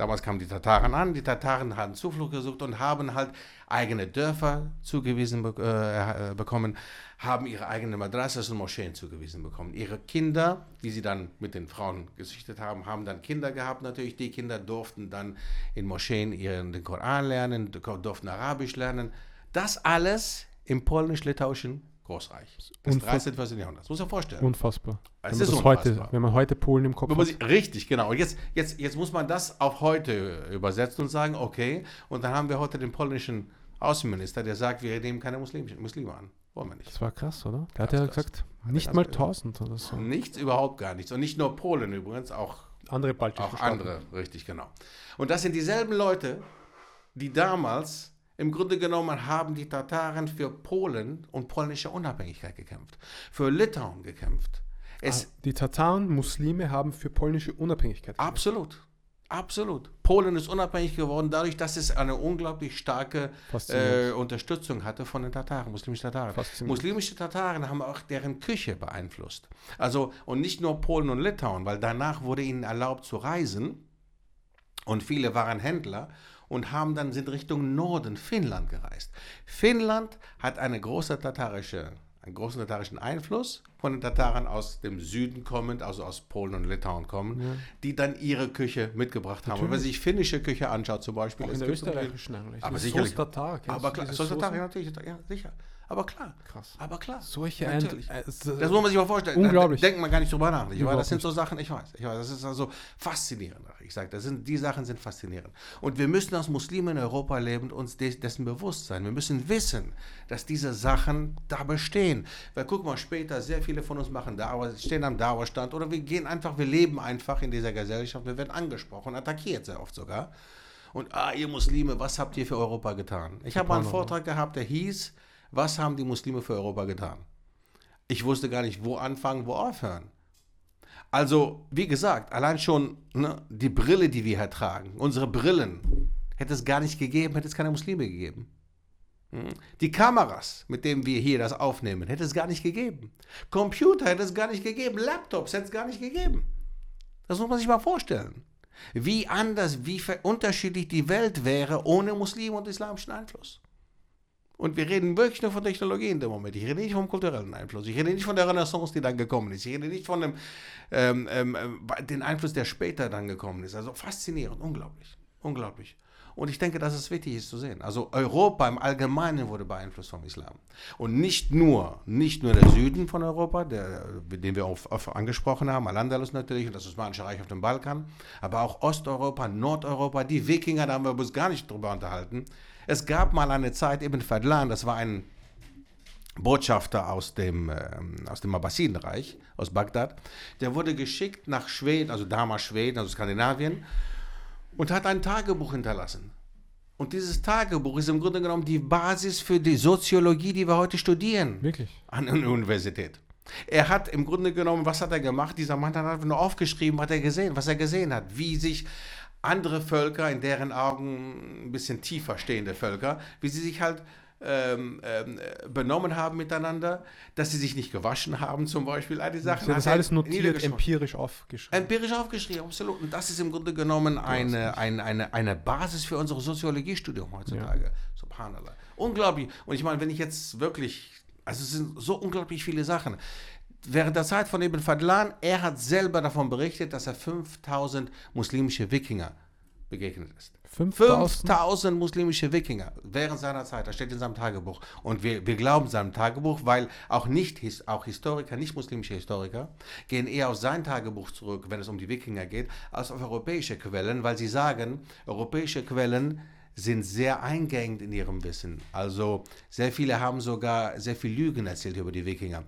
Damals kamen die Tataren an, die Tataren haben Zuflucht gesucht und haben halt eigene Dörfer zugewiesen be äh, bekommen, haben ihre eigenen Madrassas und Moscheen zugewiesen bekommen. Ihre Kinder, die sie dann mit den Frauen gezüchtet haben, haben dann Kinder gehabt natürlich. Die Kinder durften dann in Moscheen ihren, den Koran lernen, durften Arabisch lernen. Das alles im polnisch-litauischen Großreich des Unfass- 13. 14. Jahrhunderts. Muss man vorstellen. Unfassbar. Es wenn, man ist das heute, unfassbar. wenn man heute Polen im Kopf hat. sich- Richtig, genau. Und jetzt, jetzt, jetzt muss man das auf heute übersetzen und sagen, okay, und dann haben wir heute den polnischen Außenminister, der sagt, wir nehmen keine Muslime, Muslime an. Wollen wir nicht. Das war krass, oder? Der hat ja gesagt, nicht ganz mal krass. 1000 oder so. Nichts, überhaupt gar nichts. Und nicht nur Polen übrigens, auch, Andere baltische auch andere, richtig, genau. Und das sind dieselben Leute, die damals im Grunde genommen haben die Tataren für Polen und polnische Unabhängigkeit gekämpft, für Litauen gekämpft. Es, Ah, die Tataren, Muslime, haben für polnische Unabhängigkeit. gekämpft. Absolut. Absolut. Polen ist unabhängig geworden dadurch, dass es eine unglaublich starke äh. Unterstützung hatte von den Tataren, muslimischen Tataren. Muslimische Tataren haben auch deren Küche beeinflusst. Also, und nicht nur Polen und Litauen, weil danach wurde ihnen erlaubt zu reisen und viele waren Händler und haben dann sind Richtung Norden, Finnland gereist. Finnland hat eine große tatarische, einen großen tatarischen Einfluss von den Tataren aus dem Süden kommend, also aus Polen und Litauen kommen, die dann ihre Küche mitgebracht haben. Und wenn man sich finnische Küche anschaut zum Beispiel, Auch in der österreichischen eigentlich. aber Das sicherlich. Tatar, aber klar, Soße Tatar, ja, natürlich, ja, sicher. Aber klar. Krass. Aber klar. Solche Natürlich. End- äh, Das muss man sich mal vorstellen. Unglaublich. Da denkt man gar nicht drüber nach. Ich weiß, das sind so Sachen, ich weiß, ich weiß, das ist also faszinierend. Ich sage, das sind, die Sachen sind faszinierend. Und wir müssen als Muslime in Europa lebend uns des, dessen bewusst sein. Wir müssen wissen, dass diese Sachen da bestehen. Weil guck mal, später, sehr viele von uns machen Dauer, stehen am Dauerstand oder wir gehen einfach, wir leben einfach in dieser Gesellschaft, wir werden angesprochen, attackiert sehr oft sogar. Und, ah, ihr Muslime, was habt ihr für Europa getan? Ich habe mal einen Subhanallah. Vortrag gehabt, der hieß, was haben die Muslime für Europa getan? Ich wusste gar nicht, wo anfangen, wo aufhören. Also, wie gesagt, allein schon ne, die Brille, die wir hier tragen, unsere Brillen, hätte es gar nicht gegeben, hätte es keine Muslime gegeben. Hm? Die Kameras, mit denen wir hier das aufnehmen, hätte es gar nicht gegeben. Computer hätte es gar nicht gegeben. Laptops hätte es gar nicht gegeben. Das muss man sich mal vorstellen. Wie anders, wie unterschiedlich die Welt wäre ohne Muslim und islamischen Einfluss. Und wir reden wirklich nur von Technologie in dem Moment. Ich rede nicht vom kulturellen Einfluss. Ich rede nicht von der Renaissance, die dann gekommen ist. Ich rede nicht von dem ähm, ähm, äh, den Einfluss, der später dann gekommen ist. Also faszinierend, unglaublich. Unglaublich. Und ich denke, dass es wichtig ist zu sehen. Also Europa im Allgemeinen wurde beeinflusst vom Islam. Und nicht nur, nicht nur der Süden von Europa, der, den wir oft angesprochen haben, Al-Andalus natürlich und das Osmanische Reich auf dem Balkan, aber auch Osteuropa, Nordeuropa, die Wikinger, da haben wir uns gar nicht drüber unterhalten. Es gab mal eine Zeit, Ibn Fadlan, das war ein Botschafter aus dem, ähm, aus dem Abbasidenreich, aus Bagdad, der wurde geschickt nach Schweden, also damals Schweden, also Skandinavien, und hat ein Tagebuch hinterlassen. Und dieses Tagebuch ist im Grunde genommen die Basis für die Soziologie, die wir heute studieren Wirklich? an der Universität. Er hat im Grunde genommen, was hat er gemacht? Dieser Mann hat einfach nur aufgeschrieben, hat er gesehen, was er gesehen hat, wie sich andere Völker, in deren Augen ein bisschen tiefer stehende Völker, wie sie sich halt ähm, ähm, benommen haben miteinander, dass sie sich nicht gewaschen haben zum Beispiel. All die Sachen So, das er alles notiert, empirisch aufgeschrieben. Empirisch aufgeschrieben, absolut. Und das ist im Grunde genommen eine, eine, eine, eine Basis für unser Soziologiestudium heutzutage. Subhanallah. Unglaublich. Und ich meine, wenn ich jetzt wirklich, also es sind so unglaublich viele Sachen. Während der Zeit von Ibn Fadlan, er hat selber davon berichtet, dass er 5000 muslimische Wikinger begegnet ist. 5000? 5000 muslimische Wikinger während seiner Zeit, das steht in seinem Tagebuch. Und wir, wir glauben seinem Tagebuch, weil auch nicht auch Historiker, nicht muslimische Historiker, gehen eher auf sein Tagebuch zurück, wenn es um die Wikinger geht, als auf europäische Quellen, weil sie sagen, europäische Quellen sind sehr eingängig in ihrem Wissen. Also sehr viele haben sogar sehr viel Lügen erzählt über die Wikinger.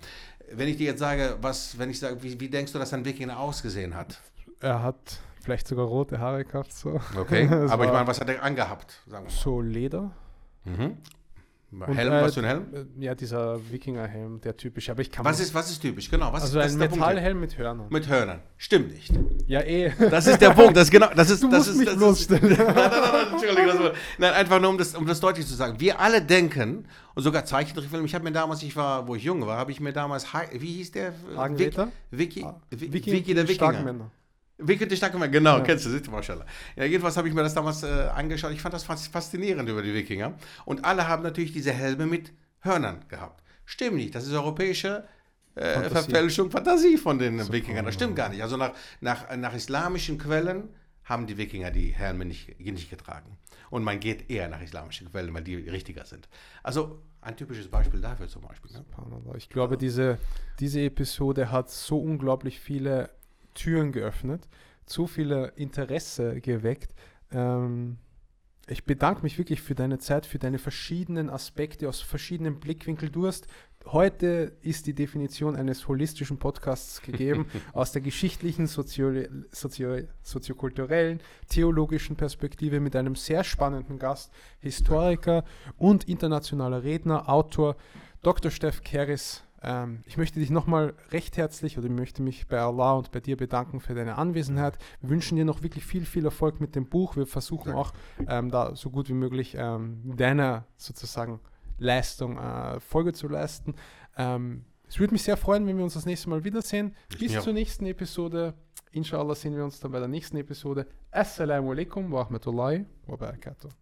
Wenn ich dir jetzt sage, was, wenn ich sage, wie, wie denkst du, dass ein Wikinger ausgesehen hat? Er hat vielleicht sogar rote Haare gehabt, so. Okay, aber ich meine, was hat er angehabt? So Leder. Mhm. Und, Helm, äh, was für ein Helm? Ja, dieser Wikingerhelm, der typische. Aber ich kann Was ist, was ist typisch? Genau, was also ist, ein? Metallhelm mit Hörnern. Mit Hörnern. Stimmt nicht. ja, eh. Das ist der Punkt. Das ist genau, das ist, Du das musst ist, mich das bloßstellen. Ist, nein, nein, nein, Entschuldigung, das nein, einfach nur um das, um das deutlich zu sagen. Wir alle denken, und sogar Zeichentrickfilme, ich habe mir damals, ich war, wo ich jung war, habe ich mir damals, wie hieß der? Hagenwetter? Wiki, Wiki, Viking- Wiki der Wikinger. Der starke Mann, genau, Ja. kennst du, siehst du, mashallah. Ja, jedenfalls habe ich mir das damals äh, angeschaut. Ich fand das fas- faszinierend über die Wikinger. Und alle haben natürlich diese Helme mit Hörnern gehabt. Stimmt nicht, das ist europäische äh, Fantasie. Verfälschung, Fantasie von den Wikingern. Das stimmt gar nicht. Also nach, nach, nach islamischen Quellen haben die Wikinger die Helme nicht, nicht getragen. Und man geht eher nach islamischen Quellen, weil die richtiger sind. Also ein typisches Beispiel dafür zum Beispiel. Ne? Ich glaube, diese, diese Episode hat so unglaublich viele Türen geöffnet, so viele Interesse geweckt. Ähm, ich bedanke mich wirklich für deine Zeit, für deine verschiedenen Aspekte aus verschiedenen Blickwinkeln. Du hast heute ist die Definition eines holistischen Podcasts gegeben, aus der geschichtlichen, sozio sozio soziokulturellen, theologischen Perspektive mit einem sehr spannenden Gast, Historiker und internationaler Redner, Autor, Dr. Steff Keris. Ähm, ich möchte dich nochmal recht herzlich oder ich möchte mich bei Allah und bei dir bedanken für deine Anwesenheit. Wir wünschen dir noch wirklich viel, viel Erfolg mit dem Buch. Wir versuchen Danke. auch ähm, da so gut wie möglich ähm, deiner sozusagen Leistung äh, Folge zu leisten. Ähm, es würde mich sehr freuen, wenn wir uns das nächste Mal wiedersehen. Bis Ja. zur nächsten Episode. Inshallah sehen wir uns dann bei der nächsten Episode. Assalamu alaikum wa rahmatullahi wa barakatuh.